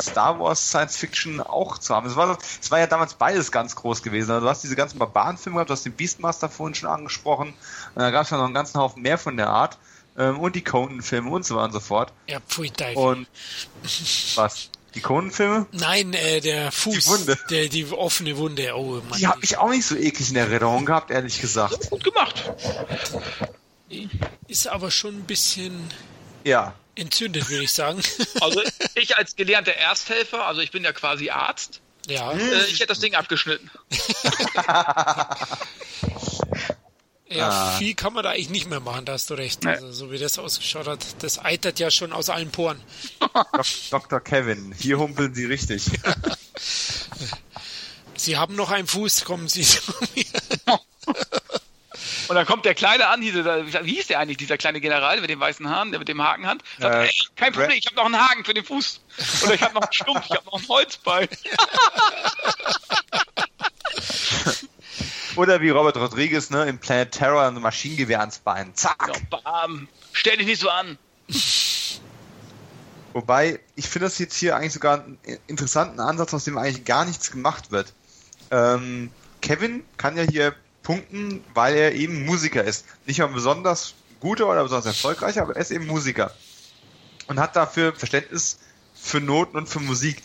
B: Star Wars Science Fiction auch zu haben. Es war, es war ja damals beides ganz groß gewesen. Also du hast diese ganzen Barbarenfilme gehabt, du hast den Beastmaster vorhin schon angesprochen, und da gab es ja noch einen ganzen Haufen mehr von der Art ähm, und die Conan-Filme und so weiter und so fort.
A: Ja, pfui, Teufel.
B: Und was? Die Conan-Filme?
A: Nein, äh, der Fuß. Die Wunde. Der, die offene Wunde. Oh,
B: Mann. Die habe ich auch nicht so eklig in Erinnerung gehabt, ehrlich gesagt.
C: Gut gemacht.
A: Ist aber schon ein bisschen.
B: Ja.
A: Entzündet, würde ich sagen.
C: Also ich als gelernter Ersthelfer, also ich bin ja quasi Arzt.
A: Ja.
C: Äh, ich hätte das Ding abgeschnitten.
A: Ja, ah. viel kann man da eigentlich nicht mehr machen, da hast du recht. Also, so wie das ausgeschaut hat, das eitert ja schon aus allen Poren.
B: Dr. Kevin, hier humpeln Sie richtig.
A: Sie haben noch einen Fuß, kommen Sie zu mir.
C: Und dann kommt der Kleine an, diese, wie hieß der eigentlich, dieser kleine General mit den weißen Haaren, der mit dem Haken Sagt, äh, ey, kein Problem, ich habe noch einen Haken für den Fuß. Oder ich habe noch einen Stumpf, ich habe noch ein Holzbein.
B: Oder wie Robert Rodriguez, ne, im Planet Terror ein Maschinengewehr ans Bein. Zack!
C: Ja, bam. Stell dich nicht so an.
B: Wobei, ich finde das jetzt hier eigentlich sogar einen interessanten Ansatz, aus dem eigentlich gar nichts gemacht wird. Ähm, Kevin kann ja hier punkten, weil er eben Musiker ist. Nicht mal besonders guter oder besonders erfolgreicher, aber er ist eben Musiker. Und hat dafür Verständnis für Noten und für Musik.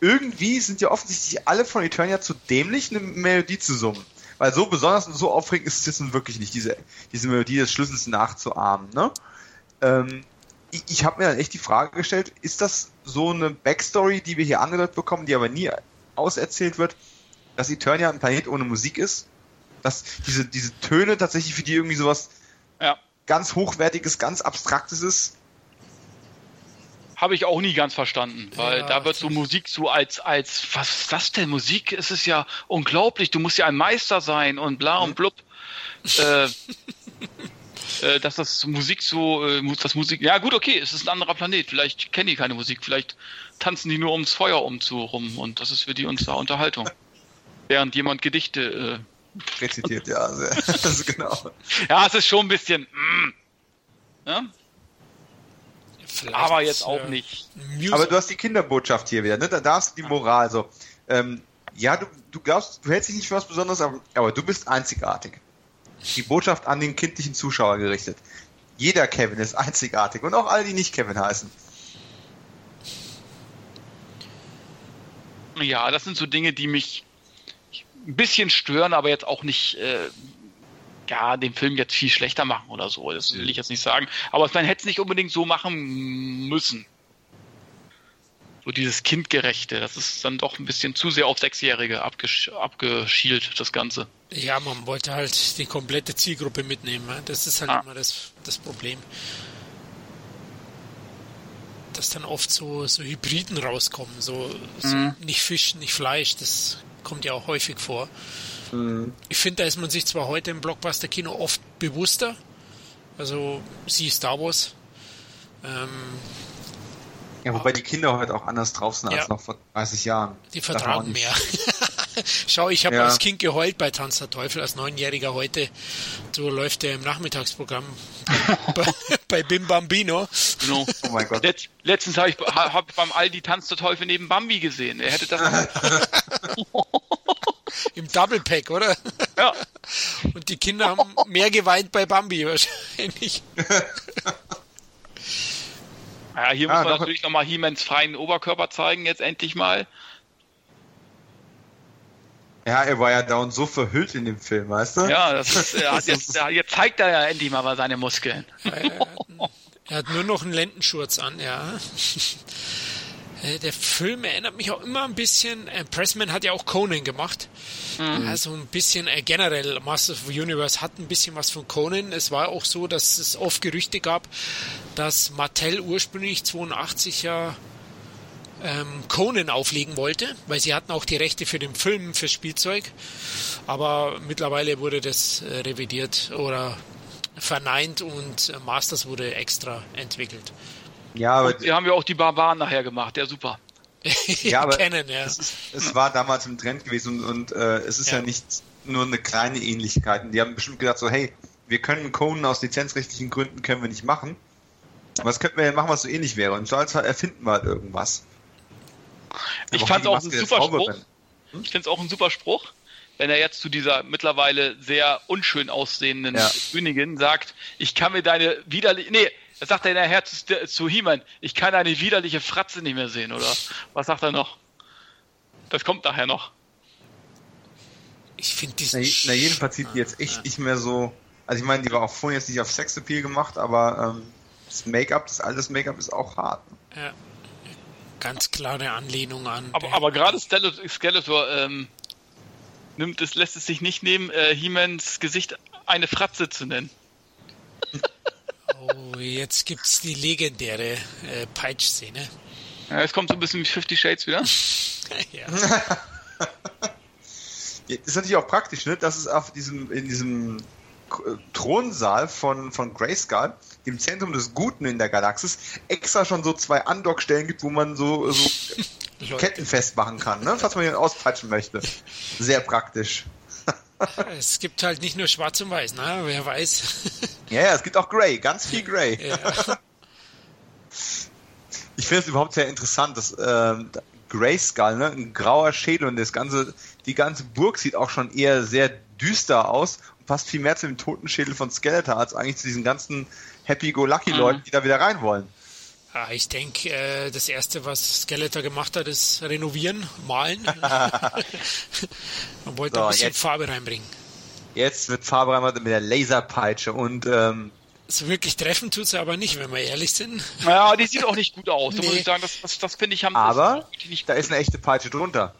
B: Irgendwie sind ja offensichtlich alle von Eternia zu dämlich, eine Melodie zu summen. Weil so besonders und so aufregend ist es jetzt nun wirklich nicht, diese, diese Melodie des Schlüssels nachzuahmen. Ne? Ähm, ich, ich habe mir dann echt die Frage gestellt, ist das so eine Backstory, die wir hier angedeutet bekommen, die aber nie auserzählt wird, dass Eternia ein Planet ohne Musik ist? Dass diese, diese Töne tatsächlich für die irgendwie sowas ja. ganz Hochwertiges, ganz Abstraktes ist?
C: Habe ich auch nie ganz verstanden, weil ja, da wird so Musik so als, als, was ist das denn? Musik ist es ja unglaublich, du musst ja ein Meister sein und bla und blub. äh, äh, dass das Musik so, äh, das Musik, ja gut, okay, es ist ein anderer Planet, vielleicht kennen die keine Musik, vielleicht tanzen die nur ums Feuer um zu rum und das ist für die unsere Unterhaltung. Während jemand Gedichte
B: äh, rezitiert, ja, also, genau.
C: Ja, es ist schon ein bisschen, mm, ja? Aber jetzt auch äh, nicht.
B: Aber du hast die Kinderbotschaft hier wieder, ne? Da darfst du die Moral so. Ähm, ja, du, du glaubst, du hältst dich nicht für was Besonderes, aber, aber du bist einzigartig. Die Botschaft an den kindlichen Zuschauer gerichtet. Jeder Kevin ist einzigartig und auch alle, die nicht Kevin heißen.
C: Ja, das sind so Dinge, die mich ein bisschen stören, aber jetzt auch nicht äh, ja, den Film jetzt viel schlechter machen oder so. Das will ich jetzt nicht sagen. Aber man hätte es nicht unbedingt so machen müssen. So dieses Kindgerechte, das ist dann doch ein bisschen zu sehr auf Sechsjährige abgesch abgeschielt, das Ganze.
A: Ja, man wollte halt die komplette Zielgruppe mitnehmen. Das ist halt ah. immer das, das Problem. Dass dann oft so, so Hybriden rauskommen, so, so mhm. nicht Fisch, nicht Fleisch, das kommt ja auch häufig vor. Mhm. Ich finde, da ist man sich zwar heute im Blockbuster-Kino oft bewusster, also sie Star Wars. Ähm,
B: ja, wobei die Kinder heute auch anders drauf sind ja. als noch vor 30 Jahren.
A: Die vertragen mehr. Schau, ich habe ja. als Kind geheult bei Tanz der Teufel, als Neunjähriger heute. So läuft der im Nachmittagsprogramm bei, bei Bim Bambino.
C: No. Oh mein Gott. Letz, letztens habe ich hab beim Aldi Tanz der Teufel neben Bambi gesehen. Er hätte das.
A: Im Double Pack, oder?
C: Ja.
A: Und die Kinder haben mehr geweint bei Bambi wahrscheinlich.
C: Ja, hier ja, muss man natürlich nochmal He-Mans freien Oberkörper zeigen, jetzt endlich mal.
B: Ja, er war ja da und so verhüllt in dem Film, weißt du?
C: Ja, das ist, er jetzt, jetzt, zeigt er ja endlich mal seine Muskeln.
A: er hat nur noch einen Lendenschurz an, ja. Äh, der Film erinnert mich auch immer ein bisschen, äh, Pressman hat ja auch Conan gemacht. Mhm. Also ein bisschen äh, generell, Masters of the Universe hat ein bisschen was von Conan. Es war auch so, dass es oft Gerüchte gab, dass Mattel ursprünglich 82 ja ähm, Conan auflegen wollte, weil sie hatten auch die Rechte für den Film, fürs Spielzeug. Aber mittlerweile wurde das äh, revidiert oder verneint und äh, Masters wurde extra entwickelt.
C: Ja, aber und sie haben ja auch die Barbaren nachher gemacht, ja super.
B: ja, aber kennen, ja. Es, ist, es, war damals im Trend gewesen und, und äh, es ist ja. ja. nicht nur eine kleine Ähnlichkeit. Und die haben bestimmt gedacht so, hey, wir können Conan aus lizenzrechtlichen Gründen können wir nicht machen. Was könnten wir denn machen, was so ähnlich wäre? Und im Zweifelsfall erfinden wir halt irgendwas.
C: Ich fand es auch ein super Spruch. Hm? Ich finde es auch ein super Spruch, wenn er jetzt zu dieser mittlerweile sehr unschön aussehenden ja. Königin sagt, ich kann mir deine widerliche, nee, das sagt er nachher zu, zu He-Man, ich kann deine widerliche Fratze nicht mehr sehen, oder? Was sagt er noch? Das kommt nachher noch.
A: Ich finde diesen.
B: Na, na, jedenfalls sieht die jetzt echt ja. nicht mehr so. Also ich meine, die war auch vorhin jetzt nicht auf Sexappeal gemacht, aber ähm, das Make-up, das altes Make-up ist auch hart.
A: Ja. Ganz klare Anlehnung an.
C: Aber, aber gerade Skeletor, Skeletor ähm, nimmt es, lässt es sich nicht nehmen, äh, He-Mans Gesicht eine Fratze zu nennen.
A: Oh, jetzt gibt's die legendäre äh, Peitsch-Szene.
C: Ja, es kommt so ein bisschen wie Fifty Shades wieder.
B: ja. das ist natürlich auch praktisch, ne? dass es auf diesem, in diesem Thronsaal von, von Grayskull, dem Zentrum des Guten in der Galaxis, extra schon so zwei Andockstellen gibt, wo man so, so Ketten festmachen kann, ne? falls man ihn auspeitschen möchte. Sehr praktisch.
A: es gibt halt nicht nur schwarz und weiß, ne? wer weiß.
B: ja, ja, es gibt auch Grey, ganz viel Grey. Ja. Ich finde es überhaupt sehr interessant, dass ähm, Grayskull, ne, ein grauer Schädel und das ganze, die ganze Burg sieht auch schon eher sehr düster aus passt viel mehr zu dem Totenschädel von Skeletor als eigentlich zu diesen ganzen Happy-Go-Lucky-Leuten, mhm. die da wieder rein wollen.
A: Ja, ich denke, äh, das erste, was Skeletor gemacht hat, ist renovieren, malen. Man wollte so, ein bisschen jetzt, Farbe reinbringen.
B: Jetzt wird Farbe reinbringen mit der Laserpeitsche und ähm,
A: so wirklich treffen tut sie aber nicht, wenn wir ehrlich sind.
C: Ja, die sieht auch nicht gut aus. Nee. Da muss ich sagen, das, das, das finde ich haben
B: Aber da ist eine echte Peitsche drunter.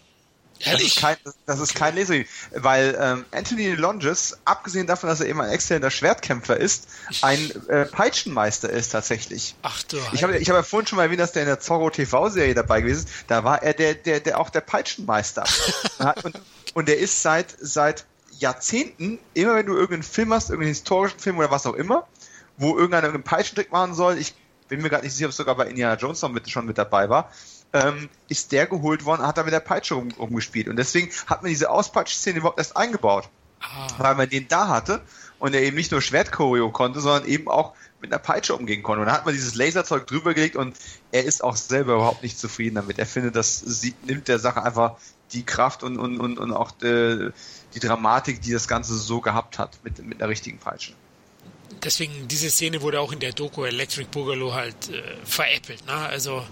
B: Das ist kein, das ist kein Laser, weil ähm, Anthony Longes, abgesehen davon, dass er eben ein exzellenter Schwertkämpfer ist, ein äh, Peitschenmeister ist tatsächlich.
A: Ach du.
B: Ich habe ich hab ja vorhin schon mal erwähnt, dass der in der Zorro TV-Serie dabei gewesen ist. Da war er der, der, der auch der Peitschenmeister. und, und der ist seit, seit Jahrzehnten, immer wenn du irgendeinen Film hast, irgendeinen historischen Film oder was auch immer, wo irgendeiner einen Peitschentrick machen soll. Ich bin mir gerade nicht sicher, ob es sogar bei Indiana Jones noch mit, schon mit dabei war. Ähm, ist der geholt worden, hat da mit der Peitsche rum, rumgespielt. Und deswegen hat man diese Auspeitsch-Szene überhaupt erst eingebaut. Ah. Weil man den da hatte und er eben nicht nur Schwertchoreo konnte, sondern eben auch mit einer Peitsche umgehen konnte. Und dann hat man dieses Laserzeug drüber gelegt und er ist auch selber überhaupt nicht zufrieden damit. Er findet, das sieht, nimmt der Sache einfach die Kraft und, und, und, und auch die, die Dramatik, die das Ganze so gehabt hat, mit, mit einer richtigen Peitsche
A: deswegen, diese Szene wurde auch in der Doku Electric Boogaloo halt äh, veräppelt. Ne? Also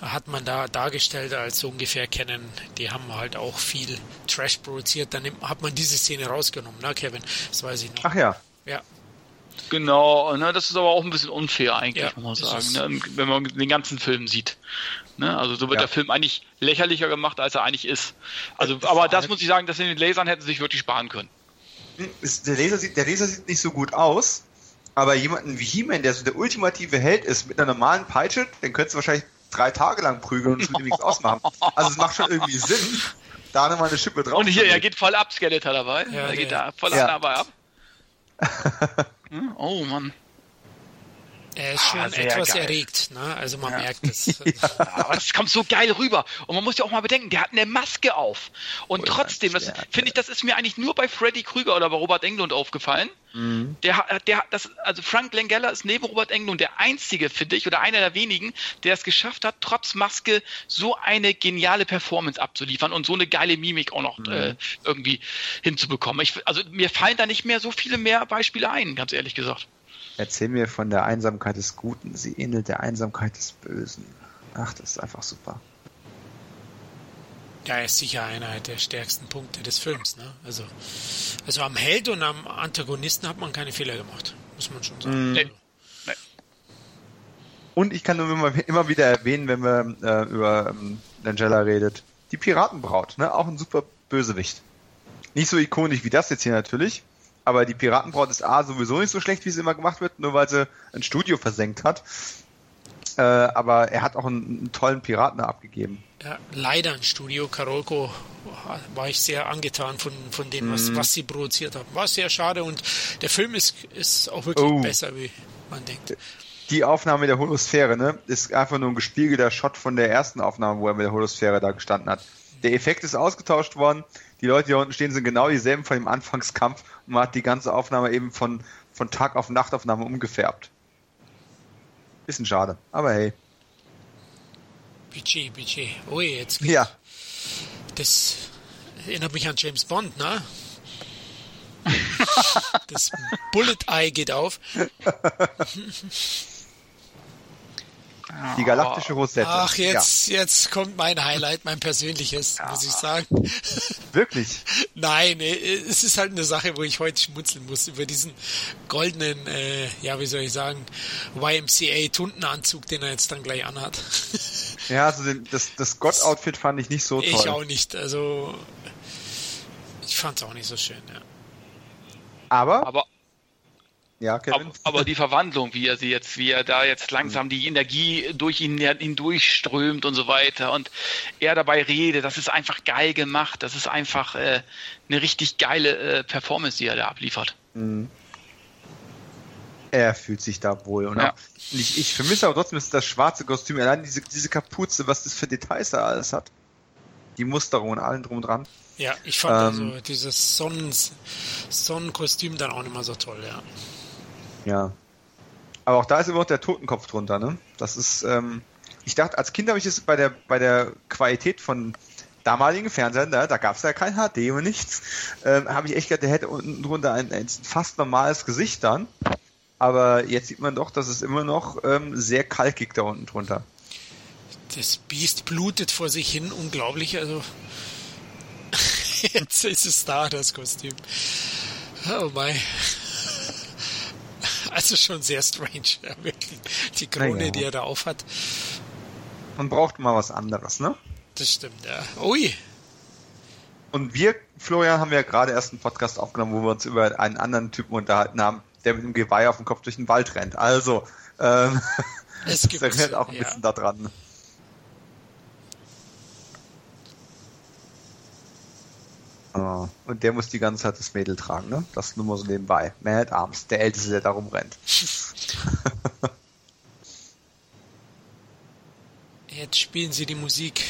A: hat man da dargestellt, als so ungefähr kennen, die haben halt auch viel Trash produziert. Dann hat man diese Szene rausgenommen, ne, Kevin? Das weiß ich noch.
B: Ach ja.
A: Ja.
C: Genau, ne, das ist aber auch ein bisschen unfair eigentlich, ja, muss man sagen, ne, wenn man den ganzen Film sieht. Ne, also so wird ja. der Film eigentlich lächerlicher gemacht, als er eigentlich ist. Also, aber das muss ich sagen, dass in den Lasern hätten sie sich wirklich sparen können.
B: Hm, der Laser, sieht, der Laser sieht nicht so gut aus, aber jemanden wie He-Man, der so der ultimative Held ist, mit einer normalen Peitsche, den könntest du wahrscheinlich drei Tage lang prügeln und es wird nichts ausmachen. Also es macht schon irgendwie Sinn, da nochmal eine Schippe drauf
C: Und hier, er geht voll ab, Skeletor dabei. Ja, er geht da voll ja. dabei ab. hm? Oh Mann.
A: Er ist schon ah, etwas geil. erregt, ne? Also man ja. merkt es.
C: ja. Aber das kommt so geil rüber. Und man muss ja auch mal bedenken, der hat eine Maske auf. Und oh, trotzdem, das finde ich, das ist mir eigentlich nur bei Freddy Krüger oder bei Robert Englund aufgefallen. Mhm. Der, der, das, also Frank Langella ist neben Robert Englund der einzige, finde ich, oder einer der wenigen, der es geschafft hat, trotz Maske so eine geniale Performance abzuliefern und so eine geile Mimik auch noch mhm. äh, irgendwie hinzubekommen. Ich, also mir fallen da nicht mehr so viele mehr Beispiele ein, ganz ehrlich gesagt.
B: Erzähl mir von der Einsamkeit des Guten. Sie ähnelt der Einsamkeit des Bösen. Ach, das ist einfach super.
A: Ja, er ist sicher einer der stärksten Punkte des Films. Ne? Also, also am Held und am Antagonisten hat man keine Fehler gemacht, muss man schon sagen. Mm. Nee. Nee.
B: Und ich kann nur immer, immer wieder erwähnen, wenn man äh, über ähm, Langella redet, die Piratenbraut, ne? auch ein super Bösewicht. Nicht so ikonisch wie das jetzt hier natürlich, aber die Piratenbraut ist A sowieso nicht so schlecht, wie es immer gemacht wird, nur weil sie ein Studio versenkt hat. Äh, aber er hat auch einen, einen, tollen Piraten abgegeben.
A: Ja, leider ein Studio. Karolko war ich sehr angetan von, von dem, was, mm. was sie produziert haben. War sehr schade und der Film ist, ist auch wirklich oh. besser, wie man denkt.
B: Die Aufnahme der Holosphäre, ne, ist einfach nur ein gespiegelter Shot von der ersten Aufnahme, wo er mit der Holosphäre da gestanden hat. Der Effekt ist ausgetauscht worden. Die Leute, die hier unten stehen, sind genau dieselben von dem Anfangskampf und man hat die ganze Aufnahme eben von, von Tag auf Nachtaufnahme umgefärbt. Bisschen schade, aber hey.
A: Budget, Budget. Oh, jetzt.
B: Ja.
A: Das erinnert mich an James Bond, ne? das Bullet Eye geht auf.
B: Die galaktische Rosette.
A: Ach, jetzt, ja. jetzt kommt mein Highlight, mein persönliches, ja. muss ich sagen.
B: Wirklich?
A: Nein, es ist halt eine Sache, wo ich heute schmunzeln muss über diesen goldenen, äh, ja, wie soll ich sagen, YMCA-Tuntenanzug, den er jetzt dann gleich anhat.
B: Ja, also den, das, das Gott-Outfit fand ich nicht so toll.
A: Ich auch nicht, also ich fand es auch nicht so schön, ja.
B: Aber,
C: aber ja, Kevin. Aber, aber, die Verwandlung, wie er sie jetzt, wie er da jetzt langsam die Energie durch ihn hindurchströmt und so weiter und er dabei redet, das ist einfach geil gemacht. Das ist einfach äh, eine richtig geile äh, Performance, die er da abliefert. Mhm.
B: Er fühlt sich da wohl. Und ja. ich, ich, vermisse aber trotzdem das schwarze Kostüm, allein diese, diese Kapuze, was das für Details da alles hat. Die Musterung und allem drum und dran.
A: Ja, ich fand ähm, also dieses Sonnen, Sonnenkostüm dann auch nicht mehr so toll, ja.
B: Ja. Aber auch da ist immer noch der Totenkopf drunter, ne? Das ist, ähm, ich dachte, als Kind habe ich es bei der, bei der Qualität von damaligen Fernsehern, da, da gab es ja kein HD und nichts, ähm, habe ich echt gedacht, der hätte unten drunter ein, ein, fast normales Gesicht dann. Aber jetzt sieht man doch, dass es immer noch ähm, sehr kalkig da unten drunter.
A: Das Biest blutet vor sich hin, unglaublich. Also jetzt ist es da, das Kostüm. Oh mein. Also schon sehr strange, ja, wirklich. Die Krone, ja. die er da auf hat.
B: Man braucht mal was anderes, ne?
A: Das stimmt, ja. Ui.
B: Und wir, Florian, haben ja gerade erst einen Podcast aufgenommen, wo wir uns über einen anderen Typen unterhalten haben, der mit einem Geweih auf dem Kopf durch den Wald rennt. Also, ähm, es gibt, das erinnert auch ein ja. bisschen daran. Oh, und der muss die ganze Zeit das Mädel tragen, ne? Das nur mal so nebenbei. Man at Arms, der Älteste, der darum rennt.
A: Jetzt spielen sie die Musik.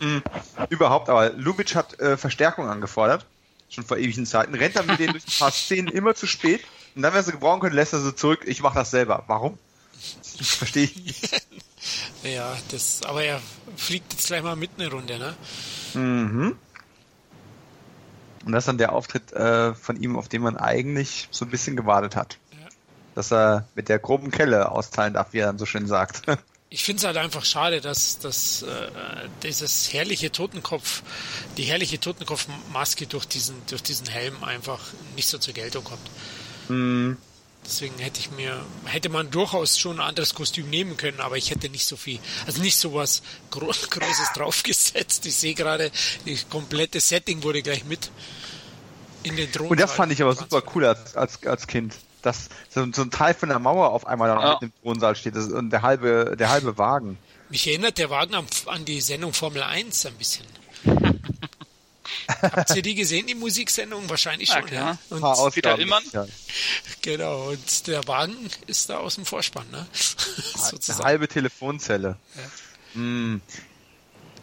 B: Mhm. Überhaupt, aber Lubitsch hat äh, Verstärkung angefordert, schon vor ewigen Zeiten, rennt dann mit denen durch ein paar Szenen immer zu spät und dann, wenn er sie gebrauchen können, lässt er sie zurück. Ich mache das selber. Warum? Ich verstehe ich.
A: ja, das, aber er fliegt jetzt gleich mal mit eine Runde, ne?
B: Mhm. Und das ist dann der Auftritt äh, von ihm, auf den man eigentlich so ein bisschen gewartet hat. Ja. Dass er mit der groben Kelle austeilen darf, wie er dann so schön sagt.
A: Ich finde es halt einfach schade, dass, dass äh, dieses herrliche Totenkopf, die herrliche Totenkopfmaske durch diesen, durch diesen Helm einfach nicht so zur Geltung kommt. Mhm. Deswegen hätte ich mir, hätte man durchaus schon ein anderes Kostüm nehmen können, aber ich hätte nicht so viel, also nicht so was Gro Großes draufgesetzt. Ich sehe gerade, das komplette Setting wurde gleich mit in den Drohnen.
B: Und das fand ich aber super cool als, als, als Kind. Dass so, so ein Teil von der Mauer auf einmal ja. im Thronsaal steht das, und der halbe, der halbe Wagen.
A: Mich erinnert der Wagen an, an die Sendung Formel 1 ein bisschen. Habt ihr die gesehen, die Musiksendung? Wahrscheinlich schon, ja. ja.
C: Und Peter Illmann. Ja.
A: Genau, und der Wagen ist da aus dem Vorspann, ne?
B: Eine halbe Telefonzelle. Ja. Mm.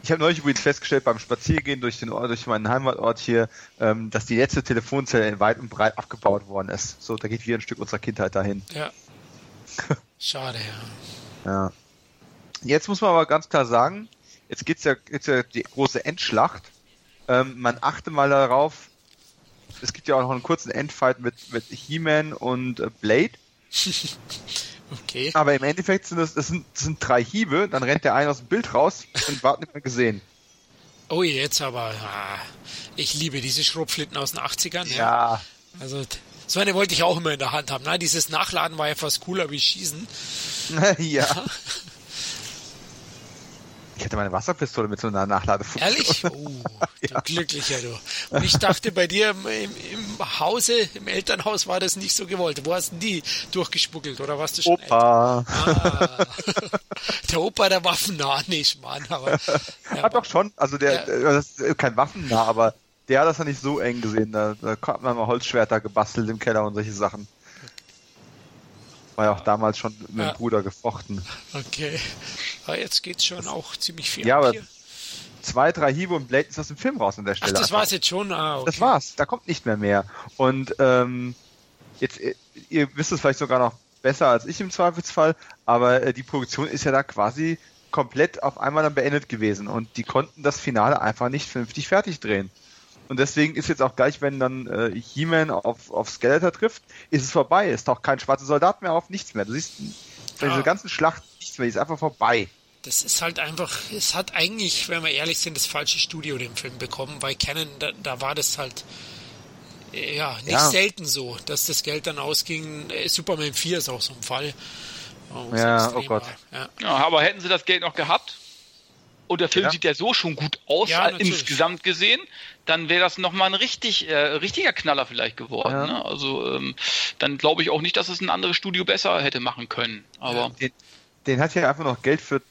B: Ich habe neulich übrigens festgestellt beim Spaziergehen durch den Ort, durch meinen Heimatort hier, ähm, dass die letzte Telefonzelle in weit und breit abgebaut worden ist. So, da geht wieder ein Stück unserer Kindheit dahin.
A: Ja. Schade,
B: ja. Ja. Jetzt muss man aber ganz klar sagen, jetzt geht's ja, jetzt ja die große Endschlacht ähm, man achte mal darauf, es gibt ja auch noch einen kurzen Endfight mit, mit He-Man und äh, Blade.
A: okay.
B: Aber im Endeffekt sind das, das, sind, das sind drei Hiebe, dann rennt der eine aus dem Bild raus und wird nicht mehr gesehen.
A: Oh, jetzt aber. Ah, ich liebe diese Schrotflitten aus den 80ern. Ja.
B: ja.
A: Also, so eine wollte ich auch immer in der Hand haben. Na, dieses Nachladen war ja fast cooler wie Schießen.
B: ja. Ich hatte meine Wasserpistole mit so einer Nachladefunktion.
A: Ehrlich? Oh, du ja. glücklicher du. Und ich dachte, bei dir im, im, Hause, im Elternhaus war das nicht so gewollt. Wo hast du die durchgespuckelt oder warst du schon
B: Opa. Ah,
A: der Opa, der waffennah nicht, Mann. Aber,
B: ja, hat doch schon, also der, ja. ist kein waffennah, aber der hat das ja nicht so eng gesehen. Da, da hat man mal Holzschwerter gebastelt im Keller und solche Sachen. War ja auch damals schon mit dem ja. Bruder gefochten.
A: Okay. Aber jetzt geht's schon auch ziemlich viel.
B: Ja, aber hier. zwei, drei Hiebe und Blade ist aus dem Film raus an der Stelle.
A: Ach, das war's jetzt schon. Ah, okay.
B: Das war's. Da kommt nicht mehr mehr. Und ähm, jetzt, ihr wisst es vielleicht sogar noch besser als ich im Zweifelsfall, aber äh, die Produktion ist ja da quasi komplett auf einmal dann beendet gewesen und die konnten das Finale einfach nicht vernünftig fertig drehen. Und deswegen ist jetzt auch gleich, wenn dann äh, He-Man auf, auf Skeletor trifft, ist es vorbei. Es taucht kein schwarzer Soldat mehr auf, nichts mehr. Du siehst bei ja. dieser ganzen Schlacht nichts mehr, die ist einfach vorbei.
A: Das ist halt einfach, es hat eigentlich, wenn wir ehrlich sind, das falsche Studio den Film bekommen, weil Canon, da, da war das halt äh, ja, nicht ja. selten so, dass das Geld dann ausging. Äh, Superman 4 ist auch so ein Fall.
B: Oh, ja, oh Gott.
C: Ja. ja. aber hätten sie das Geld noch gehabt, und der Film ja. sieht ja so schon gut aus, ja, insgesamt gesehen, dann wäre das nochmal ein richtig, äh, richtiger Knaller vielleicht geworden. Ja. Ne? Also ähm, dann glaube ich auch nicht, dass es ein anderes Studio besser hätte machen können. Aber
B: den, den hat ja einfach noch Geld für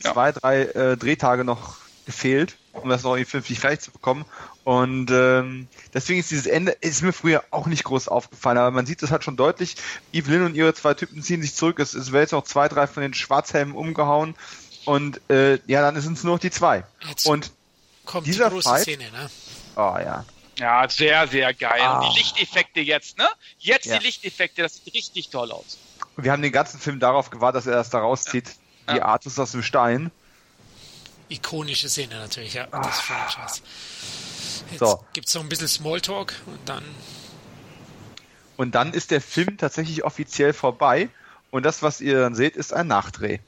B: zwei, drei äh, Drehtage noch gefehlt, um das noch irgendwie vernünftig fertig zu bekommen. Und ähm, deswegen ist dieses Ende, ist mir früher auch nicht groß aufgefallen, aber man sieht das halt schon deutlich. Evelyn und ihre zwei Typen ziehen sich zurück. Es, es werden jetzt noch zwei, drei von den Schwarzhelmen umgehauen. Und äh, ja, dann sind es nur noch die zwei. Jetzt und
A: kommt dieser die große Fight, Szene, ne?
B: Oh ja.
C: Ja, sehr, sehr geil. Ah. Und die Lichteffekte jetzt, ne? Jetzt ja. die Lichteffekte, das sieht richtig toll aus.
B: Wir haben den ganzen Film darauf gewartet, dass er das da rauszieht. Ja. Die ja. Artus aus dem Stein.
A: Ikonische Szene natürlich, ja. Ah. Das Franchise. Jetzt so. gibt es noch ein bisschen Smalltalk und dann.
B: Und dann ist der Film tatsächlich offiziell vorbei. Und das, was ihr dann seht, ist ein Nachdreh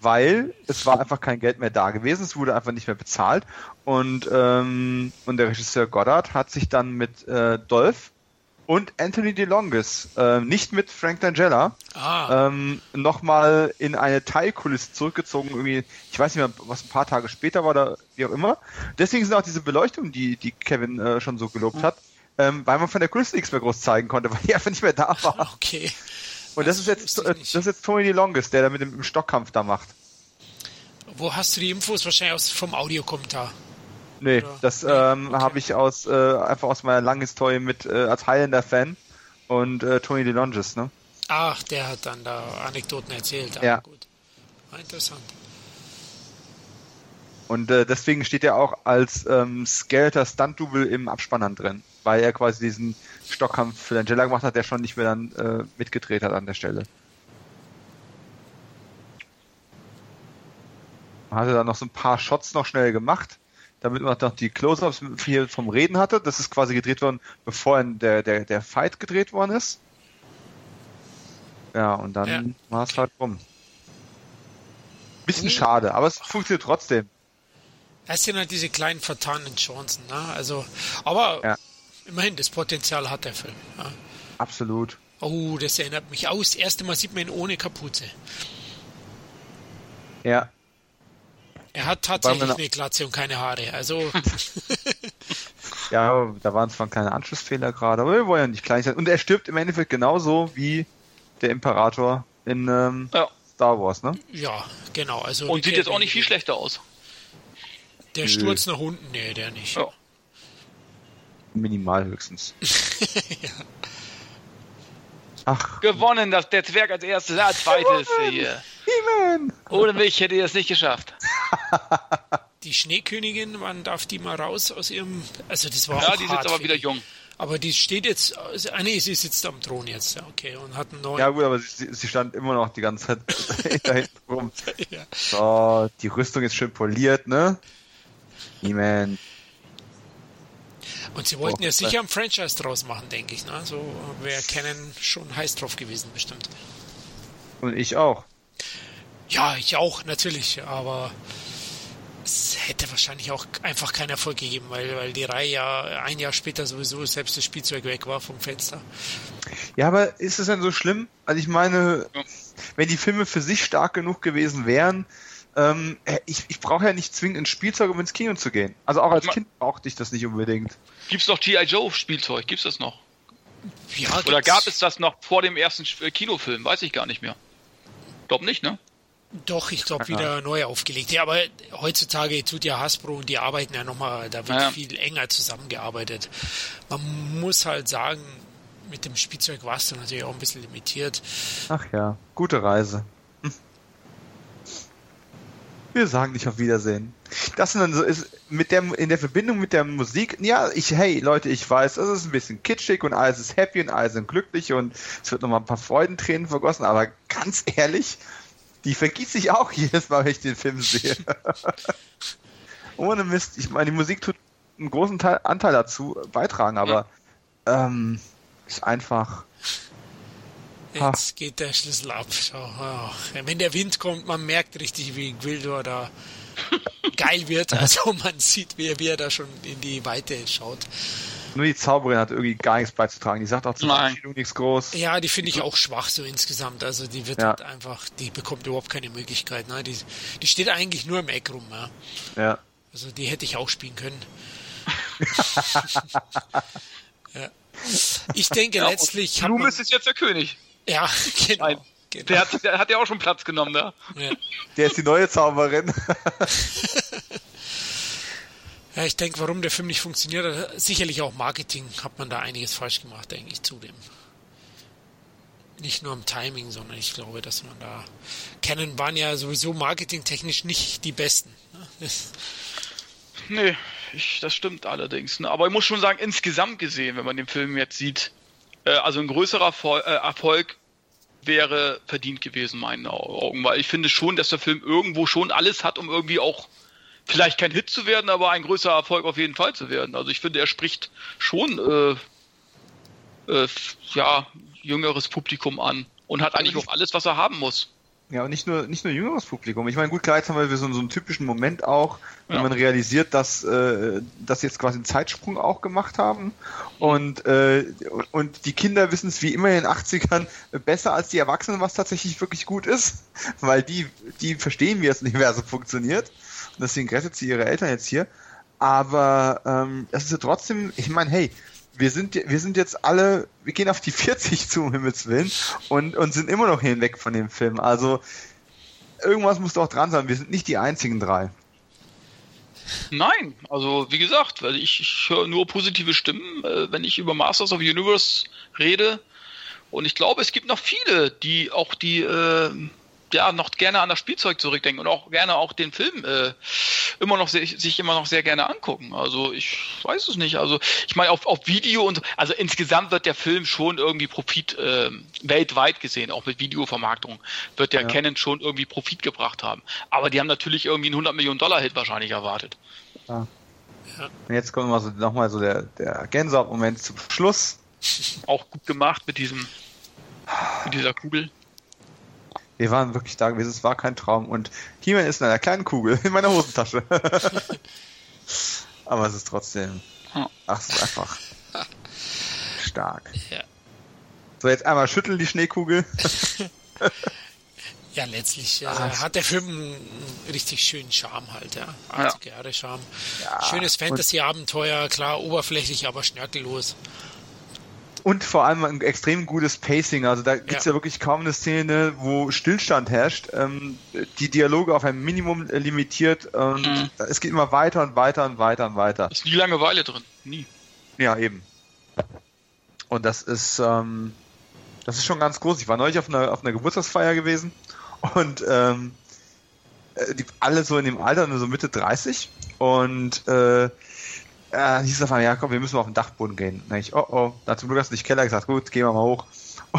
B: weil es war einfach kein Geld mehr da gewesen, es wurde einfach nicht mehr bezahlt und, ähm, und der Regisseur Goddard hat sich dann mit äh, Dolph und Anthony DeLongis, äh, nicht mit Frank Langella, ah. ähm, nochmal in eine Teilkulisse zurückgezogen, irgendwie, ich weiß nicht mehr, was ein paar Tage später war oder wie auch immer. Deswegen sind auch diese Beleuchtungen, die, die Kevin äh, schon so gelobt hat, ähm, weil man von der Kulisse nichts mehr groß zeigen konnte, weil die einfach nicht mehr da war.
A: Okay.
B: Und das, das ist jetzt, das ist jetzt Tony DeLongis, der da mit dem Stockkampf da macht.
A: Wo hast du die Infos? Wahrscheinlich aus, vom Audiokommentar.
B: Nee, Oder? das ähm, okay. habe ich aus äh, einfach aus meiner langen Historie mit äh, als Highlander-Fan und äh, Tony DeLonges, ne?
A: Ach, der hat dann da Anekdoten erzählt.
B: ja. Gut.
A: War interessant.
B: Und äh, deswegen steht er auch als ähm, Skeletor Stunt-Double im Abspann drin, weil er quasi diesen Stockkampf für Angela gemacht hat, der schon nicht mehr dann äh, mitgedreht hat an der Stelle. Hatte dann noch so ein paar Shots noch schnell gemacht, damit man noch die Close-Ups hier vom Reden hatte. Das ist quasi gedreht worden, bevor der, der, der Fight gedreht worden ist. Ja, und dann ja. war es halt rum. Bisschen schade, aber es funktioniert trotzdem.
A: Es sind halt diese kleinen vertanen Chancen, ne? Also, aber ja. Immerhin, das Potenzial hat der Film. Ja.
B: Absolut.
A: Oh, das erinnert mich aus. Das erste Mal sieht man ihn ohne Kapuze.
B: Ja.
A: Er hat tatsächlich eine Glatze und keine Haare. Also.
B: ja, da waren zwar keine Anschlussfehler gerade, aber wir wollen ja nicht klein sein. Und er stirbt im Endeffekt genauso wie der Imperator in ähm, ja. Star Wars, ne?
A: Ja, genau. Also
C: und sieht jetzt auch nicht viel schlechter aus.
A: Der Sturz nach unten, nee, der nicht. Ja.
B: Minimal höchstens. ja.
C: Ach. Gewonnen, das, der Zwerg als erstes, als zweites hier. Ohne mich hätte ich das nicht geschafft.
A: Die Schneekönigin, wann darf die mal raus aus ihrem. Also, das war
C: Ja, die ist jetzt aber wieder jung.
A: Aber die steht jetzt. Ah, nee, sie sitzt am Thron jetzt, okay, und hat einen neuen.
B: Ja, gut, aber sie, sie stand immer noch die ganze Zeit da hinten rum. ja. So, die Rüstung ist schön poliert, ne? He-Man.
A: Und sie wollten oh, ja sicher ein Franchise draus machen, denke ich. Ne? So wäre Canon schon heiß drauf gewesen, bestimmt.
B: Und ich auch.
A: Ja, ich auch, natürlich. Aber es hätte wahrscheinlich auch einfach keinen Erfolg gegeben, weil, weil die Reihe ja ein Jahr später sowieso selbst das Spielzeug weg war vom Fenster.
B: Ja, aber ist es denn so schlimm? Also ich meine, wenn die Filme für sich stark genug gewesen wären, ähm, äh, ich, ich brauche ja nicht zwingend ein Spielzeug, um ins Kino zu gehen. Also auch als Kind brauchte ich das nicht unbedingt.
C: Gibt's noch G.I. Joe Spielzeug? Gibt's das noch? Ja, Oder gab es das noch vor dem ersten äh, Kinofilm? Weiß ich gar nicht mehr. Glaub nicht, ne?
A: Doch, ich glaube wieder neu aufgelegt. Ja, aber heutzutage tut ja Hasbro und die arbeiten ja nochmal, da wird ja. viel enger zusammengearbeitet. Man muss halt sagen, mit dem Spielzeug warst du natürlich auch ein bisschen limitiert.
B: Ach ja, gute Reise. Wir sagen nicht auf Wiedersehen. Das dann so ist mit der in der Verbindung mit der Musik. Ja, ich hey Leute, ich weiß, es ist ein bisschen kitschig und alles ist happy und alles sind glücklich und es wird nochmal ein paar Freudentränen vergossen. Aber ganz ehrlich, die vergießt sich auch jedes Mal, wenn ich den Film sehe. Ohne Mist. Ich meine, die Musik tut einen großen Teil, Anteil dazu beitragen, aber ähm, ist einfach
A: Jetzt geht der Schlüssel ab. Oh. Wenn der Wind kommt, man merkt richtig, wie Gwildor da geil wird. Also man sieht, wie, wie er da schon in die Weite schaut.
B: Nur die Zauberin hat irgendwie gar nichts beizutragen. Die sagt auch zur Verabschiedung nichts groß.
A: Ja, die finde ich auch schwach so insgesamt. Also die wird ja. halt einfach, die bekommt überhaupt keine Möglichkeit. Ne? Die, die steht eigentlich nur im Eck rum. Ja.
B: ja.
A: Also die hätte ich auch spielen können. ja. Ich denke ja, letztlich.
C: Blume ist jetzt der König.
A: Ja, genau.
C: genau. Der, hat, der hat ja auch schon Platz genommen da. Ja.
B: Der ist die neue Zauberin.
A: ja, ich denke, warum der Film nicht funktioniert, sicherlich auch Marketing hat man da einiges falsch gemacht, denke ich, zudem. Nicht nur am Timing, sondern ich glaube, dass man da. Canon waren ja sowieso marketingtechnisch nicht die besten.
C: Ne? nee, ich, das stimmt allerdings. Ne? Aber ich muss schon sagen, insgesamt gesehen, wenn man den Film jetzt sieht, also ein größerer äh, Erfolg wäre verdient gewesen, meinen Augen, weil ich finde schon, dass der Film irgendwo schon alles hat, um irgendwie auch vielleicht kein Hit zu werden, aber ein größerer Erfolg auf jeden Fall zu werden. Also ich finde, er spricht schon äh, äh, ja jüngeres Publikum an und hat eigentlich auch alles, was er haben muss.
B: Ja, und nicht nur, nicht nur jüngeres Publikum. Ich meine, gut, klar, jetzt haben wir so, so einen typischen Moment auch, wenn ja. man realisiert, dass, äh, dass jetzt quasi einen Zeitsprung auch gemacht haben. Und, äh, und die Kinder wissen es wie immer in den 80ern besser als die Erwachsenen, was tatsächlich wirklich gut ist. Weil die, die verstehen, wie das Universum funktioniert. Und deswegen rettet sie ihre Eltern jetzt hier. Aber ähm, es ist ja trotzdem, ich meine, hey, wir sind, wir sind jetzt alle, wir gehen auf die 40 zu, um Himmels Willen, und, und sind immer noch hinweg von dem Film. Also, irgendwas muss doch dran sein. Wir sind nicht die einzigen drei.
C: Nein, also wie gesagt, ich, ich höre nur positive Stimmen, äh, wenn ich über Masters of Universe rede. Und ich glaube, es gibt noch viele, die auch die äh, ja noch gerne an das Spielzeug zurückdenken und auch gerne auch den Film äh, immer noch sehr, sich immer noch sehr gerne angucken. Also ich weiß es nicht. Also ich meine auf, auf Video und also insgesamt wird der Film schon irgendwie Profit äh, weltweit gesehen, auch mit Videovermarktung wird der ja. Canon schon irgendwie Profit gebracht haben. Aber die haben natürlich irgendwie einen 100 Millionen Dollar Hit wahrscheinlich erwartet.
B: Ja. Ja. Und jetzt kommt mal so, nochmal so der, der Gänsehaut-Moment zum Schluss.
C: Auch gut gemacht mit diesem, mit dieser Kugel.
B: Wir waren wirklich da gewesen, es war kein Traum. Und He-Man ist in einer kleinen Kugel in meiner Hosentasche. Aber es ist trotzdem. Ach, es ist einfach stark. Ja. So, jetzt einmal schütteln die Schneekugel.
A: ja, letztlich äh, hat der Film einen richtig schönen Charme halt, ja. 80 Jahre Charme. Ja, Schönes Fantasy-Abenteuer, klar, oberflächlich, aber schnörkellos.
B: Und vor allem ein extrem gutes Pacing. Also da gibt's ja. ja wirklich kaum eine Szene, wo Stillstand herrscht. Ähm, die Dialoge auf ein Minimum limitiert. Und mhm. Es geht immer weiter und weiter und weiter und weiter.
C: Ist nie Langeweile drin. Nie.
B: Ja, eben. Und das ist, ähm, das ist schon ganz groß. Ich war neulich auf einer, auf einer Geburtstagsfeier gewesen und ähm, äh, die, alle so in dem Alter, nur so Mitte 30. Und äh, äh, hieß es auf einmal, ja komm, wir müssen mal auf den Dachboden gehen. Da ich, oh oh, da zum Glück hast du nicht Keller gesagt, gut, gehen wir mal hoch.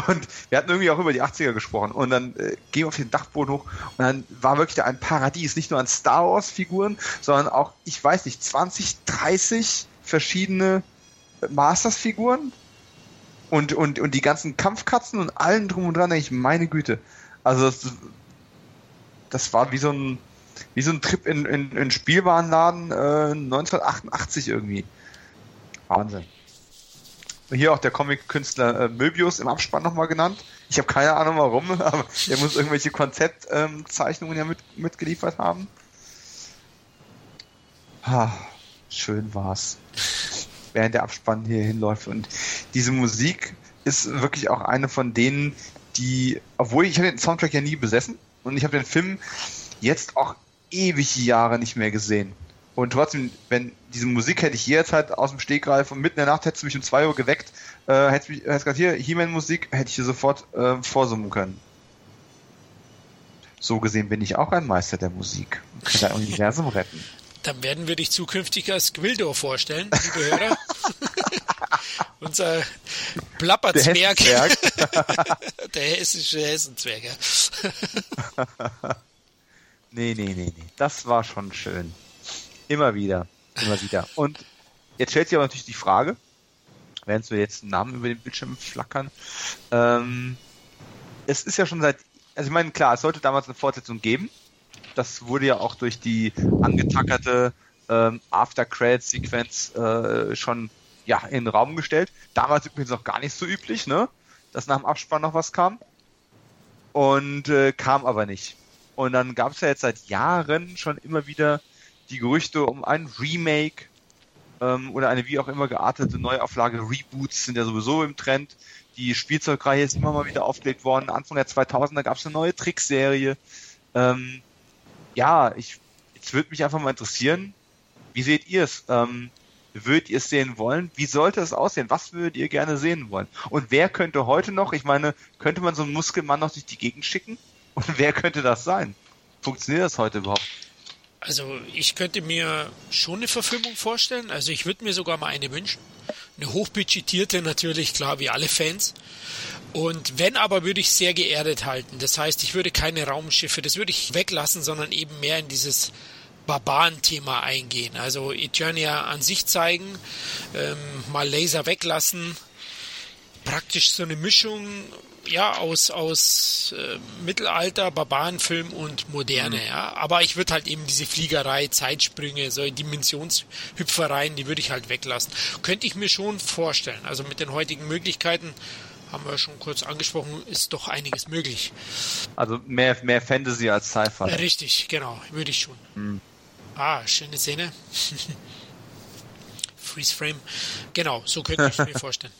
B: Und wir hatten irgendwie auch über die 80er gesprochen. Und dann äh, gehen wir auf den Dachboden hoch und dann war wirklich da ein Paradies, nicht nur an Star Wars Figuren, sondern auch, ich weiß nicht, 20, 30 verschiedene Masters Figuren und, und, und die ganzen Kampfkatzen und allen drum und dran, denke ich, meine Güte. Also das, das war wie so ein, wie so ein Trip in, in, in Spielwarenladen äh, 1988 irgendwie. Wahnsinn. Hier auch der Comic-Künstler äh, Möbius im Abspann nochmal genannt. Ich habe keine Ahnung warum, aber er muss irgendwelche Konzeptzeichnungen ähm, ja mit, mitgeliefert haben. Ah, schön war's. Während der Abspann hier hinläuft. Und diese Musik ist wirklich auch eine von denen, die, obwohl ich habe den Soundtrack ja nie besessen und ich habe den Film jetzt auch ewig Jahre nicht mehr gesehen. Und trotzdem, wenn diese Musik hätte ich jederzeit aus dem Stegreif und mitten in der Nacht hättest du mich um 2 Uhr geweckt, äh, hättest du gesagt, hier, He-Man-Musik, hätte ich dir sofort äh, vorsummen können. So gesehen bin ich auch ein Meister der Musik und kann dein Universum retten.
A: Dann werden wir dich zukünftig als Gwildor vorstellen, liebe Hörer. Unser Plapperzwerg. Der, der hessische Hessenzwerg. Ja.
B: Nee, nee, nee, nee. Das war schon schön. Immer wieder. Immer wieder. Und jetzt stellt sich aber natürlich die Frage, während wir jetzt einen Namen über den Bildschirm flackern, ähm, es ist ja schon seit, also ich meine, klar, es sollte damals eine Fortsetzung geben. Das wurde ja auch durch die angetackerte ähm, After-Credit-Sequenz äh, schon ja, in den Raum gestellt. Damals übrigens noch gar nicht so üblich, ne? Dass nach dem Abspann noch was kam. Und äh, kam aber nicht. Und dann gab es ja jetzt seit Jahren schon immer wieder die Gerüchte um ein Remake ähm, oder eine wie auch immer geartete Neuauflage. Reboots sind ja sowieso im Trend. Die Spielzeugreihe ist immer mal wieder aufgelegt worden. Anfang der 2000er gab es eine neue Trickserie. Ähm, ja, ich, jetzt würde mich einfach mal interessieren, wie seht ihr es? Ähm, würdet ihr es sehen wollen? Wie sollte es aussehen? Was würdet ihr gerne sehen wollen? Und wer könnte heute noch, ich meine, könnte man so einen Muskelmann noch durch die Gegend schicken? Und wer könnte das sein? Funktioniert das heute überhaupt?
A: Also ich könnte mir schon eine Verfilmung vorstellen. Also ich würde mir sogar mal eine wünschen. Eine hochbudgetierte natürlich, klar, wie alle Fans. Und wenn aber, würde ich sehr geerdet halten. Das heißt, ich würde keine Raumschiffe, das würde ich weglassen, sondern eben mehr in dieses Barbaren-Thema eingehen. Also Eternia an sich zeigen, ähm, mal Laser weglassen. Praktisch so eine Mischung ja, aus, aus äh, Mittelalter, Barbarenfilm und Moderne, mhm. ja. Aber ich würde halt eben diese Fliegerei, Zeitsprünge, so Dimensionshüpfereien, die würde ich halt weglassen. Könnte ich mir schon vorstellen. Also mit den heutigen Möglichkeiten, haben wir schon kurz angesprochen, ist doch einiges möglich.
B: Also mehr, mehr Fantasy als Sci-Fi.
A: Richtig, genau, würde ich schon. Mhm. Ah, schöne Szene. Freeze Frame. Genau, so könnte ich mir vorstellen.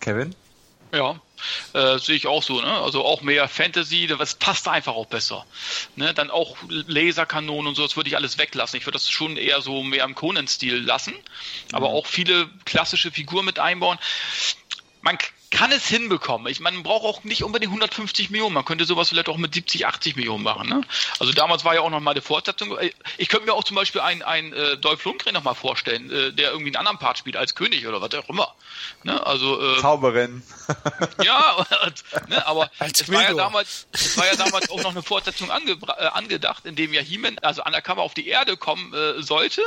B: Kevin?
C: Ja, äh, sehe ich auch so, ne? Also auch mehr Fantasy, das passt einfach auch besser. Ne? Dann auch Laserkanonen und so, das würde ich alles weglassen. Ich würde das schon eher so mehr im Conan-Stil lassen, aber mhm. auch viele klassische Figuren mit einbauen. Man kann es hinbekommen. Ich meine, man braucht auch nicht unbedingt 150 Millionen. Man könnte sowas vielleicht auch mit 70, 80 Millionen machen. Ne? Also damals war ja auch noch mal eine Fortsetzung. Ich könnte mir auch zum Beispiel einen, einen äh, Dolph Lundgren noch mal vorstellen, äh, der irgendwie einen anderen Part spielt als König oder was auch immer. Ne? Also äh,
B: Zauberin.
C: ja, ne? aber es war, ja damals, es war ja damals auch noch eine Fortsetzung ange äh, angedacht, in dem ja He-Man, also Undercover auf die Erde kommen äh, sollte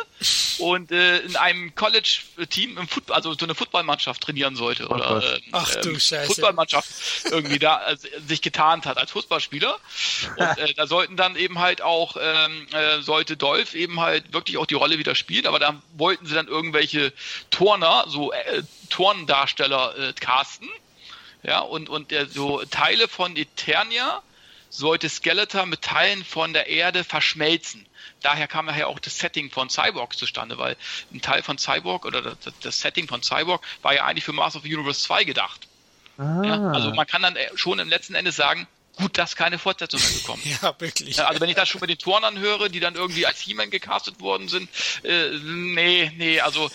C: und äh, in einem College-Team im Football, also so eine Footballmannschaft trainieren sollte. Oder,
A: äh, Ach ähm.
C: Fußballmannschaft irgendwie da äh, sich getarnt hat als Fußballspieler. Und äh, da sollten dann eben halt auch, ähm, äh, sollte Dolph eben halt wirklich auch die Rolle wieder spielen, aber da wollten sie dann irgendwelche Turner, so äh, Turndarsteller äh, casten. Ja, und, und äh, so Teile von Eternia sollte Skeletor mit Teilen von der Erde verschmelzen daher kam ja auch das Setting von Cyborg zustande, weil ein Teil von Cyborg oder das, das Setting von Cyborg war ja eigentlich für Master of the Universe 2 gedacht. Ah. Ja, also man kann dann äh, schon im letzten Ende sagen, gut, dass keine Fortsetzung mehr gekommen
A: Ja, wirklich.
C: Also wenn ich das schon mit den Turnern höre, die dann irgendwie als He-Man gecastet worden sind, äh, nee, nee, also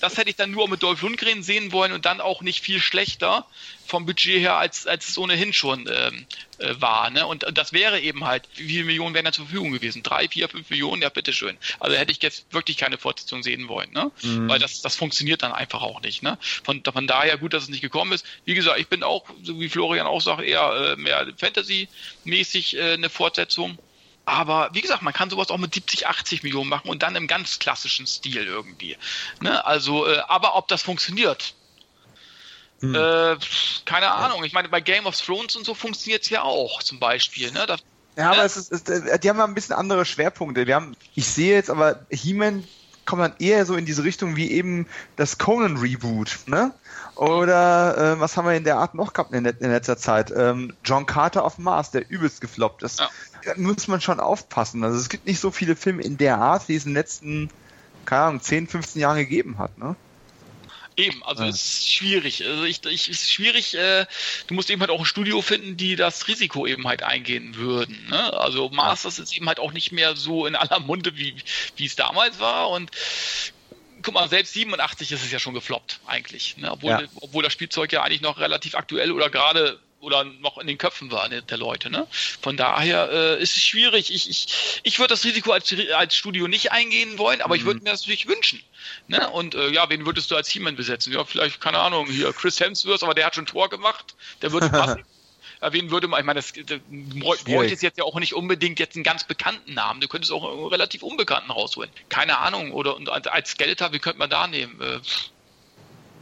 C: das hätte ich dann nur mit Dolph Lundgren sehen wollen und dann auch nicht viel schlechter vom Budget her, als, als es ohnehin schon ähm, äh, war. Ne? Und, und das wäre eben halt, wie viele Millionen wären da zur Verfügung gewesen? Drei, vier, fünf Millionen? Ja, bitteschön. Also hätte ich jetzt wirklich keine Fortsetzung sehen wollen, ne? Mhm. Weil das, das funktioniert dann einfach auch nicht. Ne? Von, von daher gut, dass es nicht gekommen ist. Wie gesagt, ich bin auch, so wie Florian auch sagt, eher äh, mehr Fantasy-mäßig äh, eine Fortsetzung. Aber wie gesagt, man kann sowas auch mit 70, 80 Millionen machen und dann im ganz klassischen Stil irgendwie. Ne? Also, äh, aber ob das funktioniert, hm. Äh, keine Ahnung. Ich meine, bei Game of Thrones und so funktioniert es ja auch zum Beispiel. Ne? Das,
B: ja, aber ne? es ist, es, äh, die haben ja ein bisschen andere Schwerpunkte. Wir haben, ich sehe jetzt aber, He-Man kommt dann eher so in diese Richtung wie eben das Conan Reboot, ne? Oder äh, was haben wir in der Art noch gehabt in, in letzter Zeit? Ähm, John Carter auf Mars, der übelst gefloppt ist. Ja. Da muss man schon aufpassen. Also es gibt nicht so viele Filme in der Art, wie es in den letzten, keine Ahnung, 10, 15 Jahren gegeben hat, ne?
C: Eben, also ja. es ist schwierig. Also ich, ich ist schwierig, äh, du musst eben halt auch ein Studio finden, die das Risiko eben halt eingehen würden. Ne? Also Masters ist eben halt auch nicht mehr so in aller Munde, wie, wie es damals war. Und guck mal, selbst 87 ist es ja schon gefloppt, eigentlich. Ne? Obwohl, ja. obwohl das Spielzeug ja eigentlich noch relativ aktuell oder gerade oder noch in den Köpfen war der Leute. Ne? Von daher äh, ist es schwierig. Ich, ich, ich würde das Risiko als, als Studio nicht eingehen wollen, aber mhm. ich würde mir das natürlich wünschen. Ne? Und äh, ja, wen würdest du als He-Man besetzen? Ja, vielleicht, keine Ahnung, hier Chris Hemsworth, aber der hat schon Tor gemacht. Der würde passen. wen würde man, ich meine, das, das bräuchte jetzt ja auch nicht unbedingt jetzt einen ganz bekannten Namen. Du könntest auch einen relativ unbekannten rausholen. Keine Ahnung. Oder und als Skeletor, wie könnte man da nehmen? Äh,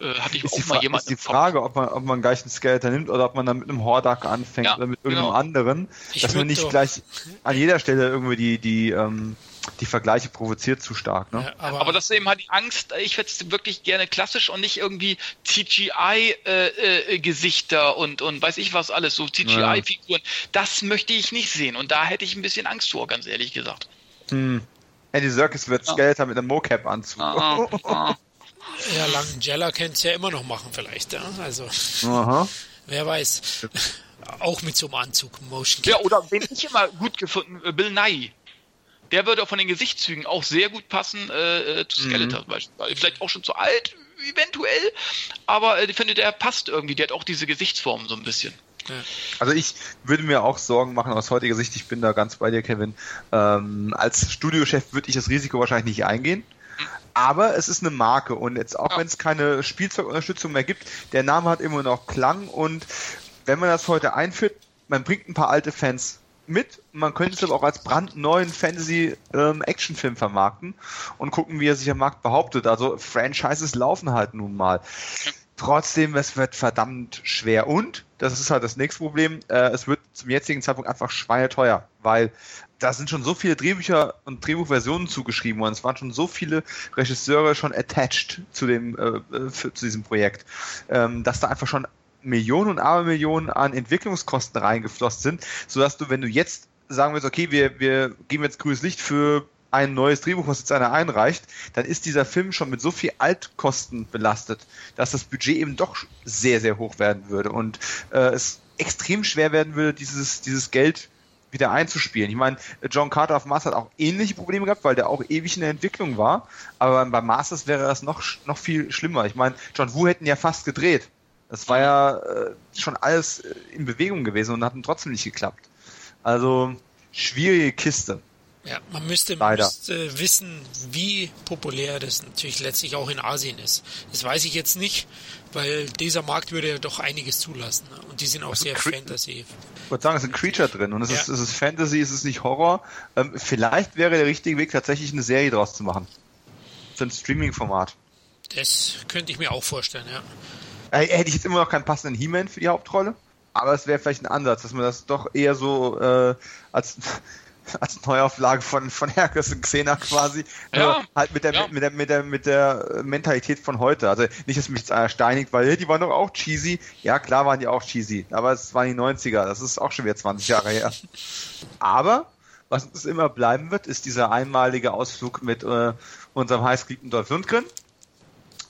B: hatte ich ist auch mal jemanden. Ist die Frage, ob man, ob man gleich einen Skeletor nimmt oder ob man dann mit einem Hordak anfängt ja, oder mit irgendeinem genau. anderen, ich dass man nicht doch. gleich an jeder Stelle irgendwie die, die, ähm, die Vergleiche provoziert zu stark. Ne? Ja,
C: aber, aber, das ist eben halt die Angst, ich hätte es wirklich gerne klassisch und nicht irgendwie CGI-Gesichter äh, äh, und, und weiß ich was alles, so CGI-Figuren. Ja. Das möchte ich nicht sehen und da hätte ich ein bisschen Angst vor, ganz ehrlich gesagt.
B: Hm. Andy Serkis wird Skeletor mit einem Mocap-Anzug. Ah, ah.
A: Ja, Langella könnte es ja immer noch machen, vielleicht. Ja? Also, Aha. wer weiß. Auch mit so einem Anzug,
C: Motion Ja, oder wen ich immer gut gefunden, äh, Bill Nye. Der würde auch von den Gesichtszügen auch sehr gut passen äh, äh zu. Skeletor mhm. beispielsweise. Vielleicht auch schon zu alt, eventuell, aber äh, ich finde, der passt irgendwie. Der hat auch diese Gesichtsform so ein bisschen.
B: Also ich würde mir auch Sorgen machen aus heutiger Sicht, ich bin da ganz bei dir, Kevin. Ähm, als Studiochef würde ich das Risiko wahrscheinlich nicht eingehen aber es ist eine Marke und jetzt auch ja. wenn es keine Spielzeugunterstützung mehr gibt, der Name hat immer noch Klang und wenn man das heute einführt, man bringt ein paar alte Fans mit. Man könnte es aber auch als brandneuen Fantasy-Actionfilm ähm, vermarkten und gucken, wie er sich am Markt behauptet. Also Franchises laufen halt nun mal. Trotzdem, es wird verdammt schwer. Und, das ist halt das nächste Problem, äh, es wird zum jetzigen Zeitpunkt einfach schweineteuer, weil da sind schon so viele Drehbücher und Drehbuchversionen zugeschrieben worden. Es waren schon so viele Regisseure schon attached zu dem äh, äh, für, zu diesem Projekt, ähm, dass da einfach schon Millionen und Abermillionen an Entwicklungskosten reingeflossen sind, sodass du, wenn du jetzt sagen willst, okay, wir, wir geben jetzt grünes Licht für ein neues Drehbuch, was jetzt einer einreicht, dann ist dieser Film schon mit so viel Altkosten belastet, dass das Budget eben doch sehr, sehr hoch werden würde und äh, es extrem schwer werden würde, dieses, dieses Geld wieder einzuspielen. Ich meine, John Carter auf Mars hat auch ähnliche Probleme gehabt, weil der auch ewig in der Entwicklung war. Aber bei Masters wäre das noch, noch viel schlimmer. Ich meine, John Woo hätten ja fast gedreht. Das war ja äh, schon alles äh, in Bewegung gewesen und hat trotzdem nicht geklappt. Also schwierige Kiste.
A: Ja, man müsste, müsste wissen, wie populär das natürlich letztlich auch in Asien ist. Das weiß ich jetzt nicht, weil dieser Markt würde ja doch einiges zulassen. Und die sind auch also sehr Fantasy.
B: Ich würde sagen, es ist ein Creature drin und es, ja. ist, es ist Fantasy, es ist nicht Horror. Ähm, vielleicht wäre der richtige Weg, tatsächlich eine Serie draus zu machen. So ein Streaming-Format.
A: Das könnte ich mir auch vorstellen, ja.
B: Äh, hätte ich jetzt immer noch keinen passenden He-Man für die Hauptrolle, aber es wäre vielleicht ein Ansatz, dass man das doch eher so äh, als als Neuauflage von, von Hercules und Xena quasi. Ja, halt mit der, ja. mit, der, mit, der, mit der Mentalität von heute. Also nicht, dass mich jetzt einer steinigt, weil die waren doch auch cheesy. Ja, klar waren die auch cheesy. Aber es waren die 90er. Das ist auch schon wieder 20 Jahre her. Aber was uns immer bleiben wird, ist dieser einmalige Ausflug mit äh, unserem heißgeliebten Dolph Lundgren.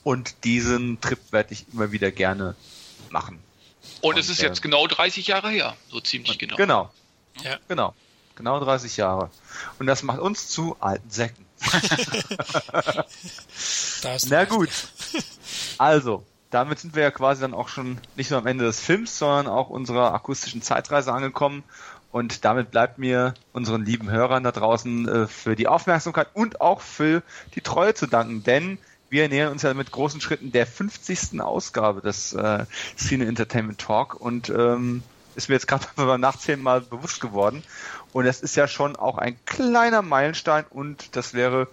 B: Und diesen Trip werde ich immer wieder gerne machen.
C: Und, Und es ist äh, jetzt genau 30 Jahre her, so ziemlich genau.
B: Genau. Ja. Genau. Genau 30 Jahre. Und das macht uns zu alten Säcken. Na gut. Also, damit sind wir ja quasi dann auch schon nicht nur am Ende des Films, sondern auch unserer akustischen Zeitreise angekommen. Und damit bleibt mir unseren lieben Hörern da draußen äh, für die Aufmerksamkeit und auch für die Treue zu danken, denn wir nähern uns ja mit großen Schritten der 50. Ausgabe des äh, Cine Entertainment Talk und ähm, ist mir jetzt gerade beim Nachzählen mal bewusst geworden. Und das ist ja schon auch ein kleiner Meilenstein und das wäre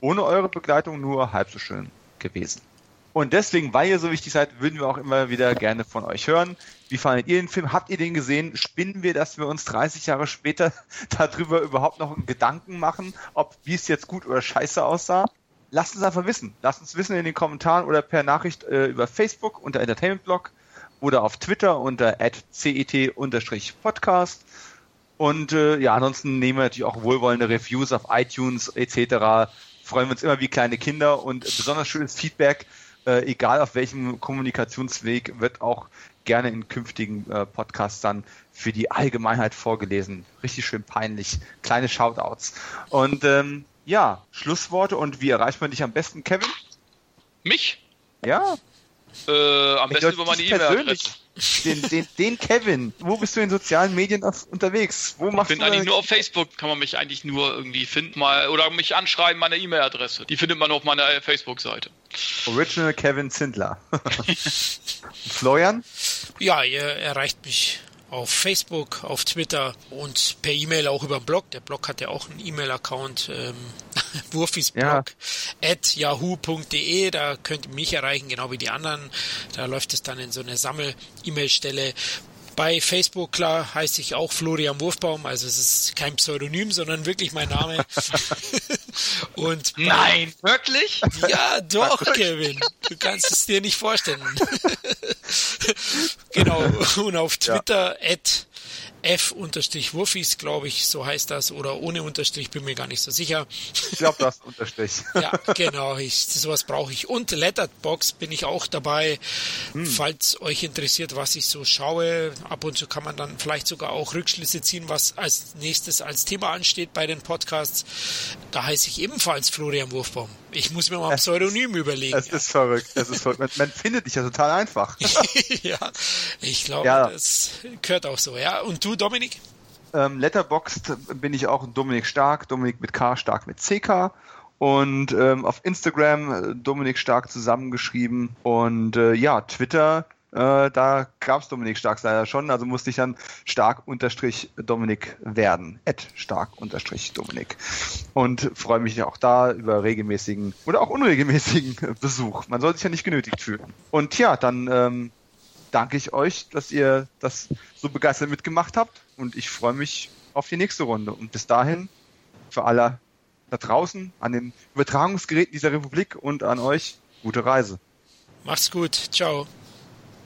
B: ohne eure Begleitung nur halb so schön gewesen. Und deswegen, weil ihr so wichtig seid, würden wir auch immer wieder gerne von euch hören. Wie fandet ihr den Film? Habt ihr den gesehen? Spinnen wir, dass wir uns 30 Jahre später darüber überhaupt noch Gedanken machen, ob wie es jetzt gut oder scheiße aussah? Lasst uns einfach wissen. Lasst uns wissen in den Kommentaren oder per Nachricht äh, über Facebook unter Entertainment Blog oder auf Twitter unter cet-podcast. Und äh, ja, ansonsten nehmen wir natürlich auch wohlwollende Reviews auf iTunes etc. Freuen wir uns immer wie kleine Kinder und besonders schönes Feedback, äh, egal auf welchem Kommunikationsweg, wird auch gerne in künftigen äh, Podcasts dann für die Allgemeinheit vorgelesen. Richtig schön peinlich. Kleine Shoutouts. Und ähm, ja, Schlussworte und wie erreicht man dich am besten, Kevin?
C: Mich?
B: Ja.
C: Äh, am besten über meine E-Mail-Adresse.
B: Den, den, den, Kevin. Wo bist du in sozialen Medien unterwegs? Wo machst
C: ich bin
B: du
C: eigentlich nur auf Facebook, kann man mich eigentlich nur irgendwie finden mal oder mich anschreiben, meine E-Mail-Adresse. Die findet man auf meiner Facebook-Seite.
B: Original Kevin Zindler. Florian?
A: Ja, ihr erreicht mich auf Facebook, auf Twitter und per E-Mail auch über den Blog. Der Blog hat ja auch einen E-Mail-Account, ähm, Wurfisblog ja. at yahoo.de. Da könnt ihr mich erreichen, genau wie die anderen. Da läuft es dann in so eine Sammel-E-Mail-Stelle. Bei Facebook, klar, heiße ich auch Florian Wurfbaum, also es ist kein Pseudonym, sondern wirklich mein Name.
C: Und Nein, wirklich?
A: Ja, doch, Kevin. Du kannst es dir nicht vorstellen. genau. Und auf Twitter ja. at F-Wuffis, glaube ich, so heißt das, oder ohne Unterstrich, bin mir gar nicht so sicher.
B: Ich glaube, das Unterstrich.
A: ja, genau, ich, sowas brauche ich. Und Letterbox bin ich auch dabei, hm. falls euch interessiert, was ich so schaue. Ab und zu kann man dann vielleicht sogar auch Rückschlüsse ziehen, was als nächstes als Thema ansteht bei den Podcasts. Da heiße ich ebenfalls Florian Wurfbaum. Ich muss mir mal ein Pseudonym überlegen.
B: Das ist verrückt. Das ist verrückt. Man, man findet dich ja total einfach.
A: ja, ich glaube, ja. das gehört auch so. Ja, und du, Dominik?
B: Ähm, Letterboxd bin ich auch Dominik Stark, Dominik mit K, Stark mit CK. Und ähm, auf Instagram äh, Dominik Stark zusammengeschrieben. Und äh, ja, Twitter äh, da gab es Dominik Stark leider schon, also musste ich dann stark unterstrich Dominik werden. Ed stark unterstrich Dominik. Und freue mich auch da über regelmäßigen oder auch unregelmäßigen Besuch. Man soll sich ja nicht genötigt fühlen. Und ja, dann ähm, danke ich euch, dass ihr das so begeistert mitgemacht habt. Und ich freue mich auf die nächste Runde. Und bis dahin, für alle da draußen, an den Übertragungsgeräten dieser Republik und an euch, gute Reise.
A: Macht's gut. Ciao.